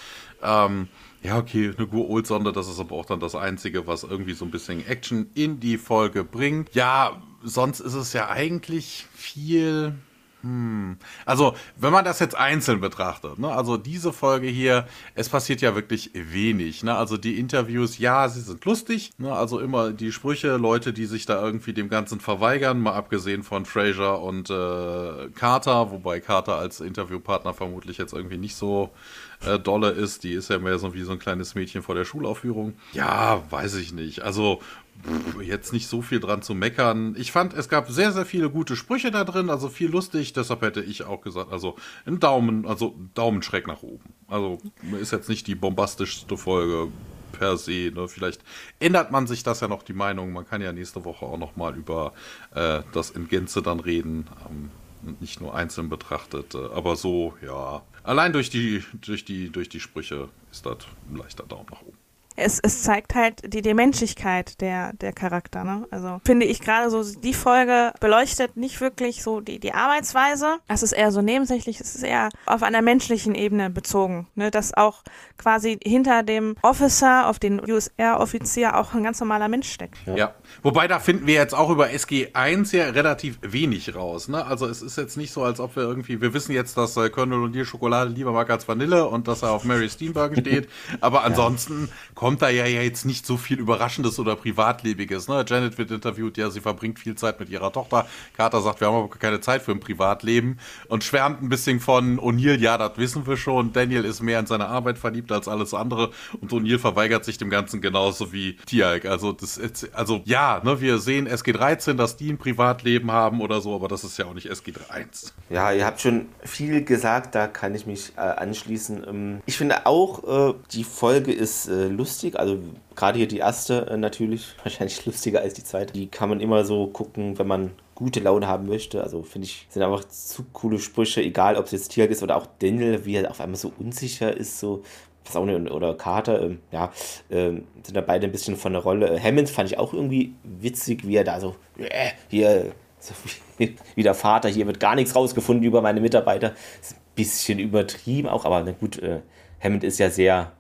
Ähm, ja, okay, eine Gur-Old-Sonde, das ist aber auch dann das Einzige, was irgendwie so ein bisschen Action in die Folge bringt. Ja, sonst ist es ja eigentlich viel hm. Also, wenn man das jetzt einzeln betrachtet, ne, also diese Folge hier, es passiert ja wirklich wenig. Ne? Also die Interviews, ja, sie sind lustig. Ne? Also immer die Sprüche, Leute, die sich da irgendwie dem Ganzen verweigern, mal abgesehen von Fraser und äh, Carter, wobei Carter als Interviewpartner vermutlich jetzt irgendwie nicht so äh, dolle ist. Die ist ja mehr so wie so ein kleines Mädchen vor der Schulaufführung. Ja, weiß ich nicht. Also jetzt nicht so viel dran zu meckern. Ich fand, es gab sehr, sehr viele gute Sprüche da drin, also viel lustig. Deshalb hätte ich auch gesagt, also ein Daumen, also Daumen schräg nach oben. Also ist jetzt nicht die bombastischste Folge per se. Ne? Vielleicht ändert man sich das ja noch die Meinung. Man kann ja nächste Woche auch noch mal über äh, das in Gänze dann reden. Ähm, nicht nur einzeln betrachtet. Äh, aber so, ja. Allein durch die, durch die, durch die Sprüche ist das ein leichter Daumen nach oben es, es zeigt halt die, die Menschlichkeit der, der Charakter. Ne? Also finde ich gerade so, die Folge beleuchtet nicht wirklich so die, die Arbeitsweise. Es ist eher so nebensächlich, es ist eher auf einer menschlichen Ebene bezogen. Ne? Dass auch quasi hinter dem Officer, auf den USR-Offizier auch ein ganz normaler Mensch steckt. Ja. ja. wobei da finden wir jetzt auch über SG1 ja relativ wenig raus. Ne? Also es ist jetzt nicht so, als ob wir irgendwie, wir wissen jetzt, dass äh, Colonel O'Neill Schokolade lieber mag als Vanille und dass er auf Mary Steenburgen steht. Aber ansonsten ja. Kommt da ja jetzt nicht so viel Überraschendes oder Privatlebiges. Ne? Janet wird interviewt, ja, sie verbringt viel Zeit mit ihrer Tochter. Carter sagt, wir haben aber keine Zeit für ein Privatleben und schwärmt ein bisschen von O'Neill, ja, das wissen wir schon. Daniel ist mehr in seine Arbeit verliebt als alles andere und O'Neill verweigert sich dem Ganzen genauso wie Tialk. Also, das, also ja, ne, wir sehen SG13, dass die ein Privatleben haben oder so, aber das ist ja auch nicht SG1. Ja, ihr habt schon viel gesagt, da kann ich mich äh, anschließen. Ähm, ich finde auch, äh, die Folge ist äh, lustig lustig. Also gerade hier die erste äh, natürlich wahrscheinlich lustiger als die zweite. Die kann man immer so gucken, wenn man gute Laune haben möchte. Also finde ich, sind einfach zu coole Sprüche, egal ob es jetzt Tiag ist oder auch Daniel, wie er auf einmal so unsicher ist, so Saune oder Carter, ähm, ja, ähm, sind da beide ein bisschen von der Rolle. Hammond fand ich auch irgendwie witzig, wie er da so, äh, hier, so wie, wie, der Vater, hier wird gar nichts rausgefunden über meine Mitarbeiter. Ist ein bisschen übertrieben auch, aber na gut, äh, Hammond ist ja sehr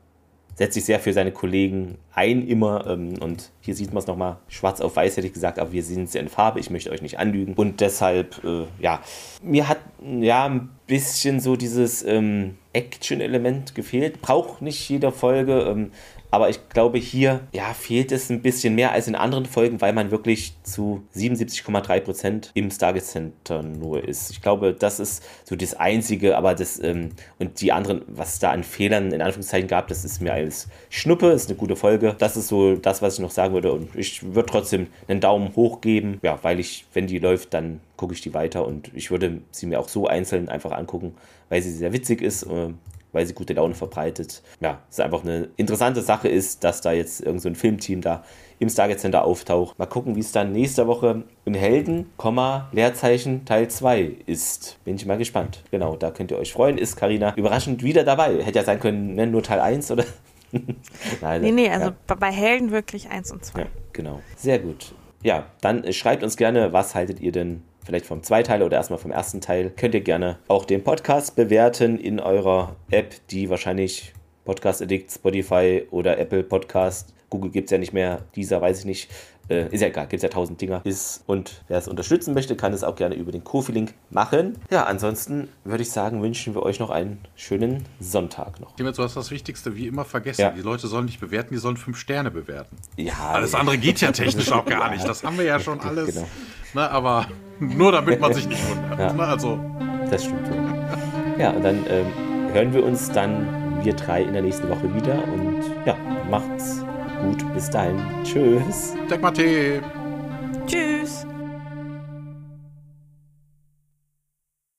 setzt sich sehr für seine Kollegen ein, immer. Ähm, und hier sieht man es nochmal schwarz auf weiß, hätte ich gesagt, aber wir sind sehr in Farbe, ich möchte euch nicht anlügen. Und deshalb, äh, ja, mir hat ja ein bisschen so dieses ähm, Action-Element gefehlt. Braucht nicht jede Folge. Ähm, aber ich glaube, hier ja, fehlt es ein bisschen mehr als in anderen Folgen, weil man wirklich zu 77,3 Prozent im Stargate Center nur ist. Ich glaube, das ist so das Einzige, aber das ähm, und die anderen, was es da an Fehlern in Anführungszeichen gab, das ist mir als Schnuppe, ist eine gute Folge. Das ist so das, was ich noch sagen würde. Und ich würde trotzdem einen Daumen hoch geben, ja, weil ich, wenn die läuft, dann gucke ich die weiter und ich würde sie mir auch so einzeln einfach angucken, weil sie sehr witzig ist. Äh, weil sie gute Laune verbreitet. Ja, es ist einfach eine interessante Sache ist, dass da jetzt irgendein so Filmteam da im Stargate Center auftaucht. Mal gucken, wie es dann nächste Woche in Helden, Leerzeichen Teil 2 ist. Bin ich mal gespannt. Genau, da könnt ihr euch freuen. Ist Karina überraschend wieder dabei. Hätte ja sein können, ne, nur Teil 1 oder? Nein, nee, nee, also ja. bei Helden wirklich 1 und 2. Ja, genau. Sehr gut. Ja, dann schreibt uns gerne, was haltet ihr denn vielleicht vom Zweiteiler oder erstmal vom ersten Teil, könnt ihr gerne auch den Podcast bewerten in eurer App, die wahrscheinlich Podcast Addict, Spotify oder Apple Podcast. Google gibt es ja nicht mehr, dieser weiß ich nicht. Äh, ist ja egal, gibt es ja tausend Dinger. Ist, und wer es unterstützen möchte, kann es auch gerne über den Kofi-Link machen. Ja, ansonsten würde ich sagen, wünschen wir euch noch einen schönen Sonntag noch. Hiermit, du hast das Wichtigste wie immer vergessen. Ja. Die Leute sollen nicht bewerten, die sollen fünf Sterne bewerten. Ja. Alles andere geht ja technisch auch gar nicht. Das haben wir ja schon alles. Genau. Na, aber nur damit man sich nicht wundert. Ja. Na, also. Das stimmt. Ja, und dann ähm, hören wir uns dann wir drei in der nächsten Woche wieder und ja, macht's gut, bis dahin. Tschüss. Deck Tschüss.